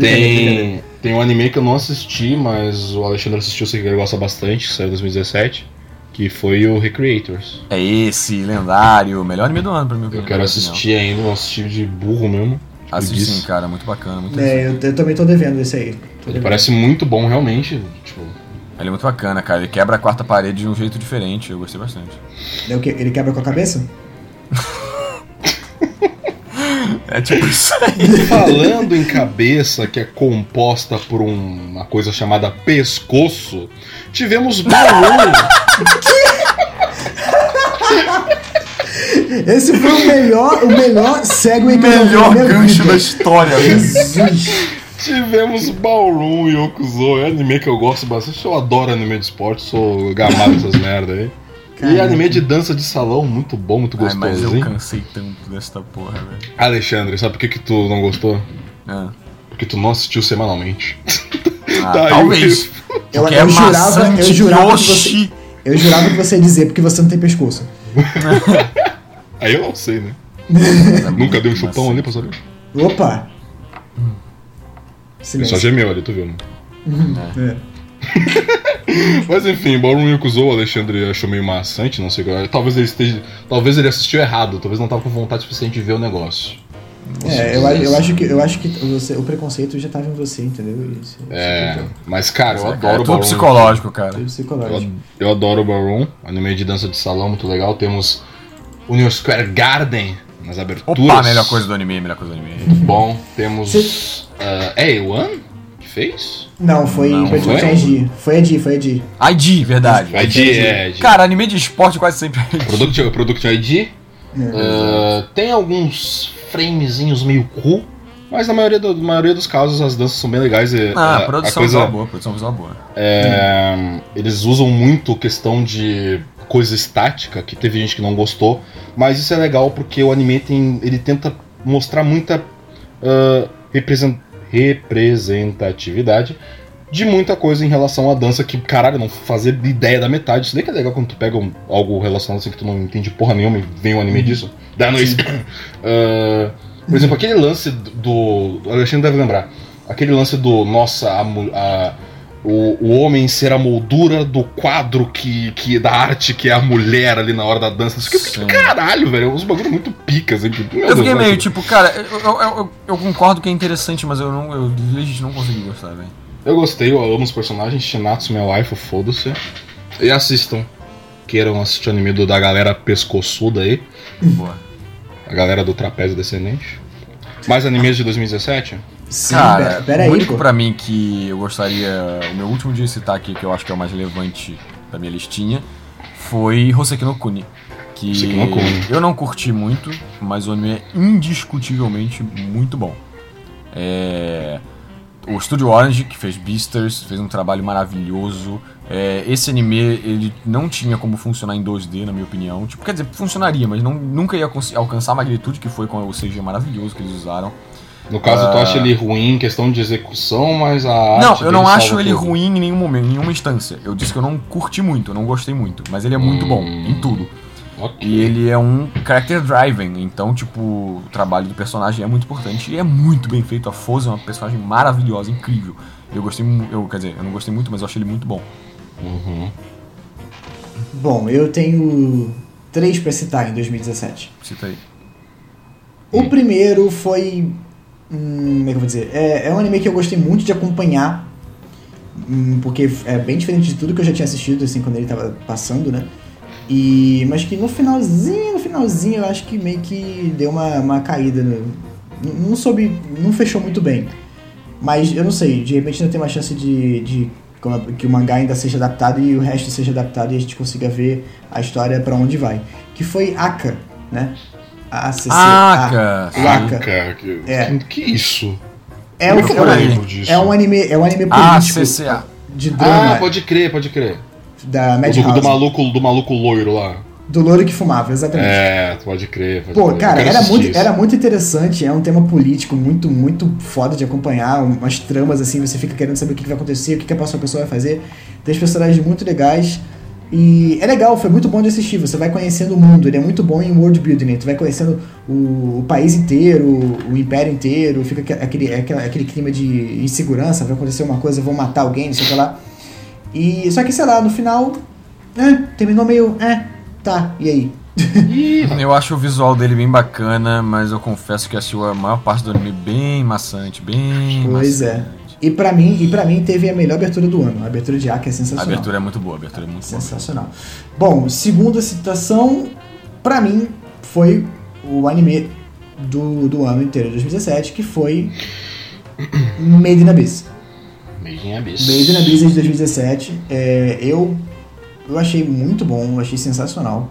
Tem, tem um anime que eu não assisti, mas o Alexandre assistiu, sei que ele gosta bastante, que saiu em 2017, que foi o Recreators. É esse, lendário, melhor anime do ano pra mim. Eu quero assistir ainda, não assisti de burro mesmo. tipo, Assiste disso. sim, cara, muito bacana, muito É, eu, eu também tô devendo esse aí. Tô Ele devendo. parece muito bom, realmente. Tipo, Ele é muito bacana, cara. Ele quebra a quarta parede de um jeito diferente. Eu gostei bastante. É o quê? Ele quebra com a cabeça? É tipo isso aí. falando em cabeça que é composta por um- uma coisa chamada pescoço, tivemos Bauru. Esse foi o melhor, o melhor segue na minha vida. história, Jesus. tivemos Ballroom e Okuzo, é anime que eu gosto bastante. Eu adoro anime de esporte, sou gamado dessas merda aí. E Caraca. anime de dança de salão, muito bom, muito Ai, mas eu gostosinho. cansei tanto desta porra, velho. Alexandre, sabe por que, que tu não gostou? Ah. Porque tu não assistiu semanalmente. Ah, Tá aí talvez. Eu, Porque eu é jurava, eu jurava que você, eu jurava que você ia dizer porque você não tem pescoço. Aí eu não sei, né? É Nunca deu um chupão ali pra saber? Opa. Ele só Silêncio. gemeu ali, tu viu? né? É. Mas enfim, Ballroom Yakuzo, o Alexandre achou meio maçante, não sei qual. Talvez ele esteja. Talvez ele assistiu errado, talvez não tava com vontade suficiente de ver o negócio. É, eu, eu acho que, eu acho que você, o preconceito já tava em você, entendeu? Isso, É. Mas, cara, eu É, adoro é o tudo Ballroom. psicológico, cara. Foi Eu, psicológico. eu adoro o Ballroom, anime de dança de salão, muito legal. Temos Union Square Garden nas aberturas. Opa, melhor coisa do anime, melhor coisa do anime. Bom, temos. ah, é A1 que fez? Não, foi Não, foi, foi? foi a Edi. Foi Edi. ID, verdade. ID, é. ID. Cara, anime de esporte quase sempre é ID. Product, Product ID. Ah, tem alguns framezinhos meio cool, mas na maioria, do- na maioria dos casos as danças são bem legais. E, Ah, a- produção a coisa, visual boa, produção visual boa. é, Eles usam muito questão de coisa estática, que teve gente que não gostou, mas isso é legal porque o anime tem, ele tenta mostrar muita ah, represen- representatividade de muita coisa em relação à dança que, caralho, não fazer ideia da metade. Isso daí que é legal quando tu pega um- algo relacionado assim que tu não entende porra nenhuma e vem um anime disso. Dá noite. Ah, por exemplo, aquele lance do. O Alexandre deve lembrar. Aquele lance do. Nossa, a, a- o, o homem ser a moldura do quadro que, que da arte que é a mulher ali na hora da dança. Isso que eu fiquei, Sim. caralho, velho. Uns bagulho muito pica, assim. que- meu Eu fiquei Deus, meio tipo, cara, eu, eu, eu- eu concordo que é interessante, mas eu não. Eu legit não consegui gostar, velho. Eu gostei, eu amo os personagens. Shinatsu, minha wife, foda-se. E assistam. Queiram assistir o anime do, da galera pescoçuda aí. Boa. A galera do trapézio descendente. Mais animes de 2017? Sim, Cara, pera, o único pô. pra mim que eu gostaria. O meu último dia de citar aqui, que eu acho que é o mais relevante da minha listinha, foi Hoseki no Kuni. Que Hoseki no Kuni. eu não curti muito, mas o anime é indiscutivelmente muito bom. É. O Studio Orange, que fez Beasters, fez um trabalho maravilhoso. É, esse anime, ele não tinha como funcionar em 2D, na minha opinião. Tipo, quer dizer, funcionaria, mas não, nunca ia alcançar a magnitude que foi com o CG maravilhoso que eles usaram. No caso, tu Ah. acha ele ruim em questão de execução, mas a arte Não, eu não acho ele tudo. ruim em nenhum momento, em nenhuma instância. Eu disse que eu não curti muito, eu não gostei muito, mas ele é muito Hum. bom em tudo. Ok. E ele é um character driven, então, tipo, o trabalho do personagem é muito importante e é muito bem feito. A Foz é uma personagem maravilhosa, incrível. Eu gostei, eu, quer dizer, eu não gostei muito, mas eu achei ele muito bom. Uhum. Bom, eu tenho três pra citar em 2017. Cita aí. O primeiro foi. Hum, como é que eu vou dizer? É, é um anime que eu gostei muito de acompanhar. hum, porque é bem diferente de tudo que eu já tinha assistido, assim, quando ele tava passando, né? E, mas que no finalzinho, no finalzinho, eu acho que meio que deu uma, uma caída. No, não- não soube. Não fechou muito bem. Mas eu não sei, de repente ainda tem uma chance de, de que o mangá ainda seja adaptado e o resto seja adaptado e a gente consiga ver a história pra onde vai. Que foi Aka, né? ACC. Cara, que, É. que isso? É um, é é, um, é um anime, é um anime Ah, político CCA. de drama Ah, pode crer, pode crer. da do, do maluco, do maluco loiro lá. Do louro que fumava, exatamente. É, pode crer. Pode Pô, crer. Cara, era muito, isso. era muito interessante, é um tema político muito, muito foda de acompanhar, umas tramas assim, você fica querendo saber o que que vai acontecer, o que que a próxima pessoa vai fazer. Tem personagens muito legais. E é legal, foi muito bom de assistir. Você vai conhecendo o mundo, ele é muito bom em world building. né? Tu vai conhecendo o, o país inteiro, o império inteiro, fica aque- aquele, aquele, aquele clima de insegurança, vai acontecer uma coisa, vão matar alguém, não sei o que lá. E só que, sei lá, no final, é, terminou meio, é, tá, e aí? Eu acho o visual dele bem bacana, mas eu confesso que assisti a maior parte do anime bem maçante, bem Pois é. E pra mim, e para mim teve a melhor abertura do ano. A abertura de Aka é A sensacional. abertura é muito boa, a abertura é muito boa. Sensacional. Bom, segunda citação, pra mim, foi o anime do, do ano inteiro de 2017, que foi Made in Abyss. Made in Abyss. Made in Abyss é de 2017. É, eu, eu achei muito bom, eu achei sensacional.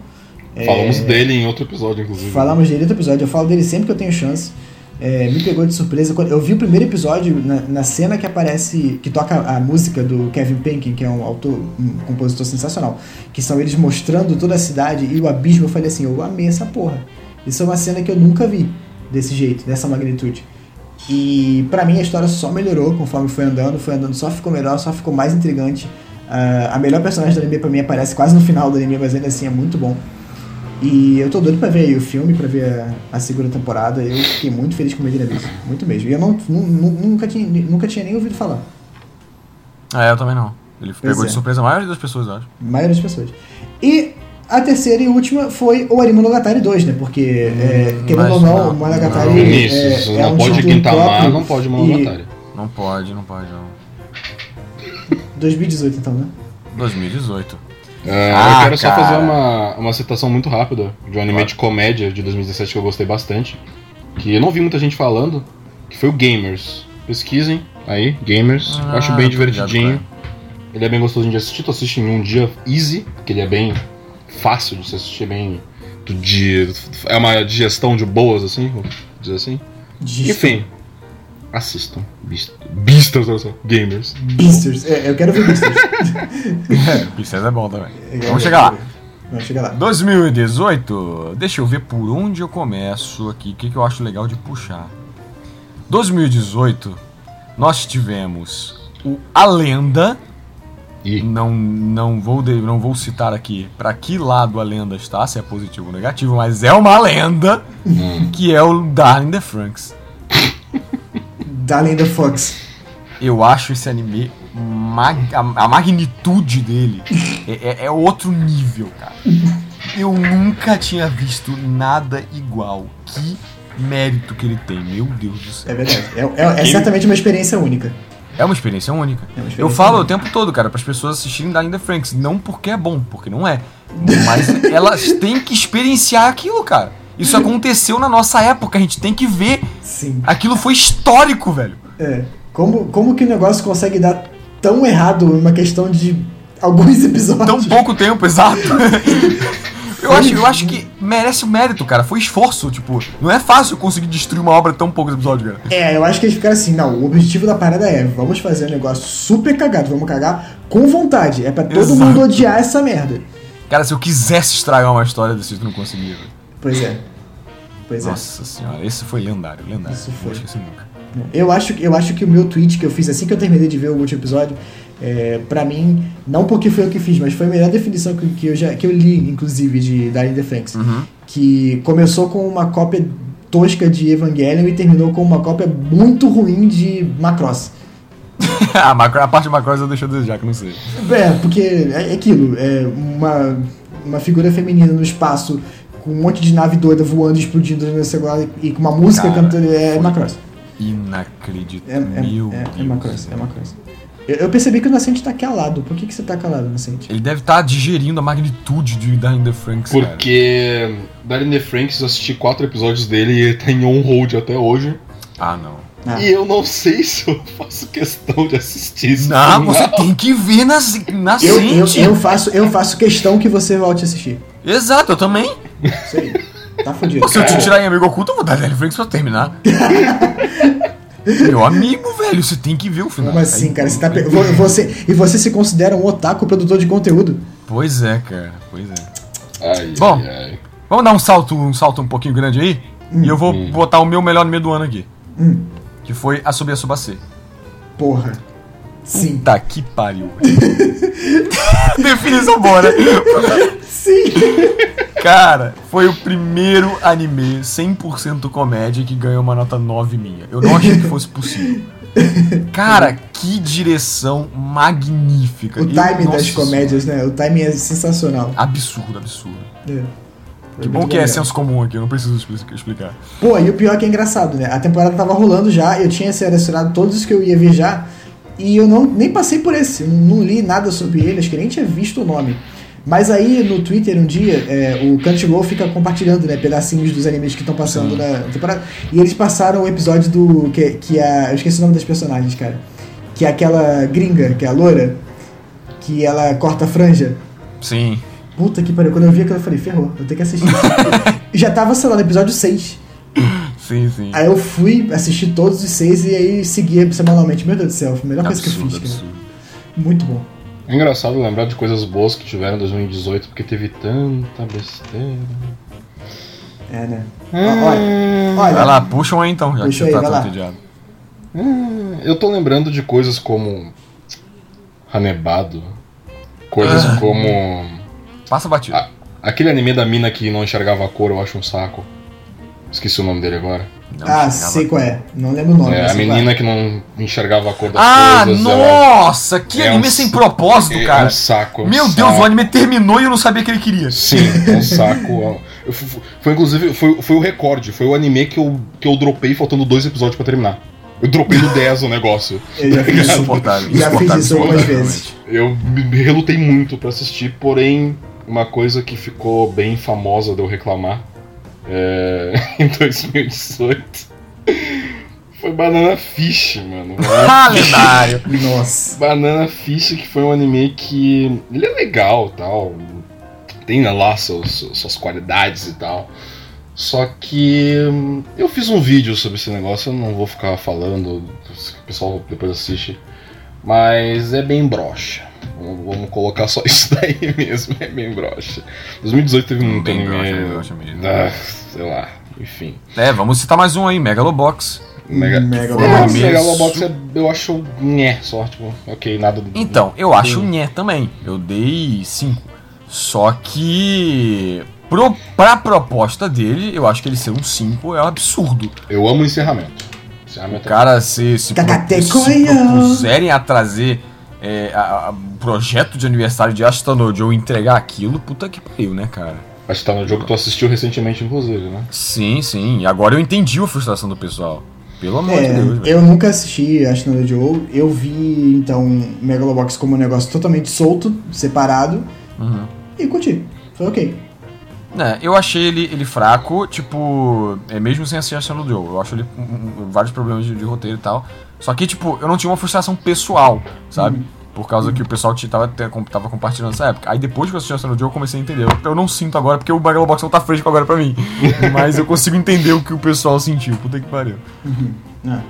É, Falamos dele em outro episódio, inclusive. Falamos dele no outro episódio, eu falo dele sempre que eu tenho chance. É, me pegou de surpresa. Quando eu vi o primeiro episódio, na, na cena que aparece, que toca a música do Kevin Penkin, que é um autor, um compositor sensacional, que são eles mostrando toda a cidade e o abismo, eu falei assim, eu amei essa porra. Isso é uma cena que eu nunca vi desse jeito, dessa magnitude. E pra mim a história só melhorou conforme foi andando, foi andando, só ficou melhor, só ficou mais intrigante. Ah, a melhor personagem do anime pra mim aparece quase no final do anime, mas ainda assim é muito bom. E eu tô doido pra ver aí o filme, pra ver a, a segunda temporada. Eu fiquei muito feliz com o Medina Beast. Muito mesmo. E eu não, nu- nu- nunca, tinha, nunca tinha nem ouvido falar. Ah, eu também não. Ele pegou é. de surpresa a maioria das pessoas, eu acho. A maioria das pessoas. E a terceira e última foi o Anime Monogatari 2, né? Porque, é, querendo mas ou não, não, o Monogatari não. É, é não um pode Quintamar, não pode e- Monogatari. Não pode, não pode, não. 2018, então, né? 2018. É, Ah, eu quero só cara. fazer uma, uma citação muito rápida de um anime de comédia de 2017 que eu gostei bastante. Que eu não vi muita gente falando, que foi o Gamers. Pesquisem aí, Gamers. eu acho Ah, bem ligado divertidinho. qual Ele é bem gostoso de assistir. Tu assiste em um dia easy, porque ele é bem fácil de se assistir, bem. Do dia. É uma digestão de boas, assim, vamos dizer assim. Enfim, assistam. Beast- Beasters, olha só. Gamers. Beasters. É, eu quero ver Beasters. Princesa é bom também. Eu quero Vamos chegar lá. Vamos chegar lá. 2018, deixa eu ver por onde eu começo aqui, o que, que eu acho legal de puxar. 2018, nós tivemos o A Lenda, E. não, não, vou, de- não vou citar aqui para que lado a lenda está, se é positivo ou negativo, mas é uma lenda, que é o Darling the Franks. Darling the Fox. Eu acho esse anime, mag- a, magnitude dele é, é- é outro nível, cara. Eu nunca tinha visto nada igual. Que mérito que ele tem, meu Deus do céu. É verdade. É, é- é certamente uma experiência única. É uma experiência única. É uma experiência eu falo única. o tempo todo, cara, para as pessoas assistirem Darling the Franks. Não porque é bom, porque não é. Mas elas têm que experienciar aquilo, cara. Isso aconteceu na nossa época, a gente tem que ver. Sim. Aquilo foi histórico, velho. É. Como, como que o negócio consegue dar tão errado em uma questão de alguns episódios? Tão pouco tempo, exato. Eu acho, eu acho que merece o mérito, cara. Foi esforço, tipo, não é fácil conseguir destruir uma obra tão poucos episódios, cara. É, eu acho que eles ficaram assim, não, o objetivo da parada é, vamos fazer um negócio super cagado, vamos cagar com vontade. É pra todo Exato. mundo odiar essa merda. Cara, se eu quisesse estragar uma história desse eu não conseguia, velho. Pois é. Pois Nossa senhora, esse foi lendário, lendário. Isso foi. é. Eu acho, eu acho que o meu tweet que eu fiz assim que eu terminei de ver o último episódio, É, pra mim, não porque foi eu que fiz, mas foi a melhor definição que, que eu, já, que eu li, inclusive, de Darren the Franks. Uhum. Que começou com uma cópia tosca de Evangelion e terminou com uma cópia muito ruim de Macross. a, macro, a parte de Macross eu deixo a desejar, que eu não sei. É, porque é aquilo, é uma, uma figura feminina no espaço com um monte de nave doida voando, explodindo no celular e com uma música Cara, cantando. É foi- Macross. É, Inacreditável. é, Meu é, é Deus. Macross, é Macross. Eu, eu percebi que o Nascente tá calado. Por que, que você tá calado, Nascente? Ele deve estar digerindo a magnitude de Darren the Franks. Porque Darren The Franks, eu assisti quatro episódios dele e ele tá em on-hold até hoje. Ah, não. Ah, E eu não sei se eu faço questão de assistir isso. Não, você tem que ver na, na eu, eu, eu, faço, eu faço questão que você volte a assistir. Exato, eu também. Isso aí. Tá fudido. Se eu te tirar em amigo oculto, eu vou dar Darren Franks pra terminar. Meu amigo, velho, você tem que ver o final. Como assim, Aí, cara? Você tá pe- você, e você se considera um otaku produtor de conteúdo? Pois é, cara, pois é. Ai, Bom. ai, ai. Vamos dar um salto, um salto um pouquinho grande aí? E eu vou botar o meu melhor anime do ano aqui. Hum. Que foi a Subia Subacê. Porra. Sim. Puta que pariu. Definição boa, né? Sim. Cara, foi o primeiro anime 100% comédia que ganhou uma nota 9 minha. Eu não achei que fosse possível. Cara, que direção magnífica. O timing das comédias, né? O timing é sensacional. Absurdo, absurdo. É. Que bom que é senso comum aqui, eu não preciso expli- explicar. Pô, e o pior é que é engraçado, né? A temporada tava rolando já, eu tinha selecionado todos os que eu ia ver já, e eu não, nem passei por esse, eu não li nada sobre ele, acho que nem tinha visto o nome. Mas aí no Twitter um dia, é, o Crunchyroll fica compartilhando, né, pedacinhos dos animes que estão passando na temporada. E eles passaram o episódio do. que, que a. Eu esqueci o nome das personagens, cara. Que é aquela gringa, que é a loura, que ela corta a franja. Sim. Puta que pariu, quando eu vi aquilo eu falei, ferrou, eu tenho que assistir. Já tava, sei lá, no episódio 6. Sim, sim. Aí eu fui assistir todos os seis e aí seguia semanalmente. Meu Deus do céu, foi a melhor coisa que eu fiz. Muito bom. É engraçado lembrar de coisas boas que tiveram em 2018, porque teve tanta besteira. É, né? Ah, Olha, Vai olha lá, puxa um aí então, já Puxa que aí, você tá vai tão lá. entediado. ah, eu tô lembrando de coisas como. Hanebado. Coisas Ah. como. Passa batido. Ah. Aquele anime da mina que não enxergava a cor, eu acho um saco. Esqueci o nome dele agora. Não ah, sei qual é. Não lembro o nome. É, a menina que não enxergava a cor das Ah, coisas. ela- nossa, que É anime um sem propósito, é cara. um saco. é um Meu Deus, saco. o anime terminou e eu não sabia que ele queria. Sim, é um saco. Eu fu- Foi inclusive, foi, foi o recorde. Foi o anime que eu, que eu dropei faltando dois episódios pra terminar. Eu dropei no 10 o negócio. Eu já fiz isso. Insuportável. Já fiz isso algumas vezes. Eu me me relutei muito pra assistir, porém, uma coisa que ficou bem famosa de eu reclamar é, em 2018 foi Banana Fish, mano. Ah, lendário. Nossa. Banana Fish, que foi um anime que. Ele é legal tal. Tem lá seus, suas qualidades e tal. Só que hum, eu fiz um vídeo sobre esse negócio, eu não vou ficar falando, o pessoal depois assiste. Mas é bem broxa. Vamos colocar só isso daí mesmo, é bem broxa. 2018 teve muito Bem anime. broxa, bem broxa mesmo. ah, sei lá, enfim. É, vamos citar mais um aí, Megalobox. Mega... Megalobox. É, Megalobox é, eu acho nhé, só, tipo, ok, nada. Então, eu acho nhé também. Eu dei 5. Só que. Pro, pra proposta dele, eu acho que ele ser um 5 é um absurdo. Eu amo o encerramento. O Encerramento é cara se, se, pro- se propuserem a trazer é, a- a- o projeto de aniversário de Ashton ou entregar aquilo, puta que pariu, né, cara? Acho que tá no jogo que tu assistiu recentemente, inclusive, né? Sim, sim. E agora eu entendi a frustração do pessoal. Pelo amor de É, Deus, velho. eu nunca assisti Ashnod Joe. Eu vi, então, Megalobox como um negócio totalmente solto, separado, Uhum. e curti. Foi ok. É, eu achei ele, ele fraco, tipo, é mesmo sem assistir a do Joe. Eu acho ele com com vários problemas de, de roteiro e tal. Só que, tipo, eu não tinha uma frustração pessoal, sabe? Por causa que o pessoal te- tava, tava compartilhando nessa época. Aí depois que eu assisti a do Joe, eu comecei a entender. Eu, eu não sinto agora, porque o Megalobox não tá fresco agora pra mim. Mas eu consigo entender o que o pessoal sentiu. Puta que pariu. Ah.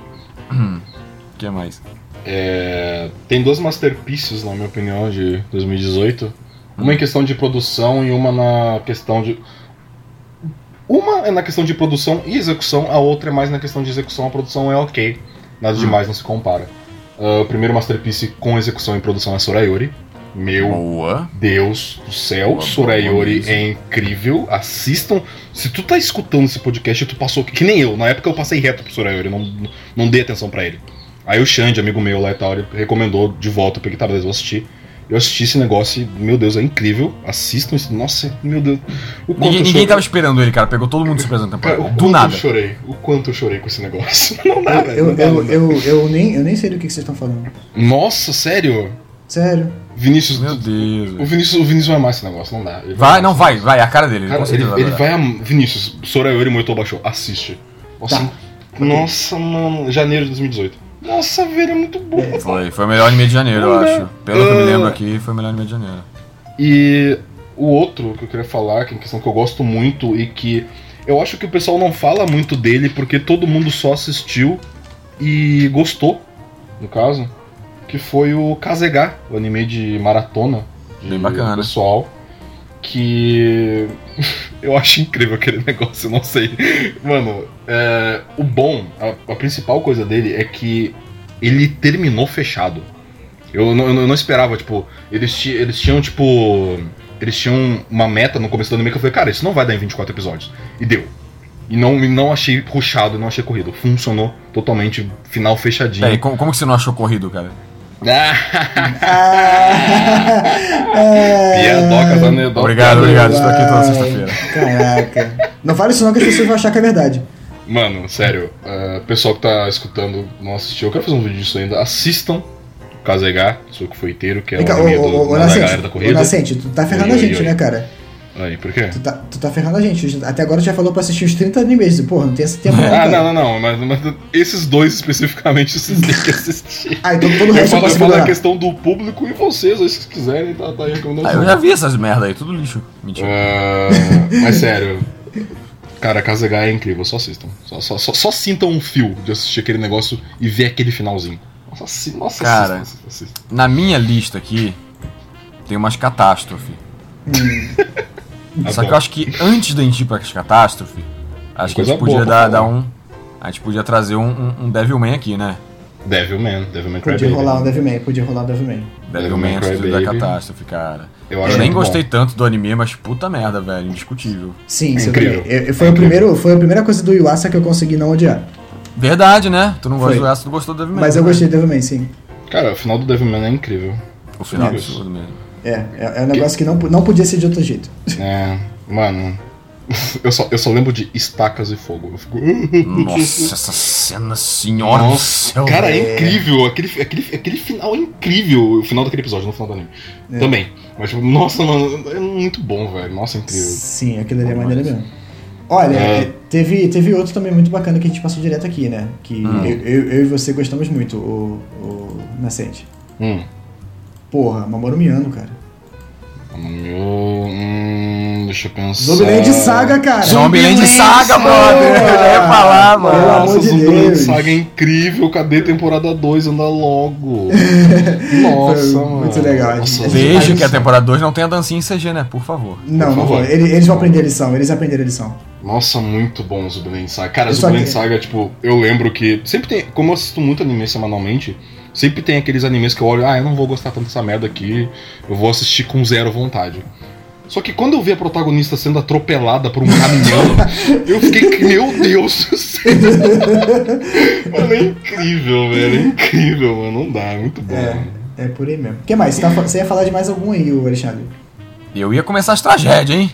O que mais? É, Tem duas masterpieces, na minha opinião, de 2018. Uma em questão de produção e uma na questão de. Uma é na questão de produção e execução, a outra é mais na questão de execução. A produção é ok, nada demais, não se compara. Ah, o primeiro Masterpiece com execução e produção é Sorayori. Meu Boa. Deus do céu, Boa, boa, Sorayori boa é incrível. Assistam. Se tu tá escutando esse podcast, tu passou. Que nem eu. Na época eu passei reto pro Sorayori, não, não dei atenção pra ele. Aí o Xande, amigo meu lá e tal, ele recomendou de volta, porque tá, beleza, eu assisti. Eu assisti esse negócio e, meu Deus, é incrível. Assistam isso. Nossa, meu Deus. O quanto Ninguém, eu ninguém tava esperando ele, cara. Pegou todo mundo de surpresa na Cara, temporada. o Do quanto nada. eu chorei. O quanto eu chorei com esse negócio. Não dá, velho. Eu, eu, não dá. eu, eu, nem, eu nem sei do que que vocês estão falando. Nossa, sério? Sério. Vinícius. Meu O Deus. Vinícius, o Vinícius vai amar esse negócio, não dá. Ele Vai, não, vai, vai. É a cara dele. Ele Cara, ele, ele vai amar. Vinícius, Sorayori Moito Basho, assiste. Nossa, Tá. nossa, mano. Janeiro de 2018. Nossa, velho, é muito bom. Foi, foi o melhor anime de janeiro, eu acho. Pelo que eu me Ah. lembro aqui, foi o melhor anime de janeiro. E o outro que eu queria falar, que é uma questão que eu gosto muito e que eu acho que o pessoal não fala muito dele porque todo mundo só assistiu e gostou, no caso, que foi o Kazega, o anime de maratona de Bem bacana. pessoal. Que eu acho incrível aquele negócio, eu não sei. Mano, é, o bom, a, a principal coisa dele é que ele terminou fechado. Eu não, eu não- esperava, tipo, eles, eles tinham, tipo. Eles tinham uma meta no começo do anime que eu falei, cara, isso não vai dar em 24 episódios. E deu. E não, não achei rushado, não achei corrido. Funcionou totalmente, final fechadinho. Como, como que você não achou corrido, cara? Ah, Piadocas, anedotas. Obrigado, obrigado. Estou aqui toda sexta-feira. Caraca. Não fale isso não que as pessoas vão achar que é verdade. Mano, sério, uh, pessoal que tá escutando, não assistiu, eu quero fazer um vídeo disso ainda. Assistam o Kazega, sou que foi inteiro, que é o ô, anime do, ô, ô, da Nascente, galera da corrida. Nascente, tu tá ferrando Oi, a oi, gente, oi. né, cara? Aí, por quê? Tu tá, tu tá ferrando a gente. Até agora tu já falou pra assistir os 30 animes. Porra, não tem esse tempo Ah, não, não, não, mas, mas esses dois especificamente vocês têm que assistir. Ah, então todo o resto eu falo, eu posso falo a questão do público e vocês, aí, se vocês quiserem, tá, tá aí a Ah, recomendação. eu já vi essas merda aí, tudo lixo. Mentira. Ah, mas sério, cara, Kazega é incrível, só assistam. Só, só, só, só sintam um fio de assistir aquele negócio e ver aquele finalzinho. Nossa, assi- nossa Cara. assistam, assistam. Na minha lista aqui, tem umas catástrofes. Tá Só bom. que eu acho que antes da gente ir pra catástrofe, acho que a gente podia boa dar, dar falar. um. A gente podia trazer um, um, um Devilman aqui, né? Devilman, Devilman Podia Crybaby. rolar um Devilman, podia rolar um Devilman. Devilman antes Cry da catástrofe, cara. Eu Eu, nem gostei bom. tanto do anime, mas puta merda, velho. Indiscutível. Sim, É você incrível. Eu- eu- foi, É o incrível. primeiro, foi a primeira coisa do Yuasa que eu consegui não odiar. Verdade, né? Tu não gosta Foi. do essa, tu gostou do Devilman. Mas eu né? gostei do Devilman, sim. Cara, o final do Devilman é incrível. O final é absurdo mesmo. É, é, é um negócio que não, não podia ser de outro jeito. É, mano. Eu só, eu só lembro de estacas e fogo. Eu fico. Nossa, essa cena, senhora do Nossa, céu. cara, velho. é incrível. Aquele, aquele, aquele final é incrível. O final daquele episódio, no final do anime. É. Também. Mas, tipo, nossa, mano, é muito bom, velho. Nossa, é incrível. Sim, aquilo ali é maneiro mesmo. Olha, É. é, teve, teve outro também muito bacana que a gente passou direto aqui, né? Que Hum. eu, eu- eu e você gostamos muito, o, o Nascente. Hum. Porra, Mamoru Miano, cara. Meu, hum, deixa eu pensar. Zombieland Saga, cara. Zombieland Saga, Saga! brother! Eu já ia falar, mano. Pelo amor de Zombieland Deus. Saga é incrível. Cadê temporada 2? Anda logo. Nossa, mano. muito legal. Nossa, Vejo que a temporada 2 não tem a dancinha em CG, né? Por favor. Não, Por não favor. foi. Eles, eles vão aprender a lição, eles aprenderam a lição. Nossa, muito bom o Zombieland Saga. Cara, Zombieland que- Saga, tipo, eu lembro que. Sempre tem. Como eu assisto muito anime semanalmente, sempre tem aqueles animes que eu olho, ah, eu não vou gostar tanto dessa merda aqui, eu vou assistir com zero vontade. Só que quando eu vi a protagonista sendo atropelada por um caminhão, eu fiquei, meu Deus do céu. mano, é incrível, velho. É incrível, mano. Não dá, é muito bom. mano. É, é por aí mesmo. O que mais? Você, tá você ia falar de mais algum aí, o Alexandre? Eu ia começar as tragédias, hein?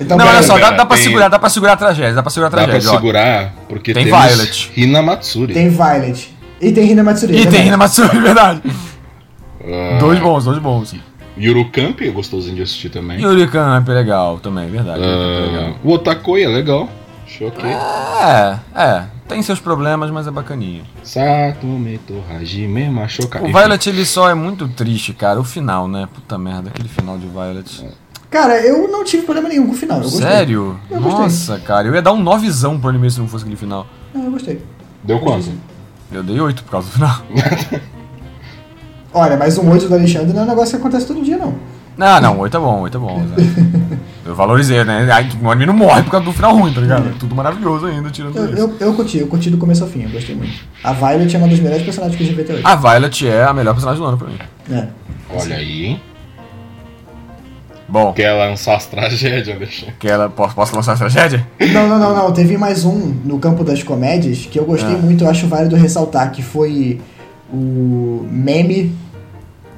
Então, não, olha só, dá, pera, dá pra tem- segurar, dá pra segurar a tragédia, dá pra segurar a Dá pra tragédia. ó. segurar, porque Tem temos Violet. Hina Matsuri. Tem Violet. E tem Hina Matsuri. E é tem verdade. Hina Matsuri, é verdade. Ah, Dois bons, dois bons. Yurukamp é gostosinho de assistir também. Yuri Camp é legal também, é verdade. É legal. o Otakoi é legal. Ok. É, é. Tem seus problemas, mas é bacaninha. Satume Hajime Machoka. O Violet, ele só é muito triste, cara. O final, né? Puta merda, aquele final de Violet. Cara, eu não tive problema nenhum com o final. Sério? Eu gostei. Nossa, cara. Eu ia dar um novezão pro anime se não fosse aquele final. É, eu gostei. Deu quanto? Eu dei oito por causa do final. Olha, mas um 8 do Alexandre não é um negócio que acontece todo dia, não. Não, não, 8 é bom, 8 é bom. né? Eu valorizei, né? O anime não morre por causa do final ruim, tá ligado? É tudo maravilhoso ainda, tirando Eu, isso. eu, eu curti, eu curti do começo ao fim, eu gostei muito. A Violet é uma das melhores personagens que eu já vi até hoje. A Violet é a melhor personagem do ano pra mim. É. Olha aí, hein? Bom, Quer lançar as tragédias, Alexandre? que ela, posso, posso lançar a tragédia? Não, não, não, não. Teve mais um no campo das comédias que eu gostei Ah. muito, eu acho válido ressaltar, que foi o meme,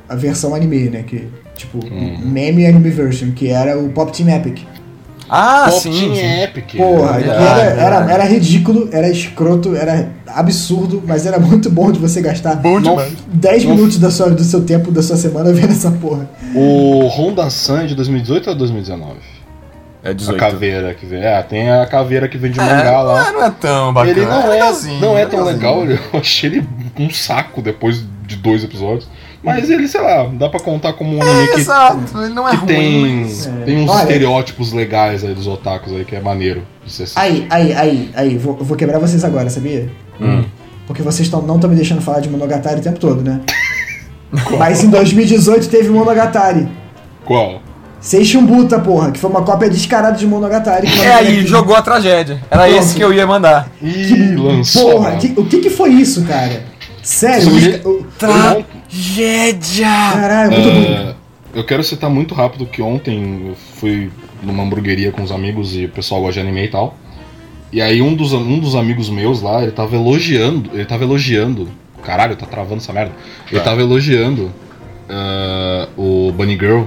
a versão anime, né? Que, tipo, Hum. meme anime version, que era o Pop Team Epic. Ah, Pop sim. Team sim. Epic. Porra, né? era, era, era ridículo, era escroto, era absurdo, mas era muito bom de você gastar Bom Não- demais. 10 Não- minutos da sua, do seu tempo, da sua semana vendo essa porra. O Honda Sun é de 2018 ou 2019? É A 18. caveira que vem. É, tem a caveira que vem de É, mangá não, lá. é, não é tão bacana. Ele não é, legalzinho, não é tão legalzinho. legal, eu achei ele um saco depois de dois episódios. Mas ele, sei lá, dá pra contar como um anime É, que, exato, ele não é que ruim. tem, mas- É. tem uns Olha- estereótipos legais aí dos otakus aí, que é maneiro ser Aí, aí, aí, aí, vou, eu vou quebrar vocês agora, sabia? Hum. Porque vocês tão, não estão me deixando falar de Monogatari o tempo todo, né? Mas em 2018 teve Monogatari. Qual? Seishunbuta, porra, que foi uma cópia descarada de Monogatari. que É aí, jogou a tragédia. Era Pronto. esse que eu ia mandar. Ih, lançou. Porra, que- o que que foi isso, cara? Sério? Os ca- o- Não, Tragédia! Caralho, muito. É, eu quero citar muito rápido que ontem eu fui numa hamburgueria com os amigos e o pessoal gosta de anime e tal. E aí um dos, um dos amigos meus lá, ele tava elogiando, ele tava elogiando, caralho, tá travando essa merda. Ele Tá. tava elogiando ah, o Bunny Girl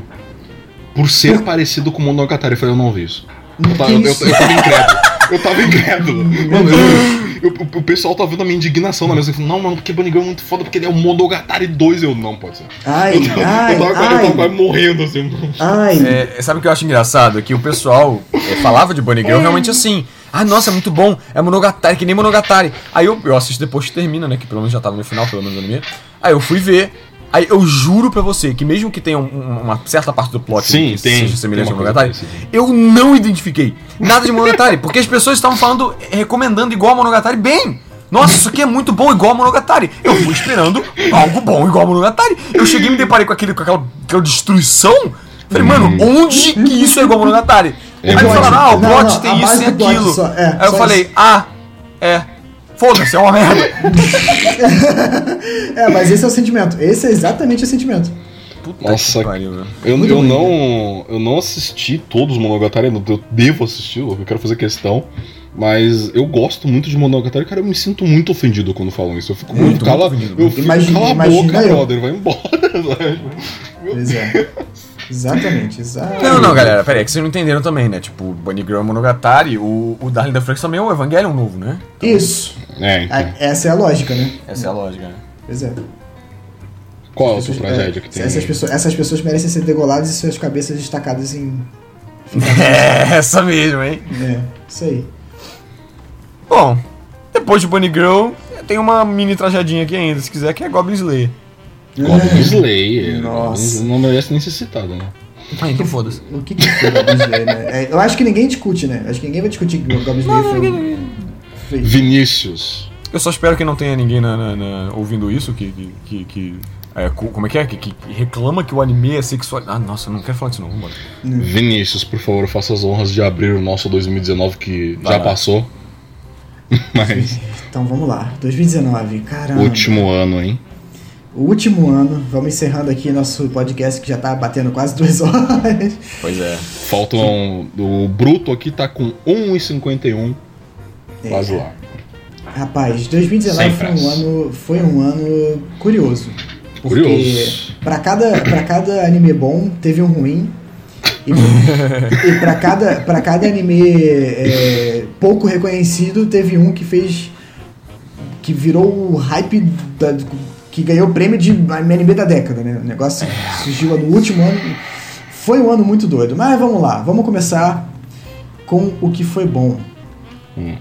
por ser parecido com o Monogatari. Eu falei, eu não vi isso. Eu tava, eu, eu, eu tava incrédulo. Eu tava incrédulo. Mano, eu- eu- o pessoal tá vendo a minha indignação na mesa. Eu falei, não, mano, porque Bunny Girl é muito foda, porque ele é o Monogatari 2. Eu, não, pode ser. Ai, Eu ai, eu tava, eu tava ai, quase morrendo, assim. ai. É, sabe o que eu acho engraçado? É que o pessoal é, falava de Bunny Girl realmente assim. Ah, nossa, é muito bom. É Monogatari, que nem Monogatari. Aí eu, eu assisto depois que termina, né? Que pelo menos já tava no final, pelo menos no anime. Aí eu fui ver. Aí eu juro pra você que mesmo que tenha um- um- uma certa parte do plot Sim, que tem, seja semelhante ao Monogatari, eu não identifiquei nada de Monogatari. porque as pessoas estavam falando, recomendando igual a Monogatari bem. Nossa, isso aqui é muito bom, igual a Monogatari. Eu fui esperando algo bom, igual a Monogatari. Eu cheguei e me deparei com, aquele, com aquela, aquela destruição. Falei, mano, onde que isso é igual a Monogatari? É Aí me falaram, ah, o Não, plot tem isso e aquilo. só- é, Aí eu falei, isso. ah, é. Foda-se, é uma merda. É, mas esse é o sentimento. Esse é exatamente o sentimento. Puta Nossa, que pariu, velho. Eu, Muito eu, ruim, não, eu não assisti todos os Monogatari, eu devo assistir, eu quero fazer questão. Mas eu gosto muito de Monogatari, cara, eu me sinto muito ofendido quando falam isso. Eu fico muito, Muito, cala, muito ofendido. eu fico, Imagina- cala a imagina boca, eu. brother, vai embora. Meu Pois é. Exatamente, exatamente. Não, não, galera, pera aí, que vocês não entenderam também, né? Tipo, Bunny Girl é Monogatari, o, o Darling da Franks também é um Evangelion novo, né? Isso. É, então. A- Essa é a lógica, né? Essa é a lógica, né? Pois é. Qual a As sua tragédia é, que tem? Essas pessoas, essas pessoas merecem ser degoladas e suas cabeças destacadas em. É, essa mesmo, hein? É, isso aí. Bom, depois de Bunny Girl, tem uma mini tragedinha aqui ainda, se quiser, que é Goblin Slayer. Goblin Slayer. Nossa. Não merece nem ser citado, né? Ah, então foda-se. O que que foi Goblin Slayer, né? É, eu acho que ninguém discute, né? Acho que ninguém vai discutir que o Goblin Slayer foi Vinícius. Eu só espero que não tenha ninguém na- na- na- ouvindo isso que. que, que- que- é, co- como é que é? Que, que reclama que o anime é sexual. Ah, nossa, eu não quero falar disso não, vambora. Vinícius, por favor, faça as honras de abrir o nosso 2019 que Vai já passou. Mas, Então vamos lá. 2019, caramba. último ano, hein? O último ano. Vamos encerrando aqui nosso podcast que já tá batendo quase duas horas. Pois é. Faltam. O bruto aqui tá com 1,51. Quase lá. Rapaz, 2019 Sem foi um, ano, foi um ano curioso. Porque Curioso. pra cada, pra cada anime bom, teve um ruim. E, e pra, cada, pra cada anime é, pouco reconhecido, teve um que fez. que virou o hype da- que ganhou o prêmio de anime da década, né? O negócio surgiu no último ano. Foi um ano muito doido. Mas vamos lá, vamos começar com o que foi bom. Hum.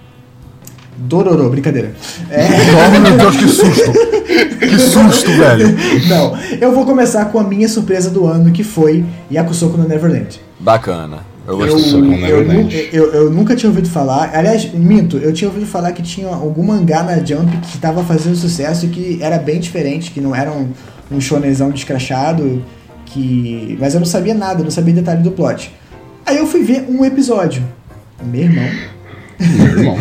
Dororô, brincadeira. É, Oh, meu Deus, que susto! Que susto, velho! não, eu vou começar com a minha surpresa do ano, que foi Yakusoko no Neverland. Bacana. Eu Eu, gosto eu, Neverland. nu- eu- eu nunca tinha ouvido falar. Aliás, minto, eu tinha ouvido falar que tinha algum mangá na Jump que estava fazendo sucesso e que era bem diferente, que não era um, um shonenzão descrachado, Que, mas eu não sabia nada, eu não sabia detalhe do plot. Aí eu fui ver um episódio. Meu irmão. Meu irmão.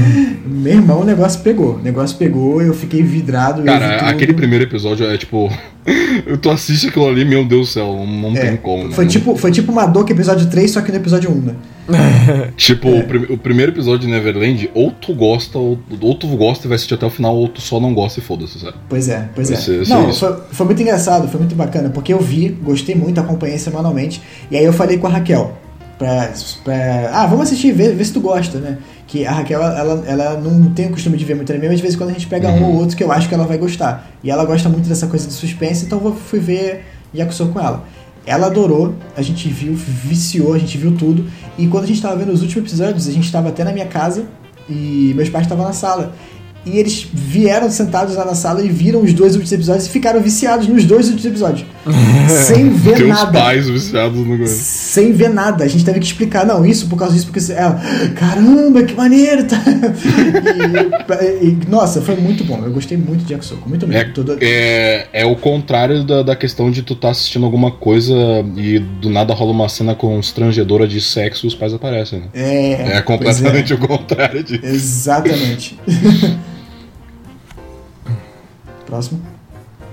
Meu irmão, o negócio pegou. O negócio pegou, eu fiquei vidrado. Cara, aquele primeiro episódio é tipo. tu assiste aquilo ali, meu Deus do céu, não É, tem como. né? Foi tipo, foi tipo Madoka episódio 3, só que no episódio 1, né? Tipo, É. o, prim- o primeiro episódio de Neverland, ou tu gosta, ou, ou tu gosta e vai assistir até o final, ou tu só não gosta e foda-se, sabe? Pois é, pois Vai é. ser- Não, isso. foi, foi muito engraçado, foi muito bacana, porque eu vi, gostei muito, acompanhei semanalmente, e aí eu falei com a Raquel, pra, pra ah, vamos assistir, ver, ver se tu gosta, né? Que a Raquel, ela, ela não tem o costume de ver muito anime, mas de vez em quando a gente pega um ou outro que eu acho que ela vai gostar. E ela gosta muito dessa coisa de suspense, então eu fui ver Yakuza com ela. Ela adorou, a gente viu, viciou, a gente viu tudo. E quando a gente tava vendo os últimos episódios, a gente tava até na minha casa e meus pais estavam na sala. E eles vieram sentados lá na sala e viram os dois últimos episódios e ficaram viciados nos dois últimos episódios. sem ver Teus nada. pais viciados no. Sem ver nada. A gente teve que explicar, não, isso por causa disso, porque isso- ela, caramba, que maneiro, tá? E, e, nossa, foi muito bom. Eu gostei muito de Yakusoku, muito mesmo. É, Todo- é, é o contrário da, da questão de tu tá assistindo alguma coisa e do nada rola uma cena constrangedora de sexo e os pais aparecem, né? é, É, pois completamente o contrário disso. Exatamente. Próximo.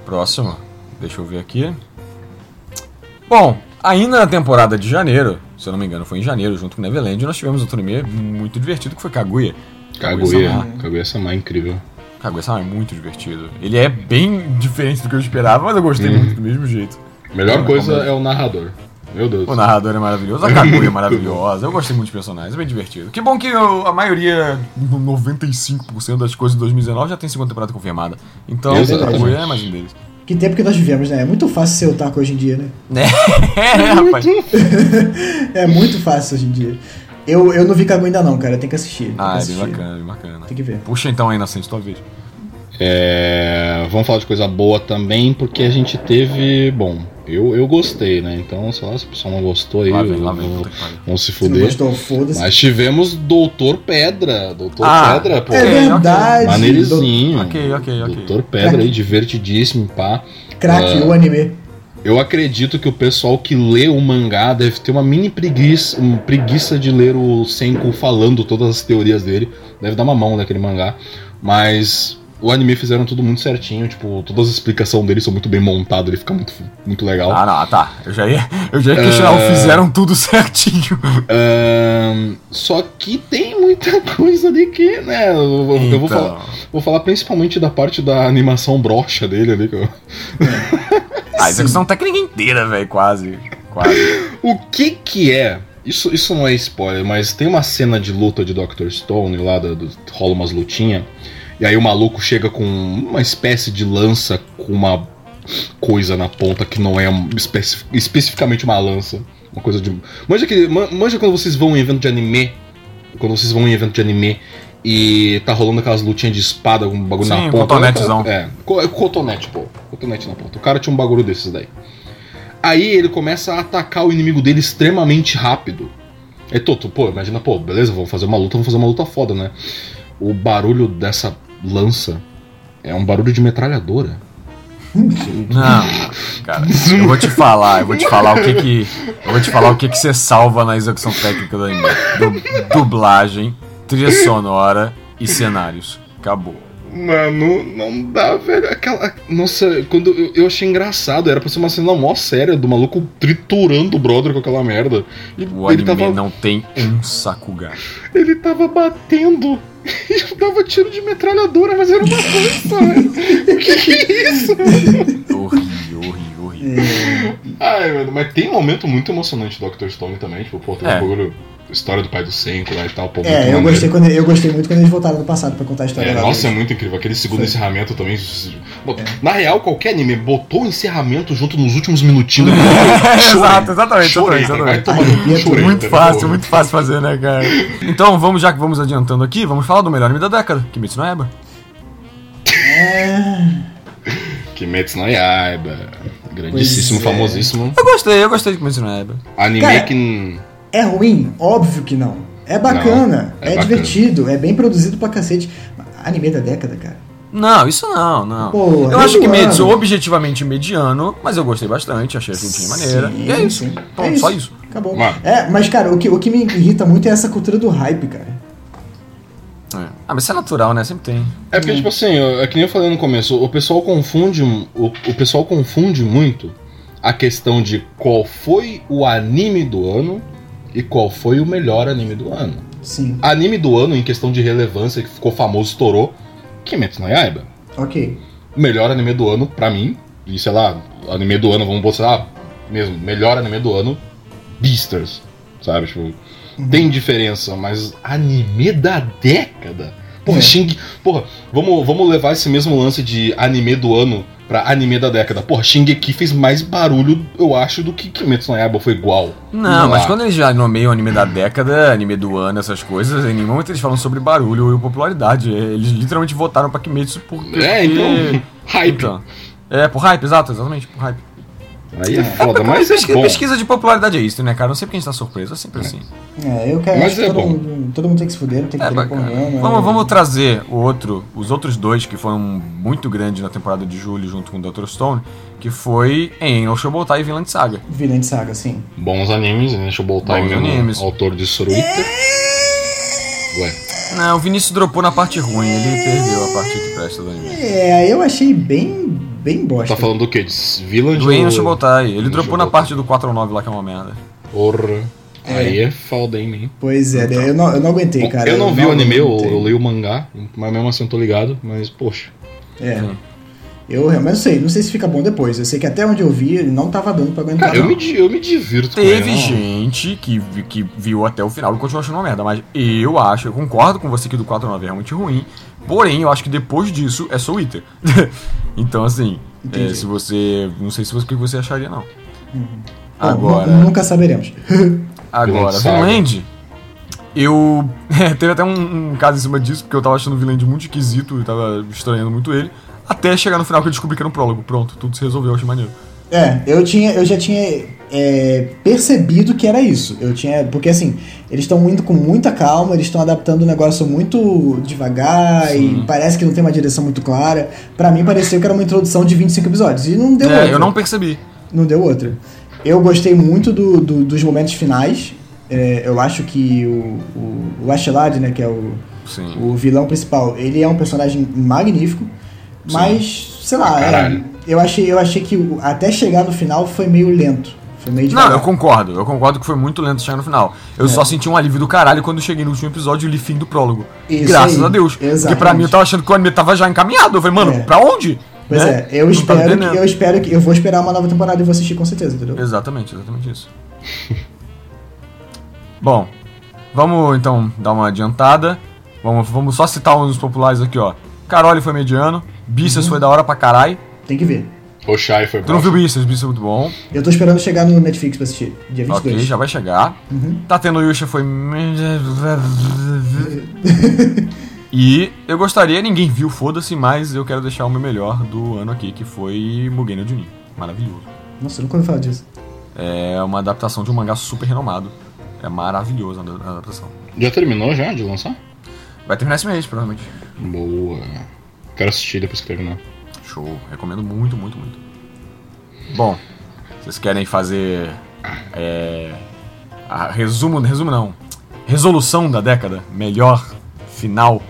Próximo. Deixa eu ver aqui. Bom, ainda na temporada de janeiro, se eu não me engano, foi em janeiro, junto com Neverland, nós tivemos outro anime muito divertido que foi Kaguya. Kaguya. Kaguya-sama é incrível. Kaguya-sama é muito divertido. Ele é bem diferente do que eu esperava, mas eu gostei muito do mesmo jeito. Melhor coisa é o narrador. Meu Deus. O narrador é maravilhoso, a Kaguya é maravilhosa, eu gostei muito dos personagens, é bem divertido. Que bom que eu- a maioria, 95% das coisas de 2019 já tem segunda temporada confirmada. Então, Exatamente. Kaguya é mais um deles. Que tempo que nós vivemos, né? É muito fácil ser otaku hoje em dia, né? É, rapaz. É muito fácil hoje em dia. Eu, eu não vi Kaguya ainda não, cara. Tem que assistir. Tem que Ah, é bem assistir. bacana, bem bacana. Tem que ver. Puxa então aí, Nascente, tua vez. É, vamos falar de coisa boa também, porque a gente teve. Bom, eu, eu gostei, né? Então, sei lá, se o pessoal não gostou aí, Lá vem, lá vem, vão- pariu. vão se Se não fuder. gostou, foda-se. Mas tivemos Doutor Pedra. Doutor Ah, Pedra, pô. É Ok, verdade. Maneirozinho. Ok, ok, ok. Doutor Pedra aí, divertidíssimo, pá. Crack, Ah. o anime. Eu acredito que o pessoal que lê o mangá deve ter uma mini preguiça, um preguiça de ler o Senku falando todas as teorias dele. Deve dar uma mão naquele mangá. Mas o anime fizeram tudo muito certinho, tipo, todas as explicações dele são muito bem montadas, ele fica muito, muito legal. Ah, não, tá. Eu já ia, eu já ia questionar, É. fizeram tudo certinho. Ahn, só que tem muita coisa ali que, né? Eu, eu vou, Então. falar, vou falar principalmente da parte da animação broxa dele ali. Que eu... Ah, a execução técnica inteira, velho, quase. Quase. O que que é? Isso, isso não é spoiler, mas tem uma cena de luta de Dr. Stone lá, do, do- rola umas lutinhas, e aí o maluco chega com uma espécie de lança com uma coisa na ponta que não é especi- especificamente uma lança. Uma coisa de. Manja, que, ma- manja quando vocês vão em evento de anime. Quando vocês vão em evento de anime e tá rolando aquelas lutinhas de espada com um bagulho Sim, na ponta. cotonetezão. É, é cotonete, pô. Cotonete na ponta. O cara tinha um bagulho desses daí. Aí ele começa a atacar o inimigo dele extremamente rápido. Aí, Toto, pô, imagina, pô, beleza, vamos fazer uma luta, vamos fazer uma luta foda, né? O barulho dessa lança é um barulho de metralhadora. Não, cara, eu vou te falar, eu vou te falar o que que. Eu vou te falar o que que você salva na execução técnica do anime. Du- dublagem, trilha sonora e cenários. Acabou. Mano, não dá, velho. Aquela. Nossa, quando eu, eu achei engraçado, era pra ser uma cena mó séria do maluco triturando o brother com aquela merda. E O ele anime tava, não tem um Sakuga. ele tava batendo. E eu dava tiro de metralhadora, mas era uma lança, velho. O que, que é isso? Horrível, horrível, horrível. Ai, mano, mas tem um momento muito emocionante do Dr. Stone também. Tipo, pô, tem É. bagulho. História do pai do Senko lá e tal. Pô, É, eu gostei, quando, eu gostei muito quando eles voltaram no passado pra contar a história É, lá. nossa, é deles. muito incrível. Aquele segundo Foi. encerramento também. Bom, É. Na real, qualquer anime botou o encerramento junto nos últimos minutinhos. Chorei. Exato, exatamente, Chorei, exatamente, cara, Arrepia chorei, Muito fácil, muito fácil fazer, né, cara? Então, vamos, já que vamos adiantando aqui, vamos falar do melhor anime da década, Kimetsu no Yaiba. É, Kimetsu no Yaiba. Grandíssimo, é. famosíssimo. Eu gostei, eu gostei de Kimetsu no Yaiba. Anime Cara, que. É ruim? Óbvio que não. É bacana, Não, é é, bacana. divertido, é bem produzido pra cacete. Anime da década, cara. Não, isso não, não. Pô, eu acho que. Metsu objetivamente mediano, mas eu gostei bastante, achei a lutinha maneira. E é isso. sim. Pronto, É só isso. Acabou. Mano. É, mas cara, o que, o que me irrita muito é essa cultura do hype, cara. É. Ah, mas isso é natural, né? Sempre tem. É porque, tipo assim, é que nem eu falei no começo, o pessoal confunde. O, o pessoal confunde muito a questão de qual foi o anime do ano e qual foi o melhor anime do ano. Sim. Anime do ano, em questão de relevância, que ficou famoso, estourou, Kimetsu no Yaiba. Ok. Melhor anime do ano, pra mim, e sei lá, anime do ano, vamos botar mesmo, melhor anime do ano, Beasters, sabe? Tipo, tem diferença, mas anime da década. Porra, É. Shing. Porra, vamos, vamos levar esse mesmo lance de anime do ano pra anime da década. Porra, Shingeki fez mais barulho, eu acho, do que Kimetsu no Yaiba foi igual. Não, Sei mas lá. quando eles já nomeiam anime da década, anime do ano, essas coisas, em nenhum momento eles falam sobre barulho ou popularidade. Eles literalmente votaram pra Kimetsu porque. É, então. Hype. Então. É, por hype, exato, exatamente, por hype. Aí é foda, mas é pesquisa, bom. pesquisa de popularidade é isso, né, cara? Não sei porque a gente tá surpreso, é sempre assim. É, eu quero Mas acho que é todo, bom. mundo, todo mundo tem que se fuder, não tem que É ter porrando. Vamos, vamos trazer o outro, os outros dois que foram muito grandes na temporada de julho junto com o Dr. Stone, que foi em No Shobotai e Vinland Saga. Vilã de saga, sim. Bons animes, né? Bons mesmo. animes. Autor de Suruita. Ué. Não, o Vinícius dropou na parte ruim, ele perdeu a parte que presta do anime. É, eu achei bem, bem bosta. Tá falando do quê? De Village Do Em No ou- Shobotai. Ele dropou na parte do 4 ou 9 lá, que é uma merda. Porra. Aí é foda, hein, man. Pois é, eu, não, eu não aguentei, Bom, cara. eu não vi o anime, eu, eu li o mangá, mas mesmo assim eu tô ligado, mas poxa. É. Eu realmente não sei, não sei se fica bom depois. Eu sei que até onde eu vi, ele não tava dando pra aguentar. Cara, eu me, eu me divirto com Teve ele. não. gente que, que viu até o final e continuou achando uma merda, mas eu acho, eu concordo com você que do 4 ao 9 é realmente ruim, porém eu acho que depois disso é Soul Eater. então assim, é, se você. Não sei se você, o que você acharia não. Bom, Agora. nu- Nunca saberemos. Agora, Vinland eu. é, teve até um, um caso em cima disso, porque eu tava achando o Vinland muito esquisito, eu tava estranhando muito ele. Até chegar no final que eu descobri que era um prólogo. Pronto, tudo se resolveu, eu achei maneiro. É, eu, tinha, eu já tinha é, percebido que era isso. Eu tinha. Porque assim, eles estão indo com muita calma, eles estão adaptando o negócio muito devagar Sim. e parece que não tem uma direção muito clara. Pra mim pareceu que era uma introdução de 25 episódios. E não deu É, outra. eu não percebi. Não deu outra. Eu gostei muito do, do- dos momentos finais. É, eu acho que o, o, o Ashelad, né, que é o, Sim. o vilão principal, ele é um personagem magnífico, mas, sei lá, é, eu, achei, eu achei que até chegar no final foi meio lento. Foi meio Não, devagar. eu concordo. Eu concordo que foi muito lento chegar no final. Eu É. só senti um alívio do caralho quando eu cheguei no último episódio e li fim do prólogo. Isso Graças aí, a Deus. Porque pra exatamente. mim eu tava achando que o anime tava já encaminhado. Eu falei, mano, É. pra onde? Pois Né? é, eu Não tava espero, que, entendendo. eu espero que. Eu vou esperar uma nova temporada e vou assistir com certeza, entendeu? Exatamente, exatamente isso. Bom, vamos então dar uma adiantada. Vamos, vamos só citar uns populares aqui, ó. Carole foi mediano. Beasters Uhum. foi da hora pra caralho. Tem que ver. O Shai foi Tu não viu bom. Beasters? Beasters é muito bom. Eu tô esperando chegar no Netflix pra assistir, dia 22. Ok, já vai chegar. Uhum. Tateno Yusha foi. E eu gostaria, ninguém viu, foda-se, mas eu quero deixar o meu melhor do ano aqui, que foi Mugen no Junin. Maravilhoso. Nossa, eu nunca ouvi falar disso. É uma adaptação de um mangá super renomado. É maravilhoso a adaptação. Já terminou já de lançar? Vai terminar esse mês, provavelmente. Boa. Quero assistir depois que terminar. Show. Recomendo muito, muito, muito. Bom, vocês querem fazer. É, a resumo. Resumo não. Resolução da década. Melhor final.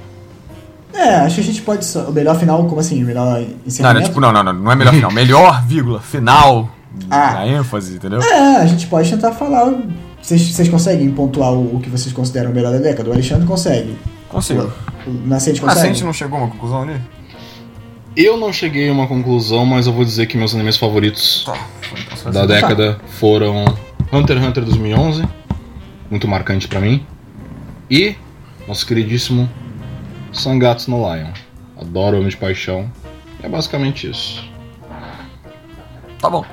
É, acho que a gente pode. Só, o melhor final, como assim? O melhor Não, encerramento? não, tipo, não, não, não, não é melhor final. Melhor, vírgula, final. Ah. A ênfase, entendeu? É, a gente pode tentar falar. Vocês, vocês conseguem pontuar o, o que vocês consideram o melhor da década? O Alexandre consegue. Consigo. O Nascente Ah, consegue? gente não chegou a uma conclusão ali? Eu não cheguei a uma conclusão, mas eu vou dizer que meus animes favoritos Tá. Então, da década foram Hunter x Hunter 2011, muito marcante pra mim, e nosso queridíssimo Sangatsu no Lion. Adoro Homem de Paixão. É basicamente isso. Tá bom.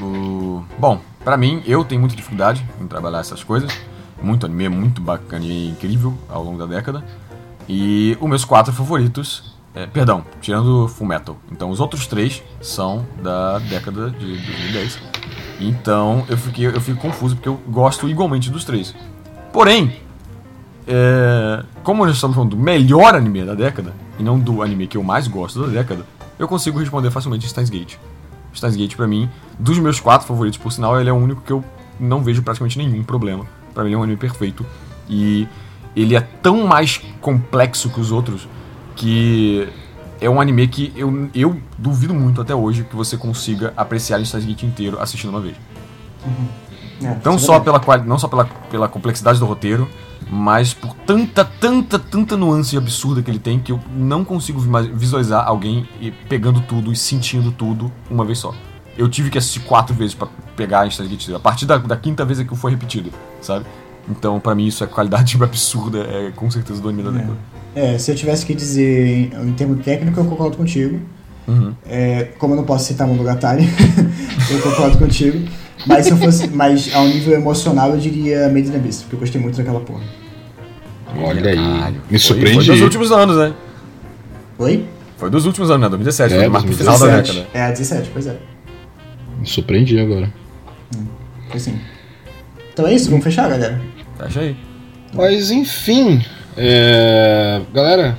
O- Bom, pra mim, eu tenho muita dificuldade em trabalhar essas coisas. Muito anime, muito bacana e incrível ao longo da década. E os meus quatro favoritos, é, perdão, tirando Full Metal. Então os outros três são da década de 2010. Então eu fiquei, eu fico confuso porque eu gosto igualmente dos três. Porém, é, como nós estamos falando do melhor anime da década, e não do anime que eu mais gosto da década, eu consigo responder facilmente Steins Gate. Steins Gate, pra mim, dos meus quatro favoritos, por sinal, ele é o único que eu não vejo praticamente nenhum problema. Pra mim, ele é um anime perfeito. E ele é tão mais complexo que os outros que é um anime que eu, eu duvido muito até hoje que você consiga apreciar o Gate inteiro assistindo uma vez. É, Não é só, pela, não só pela, pela complexidade do roteiro, mas por tanta, tanta, tanta nuance absurda que ele tem que eu não consigo vi- visualizar alguém pegando tudo e sentindo tudo uma vez só. Eu tive que assistir quatro vezes pra pegar a Steins Gate. A partir da, da quinta vez é que foi repetido, sabe? Então, pra mim, isso é qualidade absurda, é com certeza do anime da década. É, se eu tivesse que dizer em, em termo técnico, eu concordo contigo. Uhum. É, como eu não posso citar Monogatari, eu concordo contigo. Mas se eu fosse, mas ao nível emocional eu diria Made in Abyss, porque eu gostei muito daquela porra. Olha aí. Me surpreendi. Foi dos últimos anos, né? Oi? Foi dos últimos anos, né? 2017, É, foi no 2017. final da década. É, 17, pois é. Me surpreendi agora. Foi sim. Então é isso, vamos fechar, galera. Fecha aí. Mas enfim, é, galera,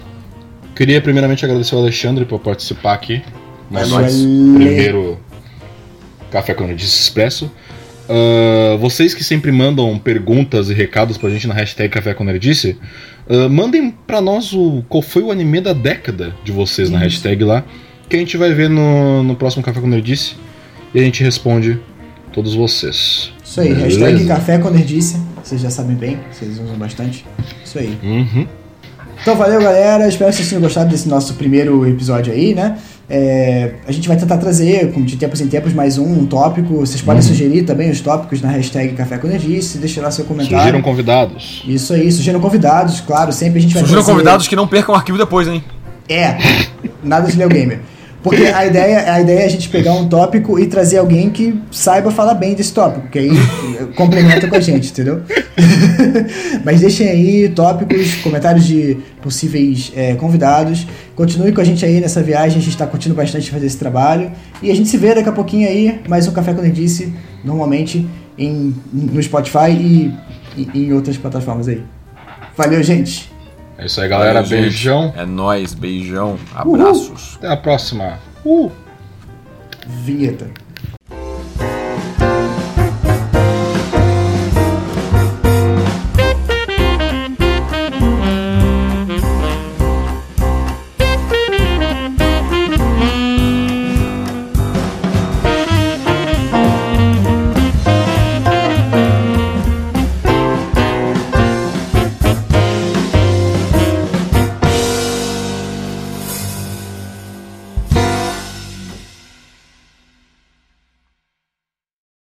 queria primeiramente agradecer ao Alexandre por participar aqui. Nosso nóis. primeiro Café com Notícias Expresso. Ah, vocês que sempre mandam perguntas e recados pra gente na hashtag Café com Nerdice, ah, mandem pra nós o, qual foi o anime da década de vocês na hashtag lá, que a gente vai ver no, no próximo Café com Nerdice e a gente responde todos vocês. Isso aí, Beleza? hashtag Café com Nerdice. Vocês já sabem bem, vocês usam bastante. Isso aí. Uhum. Então valeu, galera. Espero que vocês tenham gostado desse nosso primeiro episódio aí, né? É, a gente vai tentar trazer, como de tempos em tempos, mais um, um tópico. Vocês podem sugerir também os tópicos na hashtag Café com Nerdice. Deixa lá seu comentário. Surgiram convidados. Isso aí, sugiram convidados, claro. Sempre a gente vai Surgiram trazer- convidados que não percam o arquivo depois, hein? É, nada de Leo Gamer. Porque a ideia, a ideia é a gente pegar um tópico e trazer alguém que saiba falar bem desse tópico, que aí complementa com a gente, entendeu? Mas deixem aí tópicos, comentários de possíveis é, convidados. Continue com a gente aí nessa viagem, a gente está curtindo bastante fazer esse trabalho. E a gente se vê daqui a pouquinho aí, mais um Café com Nerdice, normalmente em, no Spotify e, e em outras plataformas aí. Valeu, gente! É isso aí, galera. Valeu, gente. Beijão. É nóis, beijão, abraços. Até a próxima. Uh! Vinheta.